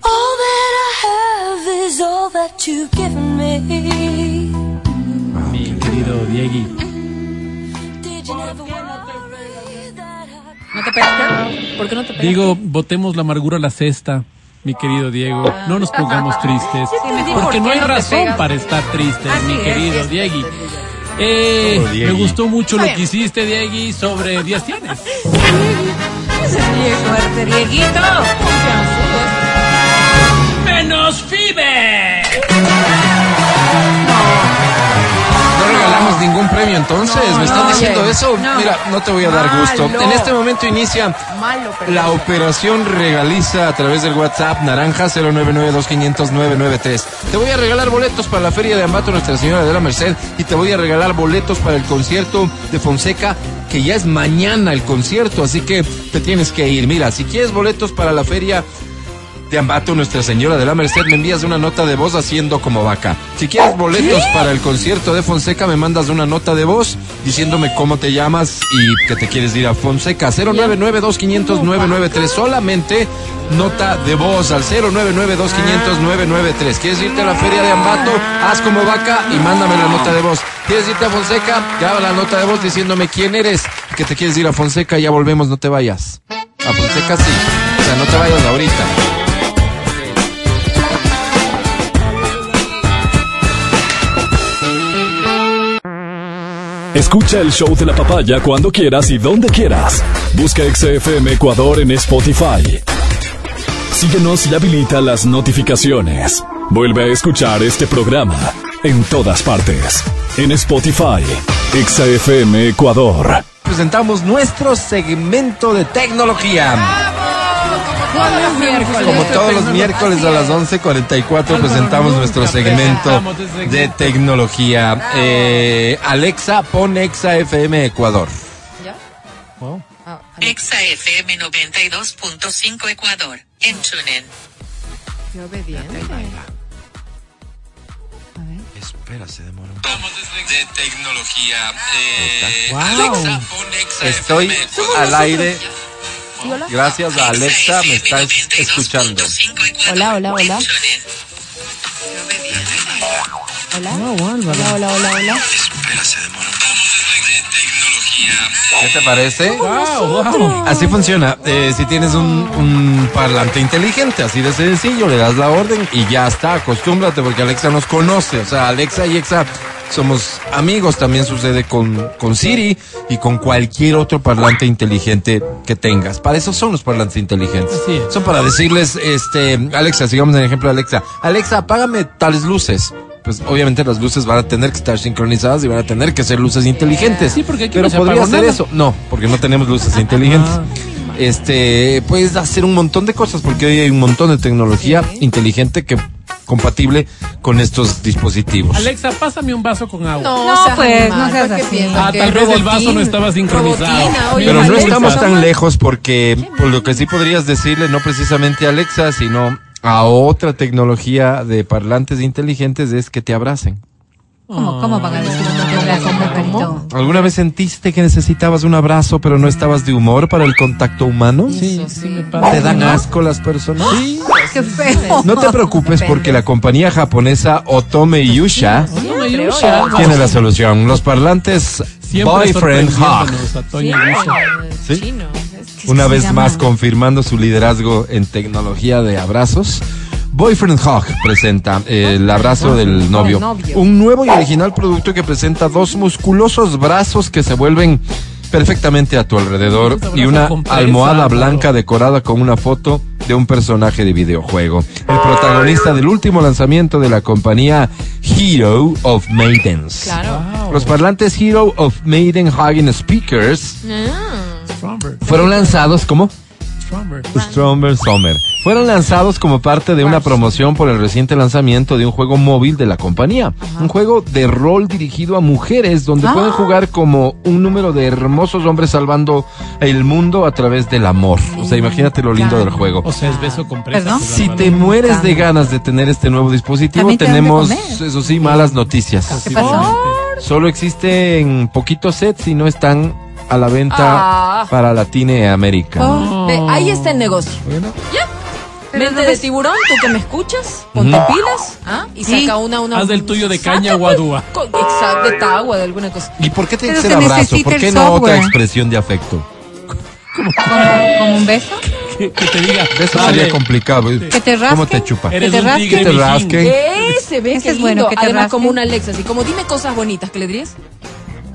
[SPEAKER 13] All that I have is all that you've given me.
[SPEAKER 4] Mi querido Diegui.
[SPEAKER 5] ¿No te pegaste? ¿Por qué no te pegaste?
[SPEAKER 4] Digo, botemos la amargura a la cesta, mi querido Diego. No nos pongamos tristes. Porque
[SPEAKER 5] por
[SPEAKER 4] no hay razón
[SPEAKER 5] pegas.
[SPEAKER 4] para estar tristes, mi querido
[SPEAKER 10] es.
[SPEAKER 4] Diegui. Eh, me gustó mucho lo que hiciste, Diegui, sobre Díaz Tienes.
[SPEAKER 10] Qué suerte, Dieguito.
[SPEAKER 4] ¡Menos FIBE!
[SPEAKER 2] Ningún premio entonces,
[SPEAKER 10] No,
[SPEAKER 2] ¿me están
[SPEAKER 10] no,
[SPEAKER 2] diciendo
[SPEAKER 10] oye,
[SPEAKER 2] eso?
[SPEAKER 10] no.
[SPEAKER 2] Mira, no te voy a dar gusto. En este momento inicia
[SPEAKER 5] Malo,
[SPEAKER 2] la operación regaliza a través del WhatsApp naranja 099-2500-993. Te voy a regalar boletos para la Feria de Ambato Nuestra Señora de la Merced y te voy a regalar boletos para el concierto de Fonseca que ya es mañana el concierto, así que te tienes que ir. Mira, si quieres boletos para la Feria de Ambato Nuestra Señora de la Merced, me envías una nota de voz haciendo como vaca. Si quieres boletos para el concierto de Fonseca, me mandas una nota de voz diciéndome cómo te llamas y que te quieres ir a Fonseca. 099-2500-993. Solamente nota de voz al 099-2500-993. ¿Quieres irte a la feria de Ambato? Haz como vaca y mándame la nota de voz. ¿Quieres irte a Fonseca? Graba la nota de voz diciéndome quién eres. Que te quieres ir a Fonseca, ya volvemos, no te vayas. A Fonseca sí. O sea, no te vayas ahorita.
[SPEAKER 1] Escucha el show de la papaya cuando quieras y donde quieras. Busca XFM Ecuador en Spotify. Síguenos y habilita las notificaciones. Vuelve a escuchar este programa en todas partes. En Spotify, XFM Ecuador.
[SPEAKER 2] Presentamos nuestro segmento de tecnología.
[SPEAKER 5] Todos los miércoles.
[SPEAKER 2] Como todos los miércoles a las 11.44 presentamos nuestro segmento de tecnología. Eh, Alexa, pon Exa FM Ecuador.
[SPEAKER 14] Exa FM 92.5 Ecuador. En TuneIn.
[SPEAKER 5] Qué obediente.
[SPEAKER 2] Espera, se demora un
[SPEAKER 14] de tecnología. Eh,
[SPEAKER 2] Wow.
[SPEAKER 14] Alexa, pon Exa
[SPEAKER 2] Estoy
[SPEAKER 14] FM.
[SPEAKER 2] al aire.
[SPEAKER 5] Sí, hola.
[SPEAKER 2] Gracias a Alexa me está es- escuchando.
[SPEAKER 5] Hola, hola, hola. Hola. Hola, hola, hola, hola.
[SPEAKER 14] Espera,
[SPEAKER 2] ¿Qué te parece?
[SPEAKER 4] Wow, wow.
[SPEAKER 2] Así funciona. Eh, si tienes un, un parlante inteligente, así de sencillo, le das la orden y ya está. Acostúmbrate porque Alexa nos conoce. O sea, Alexa y Exa somos amigos. También sucede con, con Siri y con cualquier otro parlante inteligente que tengas. Para eso son los parlantes inteligentes. Son para decirles, este, Alexa, sigamos en el ejemplo de Alexa. Alexa, apágame tales luces. Pues obviamente las luces van a tener que estar sincronizadas y van a tener que ser luces inteligentes.
[SPEAKER 4] Sí, porque aquí
[SPEAKER 2] Pero
[SPEAKER 4] no se
[SPEAKER 2] podría hacer
[SPEAKER 4] nada.
[SPEAKER 2] eso. No, porque no tenemos luces inteligentes. Este, puedes hacer un montón de cosas porque hoy hay un montón de tecnología inteligente que compatible con estos dispositivos.
[SPEAKER 4] Alexa, pásame un vaso con agua.
[SPEAKER 5] No,
[SPEAKER 10] No,
[SPEAKER 5] seas
[SPEAKER 10] pues,
[SPEAKER 5] animal,
[SPEAKER 10] no seas
[SPEAKER 5] ¿por qué
[SPEAKER 10] así.
[SPEAKER 4] Ah, tal vez el vaso no estaba sincronizado.
[SPEAKER 5] Robotina, oye,
[SPEAKER 2] Pero no
[SPEAKER 5] Alexa,
[SPEAKER 2] estamos tan lejos porque por lo que sí podrías decirle no precisamente a Alexa, sino a otra tecnología de parlantes inteligentes es que te abracen.
[SPEAKER 10] ¿Cómo, cómo van a decir te abrazan, Carito?
[SPEAKER 2] ¿Alguna vez sentiste que necesitabas un abrazo pero no estabas de humor para el contacto humano?
[SPEAKER 4] Sí, sí me pasa.
[SPEAKER 2] ¿Te dan asco las personas?
[SPEAKER 10] Qué feo.
[SPEAKER 2] No te preocupes porque la compañía japonesa Otome Yusha tiene la solución. Los parlantes
[SPEAKER 4] Siempre
[SPEAKER 2] Boyfriend Hug. ¿Sí? Una vez más confirmando su liderazgo en tecnología de abrazos. Boyfriend Hug presenta eh, el abrazo del novio. Un nuevo y original producto que presenta dos musculosos brazos que se vuelven perfectamente a tu alrededor y una almohada blanca decorada con una foto de un personaje de videojuego. El protagonista del último lanzamiento de la compañía Hero of Maidens.
[SPEAKER 5] Claro.
[SPEAKER 2] Los parlantes Hero of Maiden Hugging Speakers
[SPEAKER 5] Ah.
[SPEAKER 2] Fueron lanzados como
[SPEAKER 4] Stromberg.
[SPEAKER 2] Stronger Summer. Fueron lanzados como parte de una promoción por el reciente lanzamiento de un juego móvil de la compañía. Un juego de rol dirigido a mujeres donde pueden jugar como un número de hermosos hombres salvando el mundo a través del amor. O sea, imagínate lo lindo del juego.
[SPEAKER 4] O sea, es beso con presa.
[SPEAKER 10] ¿Perdón?
[SPEAKER 2] Si te mueres de ganas de tener este nuevo dispositivo,
[SPEAKER 10] te
[SPEAKER 2] tenemos, eso sí, malas noticias.
[SPEAKER 10] ¿Qué pasó?
[SPEAKER 2] Solo existen poquitos sets y no están a la venta
[SPEAKER 5] Ah.
[SPEAKER 2] para Latinoamérica.
[SPEAKER 5] Oh, ahí está el negocio.
[SPEAKER 2] Bueno.
[SPEAKER 5] ¿Ya?
[SPEAKER 10] Pero
[SPEAKER 5] Mente
[SPEAKER 10] no
[SPEAKER 5] de
[SPEAKER 10] ves-
[SPEAKER 5] tiburón, tú que me escuchas, ponte pilas, ¿ah? Y
[SPEAKER 10] Sí.
[SPEAKER 5] saca una, una.
[SPEAKER 4] Haz del tuyo de caña guadúa.
[SPEAKER 5] co- Exacto, de tagua, de alguna cosa.
[SPEAKER 2] ¿Y por qué tiene que ser
[SPEAKER 10] se
[SPEAKER 2] abrazo? ¿Por qué no otra expresión de afecto?
[SPEAKER 10] ¿Como, como un beso?
[SPEAKER 4] Que, que te diga.
[SPEAKER 2] Eso
[SPEAKER 4] vale,
[SPEAKER 2] sería complicado.
[SPEAKER 10] Que te rasque.
[SPEAKER 2] ¿Cómo te chupa?
[SPEAKER 4] Eres
[SPEAKER 10] Que te
[SPEAKER 4] un
[SPEAKER 10] rasque.
[SPEAKER 4] tigre
[SPEAKER 2] Que te rasque.
[SPEAKER 5] Ese, ve
[SPEAKER 10] Ese
[SPEAKER 5] qué
[SPEAKER 10] es
[SPEAKER 5] lindo.
[SPEAKER 10] bueno, que te
[SPEAKER 5] Además,
[SPEAKER 10] rasque.
[SPEAKER 5] como una Alexa, así como dime cosas bonitas que le dirías.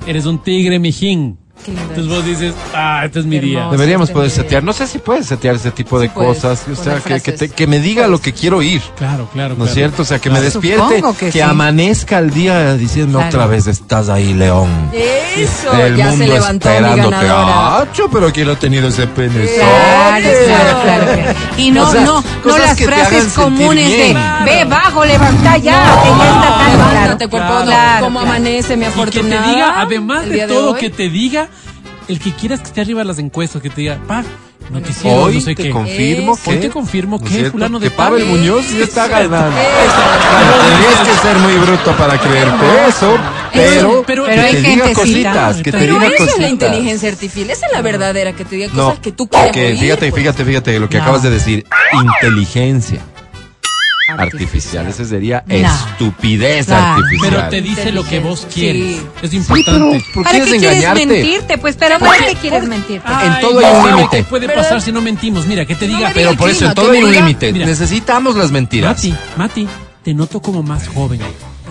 [SPEAKER 4] Eres un tigre mijín.
[SPEAKER 5] Qué lindo
[SPEAKER 4] Entonces
[SPEAKER 5] es.
[SPEAKER 4] vos dices, ah, este es mi día.
[SPEAKER 5] Hermoso.
[SPEAKER 2] Deberíamos poder setear. No sé si puedes setear ese tipo de
[SPEAKER 5] Sí puedes
[SPEAKER 2] cosas. O sea, que, que, te- que me diga lo que quiero oír.
[SPEAKER 4] Claro, claro.
[SPEAKER 2] ¿No es
[SPEAKER 4] claro.
[SPEAKER 2] cierto? O sea, que me
[SPEAKER 4] Claro.
[SPEAKER 2] despierte,
[SPEAKER 10] Supongo
[SPEAKER 2] que,
[SPEAKER 10] que sí.
[SPEAKER 2] amanezca el día diciendo
[SPEAKER 10] Claro.
[SPEAKER 2] otra vez estás ahí, León.
[SPEAKER 5] Eso,
[SPEAKER 2] el
[SPEAKER 5] ya
[SPEAKER 2] mundo
[SPEAKER 5] se levantó mi
[SPEAKER 2] esperándote.
[SPEAKER 5] ganadora.
[SPEAKER 2] Acho, pero ha tenido ese pene.
[SPEAKER 10] Claro, claro, claro. Y no,
[SPEAKER 2] O sea,
[SPEAKER 10] no, no
[SPEAKER 2] cosas
[SPEAKER 10] las frases comunes de ve bajo, levanta ya, que ya está tan claro.
[SPEAKER 5] Levántate, cuerpo, no,
[SPEAKER 10] Claro,
[SPEAKER 5] como amanece mi
[SPEAKER 4] Y que te
[SPEAKER 5] afortunada.
[SPEAKER 4] diga, además de todo, que te diga el que quieras que esté arriba de las encuestas, que te diga, pa, noticiero,
[SPEAKER 2] Hoy
[SPEAKER 4] no sé
[SPEAKER 2] te
[SPEAKER 4] qué.
[SPEAKER 2] confirmo
[SPEAKER 5] Eso.
[SPEAKER 2] que.
[SPEAKER 4] Hoy te confirmo
[SPEAKER 2] ¿no es
[SPEAKER 4] que
[SPEAKER 2] cierto?
[SPEAKER 4] fulano de
[SPEAKER 2] que Pavel
[SPEAKER 4] tal-
[SPEAKER 2] Muñoz ya está ganando. Tendrías que ser muy bruto para creerte eso, pero,
[SPEAKER 4] pero-
[SPEAKER 2] que
[SPEAKER 10] hay
[SPEAKER 2] te diga cositas, que te
[SPEAKER 5] Pero
[SPEAKER 2] diga
[SPEAKER 5] eso
[SPEAKER 2] cositas.
[SPEAKER 5] es la inteligencia artificial, esa es la verdadera, que te diga
[SPEAKER 2] No,
[SPEAKER 5] cosas que tú quieres
[SPEAKER 2] que fíjate,
[SPEAKER 5] pues.
[SPEAKER 2] fíjate, fíjate lo que
[SPEAKER 10] No.
[SPEAKER 2] acabas de decir, inteligencia artificial, ese sería
[SPEAKER 10] No.
[SPEAKER 2] estupidez
[SPEAKER 10] Claro.
[SPEAKER 2] artificial.
[SPEAKER 4] Pero te dice lo que vos quieres.
[SPEAKER 5] Sí.
[SPEAKER 4] Es
[SPEAKER 2] Sí,
[SPEAKER 4] importante.
[SPEAKER 2] pero ¿por
[SPEAKER 10] ¿Para
[SPEAKER 2] qué quieres engañarte?
[SPEAKER 10] mentirte? Pues, pero ¿para qué quieres mentirte?
[SPEAKER 4] Ay,
[SPEAKER 2] En todo hay un límite.
[SPEAKER 4] ¿Qué puede pasar si no mentimos? Mira, que te diga,
[SPEAKER 2] Pero por eso, en todo hay un límite. Necesitamos las mentiras.
[SPEAKER 4] Mati, Mati, te noto como más joven.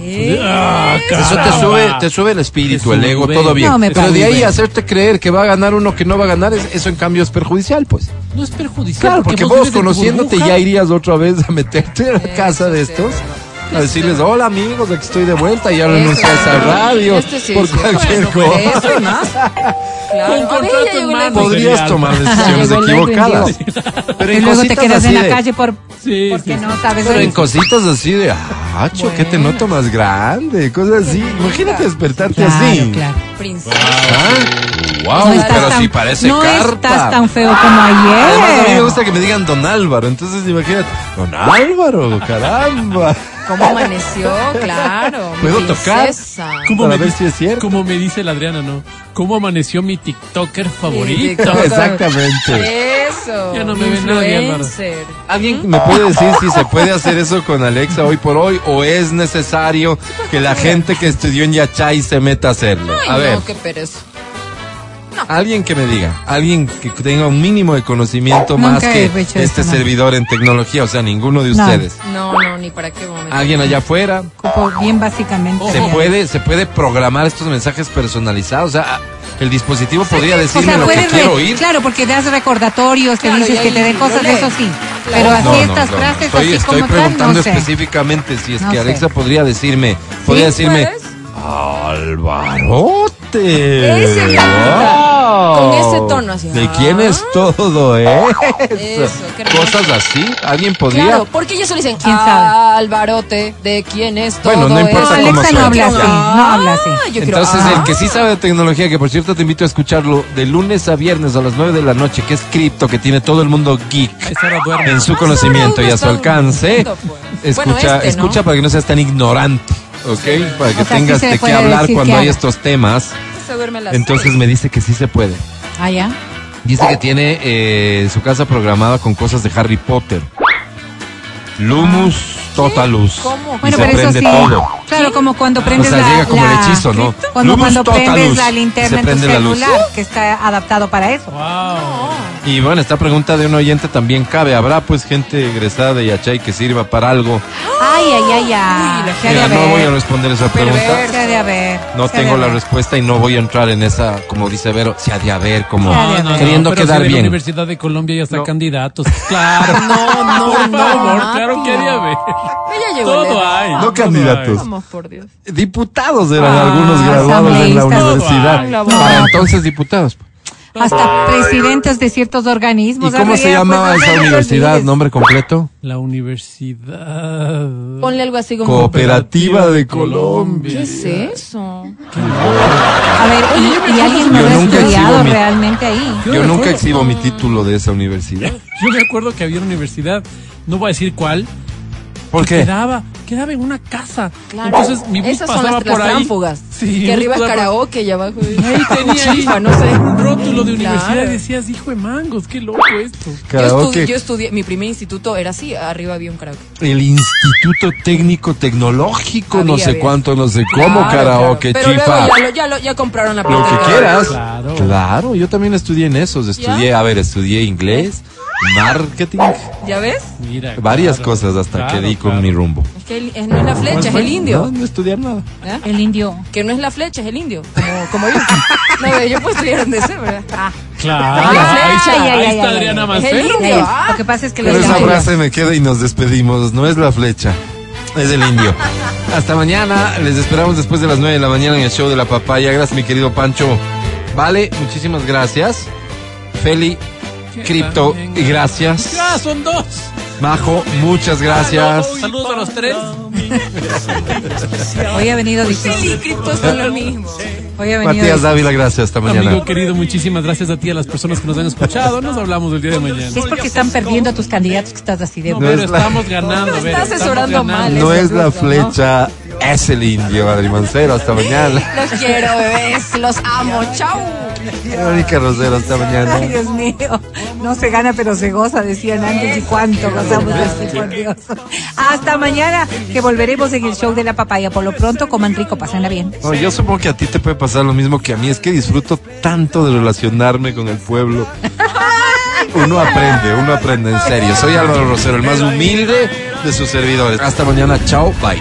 [SPEAKER 5] Eh,
[SPEAKER 4] Ah,
[SPEAKER 2] Eso te sube, te sube el espíritu, el ego, todo bien.
[SPEAKER 10] No me
[SPEAKER 2] Pero de ahí hacerte creer que va a ganar uno que no va a ganar, es- eso en cambio es perjudicial, pues.
[SPEAKER 4] No es perjudicial.
[SPEAKER 2] Claro, porque
[SPEAKER 4] vos
[SPEAKER 2] vos conociéndote ya irías otra vez a meterte a la
[SPEAKER 5] Eso
[SPEAKER 2] casa de
[SPEAKER 5] sí,
[SPEAKER 2] estos.
[SPEAKER 5] es
[SPEAKER 2] A decirles, hola amigos, aquí estoy de vuelta, ya
[SPEAKER 5] Eso
[SPEAKER 2] renuncié a esa radio
[SPEAKER 5] sí,
[SPEAKER 2] por
[SPEAKER 5] sí.
[SPEAKER 2] cualquier
[SPEAKER 5] Bueno,
[SPEAKER 2] cosa.
[SPEAKER 5] Eso y más. Claro.
[SPEAKER 4] Con contrato en mano.
[SPEAKER 2] Podrías tomar decisiones equivocadas. Pero
[SPEAKER 10] Y
[SPEAKER 2] en
[SPEAKER 10] luego te quedas en la
[SPEAKER 2] de-
[SPEAKER 10] calle por,
[SPEAKER 4] Sí,
[SPEAKER 10] porque
[SPEAKER 4] sí,
[SPEAKER 10] no sabes.
[SPEAKER 2] Pero en cositas así de, ah, cho, que te noto más grande, cosas así. Imagínate despertarte
[SPEAKER 10] Claro,
[SPEAKER 2] así.
[SPEAKER 10] claro.
[SPEAKER 5] Princesa.
[SPEAKER 2] Ah, Wow,
[SPEAKER 10] estás
[SPEAKER 2] pero
[SPEAKER 10] tan-
[SPEAKER 2] sí parece
[SPEAKER 10] no
[SPEAKER 2] carta.
[SPEAKER 10] estás tan feo como
[SPEAKER 2] Además, a mí me
[SPEAKER 10] ayer.
[SPEAKER 2] gusta que me digan Don Álvaro. Entonces, imagínate. Don Álvaro, caramba.
[SPEAKER 5] ¿Cómo amaneció? Claro.
[SPEAKER 2] ¿Puedo tocar?
[SPEAKER 4] ¿Cómo
[SPEAKER 2] Para
[SPEAKER 4] me,
[SPEAKER 2] ver si es cierto.
[SPEAKER 4] como me dice la Adriana, ¿no? ¿Cómo amaneció mi TikToker favorito?
[SPEAKER 5] TikToker.
[SPEAKER 2] Exactamente.
[SPEAKER 5] Eso.
[SPEAKER 4] Ya no me ve nadie.
[SPEAKER 2] ¿Alguien me puede decir si se puede hacer eso con Alexa hoy por hoy o es necesario que la gente que estudió en Yachay se meta a hacerlo?
[SPEAKER 5] Ay,
[SPEAKER 2] A ver,
[SPEAKER 5] no, qué
[SPEAKER 2] alguien que me diga, alguien que tenga un mínimo de conocimiento
[SPEAKER 10] Nunca
[SPEAKER 2] más que este
[SPEAKER 10] esto, no.
[SPEAKER 2] servidor en tecnología, o sea, ninguno de
[SPEAKER 10] No.
[SPEAKER 2] ustedes.
[SPEAKER 5] No, no, ni para qué momento.
[SPEAKER 2] Alguien allá afuera,
[SPEAKER 10] Ocupo bien básicamente.
[SPEAKER 2] se puede, se puede programar estos mensajes personalizados, o sea, el dispositivo podría
[SPEAKER 10] O
[SPEAKER 2] decirme
[SPEAKER 10] sea,
[SPEAKER 2] lo que quiero oír.
[SPEAKER 10] Claro, porque das recordatorios, te
[SPEAKER 5] Claro,
[SPEAKER 10] dices que te den cosas,
[SPEAKER 5] lee.
[SPEAKER 10] eso sí.
[SPEAKER 5] Claro.
[SPEAKER 10] Pero así
[SPEAKER 2] No, no,
[SPEAKER 10] estas
[SPEAKER 2] no,
[SPEAKER 10] frases
[SPEAKER 2] Estoy,
[SPEAKER 10] así
[SPEAKER 2] estoy
[SPEAKER 10] como tal,
[SPEAKER 2] preguntando
[SPEAKER 10] no sé.
[SPEAKER 2] específicamente si es
[SPEAKER 10] No
[SPEAKER 2] que
[SPEAKER 10] sé.
[SPEAKER 2] Alexa podría decirme, podría decirme,
[SPEAKER 5] puedes?
[SPEAKER 2] Alvarote.
[SPEAKER 5] Ese. Con ese tono así.
[SPEAKER 2] ¿De
[SPEAKER 5] Ah.
[SPEAKER 2] quién es todo eso?
[SPEAKER 5] Eso.
[SPEAKER 2] Cosas así, alguien podría.
[SPEAKER 5] Claro, porque ellos solo dicen,
[SPEAKER 10] ¿Quién sabe?
[SPEAKER 5] Alvarote, ¿de quién es todo
[SPEAKER 2] Bueno, no importa
[SPEAKER 5] eso?
[SPEAKER 2] cómo
[SPEAKER 10] Alexa no habla así, no habla así.
[SPEAKER 5] Ah, yo quiero-
[SPEAKER 2] Entonces,
[SPEAKER 5] ah.
[SPEAKER 2] el que sí sabe de tecnología, que por cierto te invito a escucharlo de lunes a viernes a las 9 de la noche, que es cripto, que tiene todo el mundo geek en su conocimiento y a su alcance.
[SPEAKER 5] pues.
[SPEAKER 2] Escucha,
[SPEAKER 5] Bueno, este, ¿no?
[SPEAKER 2] escucha para que no seas tan ignorante, ¿ok? Para que
[SPEAKER 10] O sea, sí
[SPEAKER 2] tengas de qué hablar cuando
[SPEAKER 10] que
[SPEAKER 2] hay estos temas.
[SPEAKER 5] Se duerme a las
[SPEAKER 2] Entonces me dice que sí se puede.
[SPEAKER 10] Ah, ya.
[SPEAKER 2] Dice que tiene eh, su casa programada con cosas de Harry Potter. Lumus Totalus.
[SPEAKER 5] ¿Cómo?
[SPEAKER 2] Y
[SPEAKER 10] Bueno,
[SPEAKER 2] se
[SPEAKER 10] pero eso
[SPEAKER 2] prende
[SPEAKER 10] sí.
[SPEAKER 2] todo.
[SPEAKER 10] Claro, como cuando
[SPEAKER 2] O
[SPEAKER 10] prendes
[SPEAKER 2] sea,
[SPEAKER 10] la,
[SPEAKER 2] llega como el
[SPEAKER 10] la-
[SPEAKER 2] hechizo, ¿no?
[SPEAKER 10] Cuando, cuando prendes
[SPEAKER 2] Totalus.
[SPEAKER 10] la
[SPEAKER 2] Se
[SPEAKER 10] linterna en tu
[SPEAKER 2] prende la luz.
[SPEAKER 10] celular, que está adaptado para eso.
[SPEAKER 4] Wow.
[SPEAKER 2] Y bueno, esta pregunta de un oyente también cabe. ¿Habrá pues gente egresada de Yachay que sirva para algo?
[SPEAKER 10] Ay, ay, ay, ay. ¿Qué ha de
[SPEAKER 2] Mira, no voy a
[SPEAKER 10] haber?
[SPEAKER 2] responder esa pregunta.
[SPEAKER 10] ¿Qué ha de haber?
[SPEAKER 2] No
[SPEAKER 10] ¿Qué ha de
[SPEAKER 2] tengo la
[SPEAKER 10] haber?
[SPEAKER 2] respuesta y no voy a entrar en esa, como dice Vero, si ha de haber, como
[SPEAKER 10] ya, ya.
[SPEAKER 2] queriendo
[SPEAKER 4] pero
[SPEAKER 2] quedar
[SPEAKER 4] si de la
[SPEAKER 2] bien.
[SPEAKER 4] Universidad de Colombia ya está
[SPEAKER 2] No.
[SPEAKER 4] candidatos. Claro.
[SPEAKER 5] No, no,
[SPEAKER 4] Por
[SPEAKER 5] no,
[SPEAKER 4] favor,
[SPEAKER 5] Mati.
[SPEAKER 4] claro que haría ver.
[SPEAKER 5] Ella llegó
[SPEAKER 4] Todo
[SPEAKER 5] lejos.
[SPEAKER 4] hay.
[SPEAKER 2] No candidatos.
[SPEAKER 5] Vamos, por Dios.
[SPEAKER 2] Diputados eran
[SPEAKER 10] Ah,
[SPEAKER 2] algunos graduados en la universidad. Para entonces diputados.
[SPEAKER 10] Hasta presidentes de ciertos
[SPEAKER 2] ¿Y
[SPEAKER 10] organismos.
[SPEAKER 2] cómo se llamaba
[SPEAKER 10] pues,
[SPEAKER 2] esa universidad? ¿Nombre completo?
[SPEAKER 4] La universidad.
[SPEAKER 5] Ponle algo así como...
[SPEAKER 2] Cooperativa de Colombia.
[SPEAKER 5] ¿Qué es eso?
[SPEAKER 10] A ver, ¿y, y alguien no
[SPEAKER 2] Yo
[SPEAKER 10] habrá
[SPEAKER 2] nunca exhibo
[SPEAKER 10] estudiado
[SPEAKER 2] mi-
[SPEAKER 10] realmente ahí?
[SPEAKER 4] Yo
[SPEAKER 2] nunca
[SPEAKER 4] acuerdo.
[SPEAKER 2] exhibo mi título de esa universidad.
[SPEAKER 4] Yo me acuerdo que había una universidad, no voy a decir cuál,
[SPEAKER 2] ¿Por qué?
[SPEAKER 4] quedaba, quedaba en una casa.
[SPEAKER 5] Claro.
[SPEAKER 4] Entonces mi bus
[SPEAKER 5] Esas
[SPEAKER 4] pasaba
[SPEAKER 5] las, las
[SPEAKER 4] por ahí.
[SPEAKER 5] tránfugas.
[SPEAKER 4] Sí,
[SPEAKER 5] que arriba es karaoke y abajo es...
[SPEAKER 4] Ahí tenía ahí
[SPEAKER 5] Chifa, no sé.
[SPEAKER 4] un rótulo de universidad
[SPEAKER 5] Claro.
[SPEAKER 4] y decías, hijo de mangos, qué loco esto.
[SPEAKER 5] Yo
[SPEAKER 2] Karaoke.
[SPEAKER 5] estudié, yo estudié, mi primer instituto era así, arriba había un karaoke.
[SPEAKER 2] El Instituto Técnico Tecnológico, no sé
[SPEAKER 5] había.
[SPEAKER 2] cuánto, no sé cómo,
[SPEAKER 5] Claro,
[SPEAKER 2] karaoke,
[SPEAKER 5] claro. Pero
[SPEAKER 2] chifa.
[SPEAKER 5] luego ya, lo, ya, lo- ya compraron la
[SPEAKER 2] Lo que quieras.
[SPEAKER 4] Claro,
[SPEAKER 2] yo también estudié en esos. Estudié, a ver, estudié inglés, marketing,
[SPEAKER 5] ¿Ya ves?
[SPEAKER 4] Mira.
[SPEAKER 2] varias
[SPEAKER 4] claro,
[SPEAKER 2] cosas hasta
[SPEAKER 4] claro,
[SPEAKER 2] que di con
[SPEAKER 4] claro.
[SPEAKER 2] mi rumbo.
[SPEAKER 5] Es que el- es- no es la flecha, es el indio.
[SPEAKER 2] No, no estudié nada.
[SPEAKER 5] ¿Eh?
[SPEAKER 10] El indio.
[SPEAKER 5] Que no es la flecha, es el indio. Como, como yo. No, yo puedo estudiar donde sea, ¿verdad? Ah,
[SPEAKER 4] Claro,
[SPEAKER 5] la
[SPEAKER 4] ahí
[SPEAKER 5] flecha.
[SPEAKER 4] está, ahí está Adriana
[SPEAKER 5] indio. Ah.
[SPEAKER 10] Lo que pasa es que los
[SPEAKER 2] esa frase me queda y nos despedimos. No es la flecha, es el indio. Hasta mañana. Les esperamos después de las 9 de la mañana en el show de la papaya. Gracias, mi querido Pancho. Vale, muchísimas gracias. Feli, Cripto, y gracias.
[SPEAKER 4] Ya, son dos.
[SPEAKER 2] Majo, muchas gracias.
[SPEAKER 4] Saludos a los tres.
[SPEAKER 10] Hoy ha venido difícil.
[SPEAKER 5] cripto son lo mismo.
[SPEAKER 10] Hoy ha venido
[SPEAKER 2] Matías. Dávila, gracias. Hasta mañana.
[SPEAKER 4] Amigo querido, muchísimas gracias a ti, a las personas que nos han escuchado. Nos hablamos el día de mañana.
[SPEAKER 10] Es porque están perdiendo a tus candidatos que estás así de...
[SPEAKER 4] No,
[SPEAKER 2] No
[SPEAKER 4] pero
[SPEAKER 2] es la-
[SPEAKER 4] estamos ganando,
[SPEAKER 5] Está asesorando mal.
[SPEAKER 2] No es la flecha, es el indio, Adri Mancero. Hasta mañana.
[SPEAKER 5] Los quiero, bebés. Los amo. Chau.
[SPEAKER 2] Verónica Rosero, hasta mañana.
[SPEAKER 10] Ay, Dios mío. No se gana, pero se goza, decían antes. ¿Y cuánto gozamos así, por Dios? Hasta mañana, que volveremos en el show de la papaya. Por lo pronto, coman rico, pásenla bien.
[SPEAKER 2] No, yo supongo que a ti te puede pasar lo mismo que a mí. Es que disfruto tanto de relacionarme con el pueblo. Uno aprende, uno aprende en serio. Soy Álvaro Rosero, el más humilde de sus servidores. Hasta mañana, chao, bye.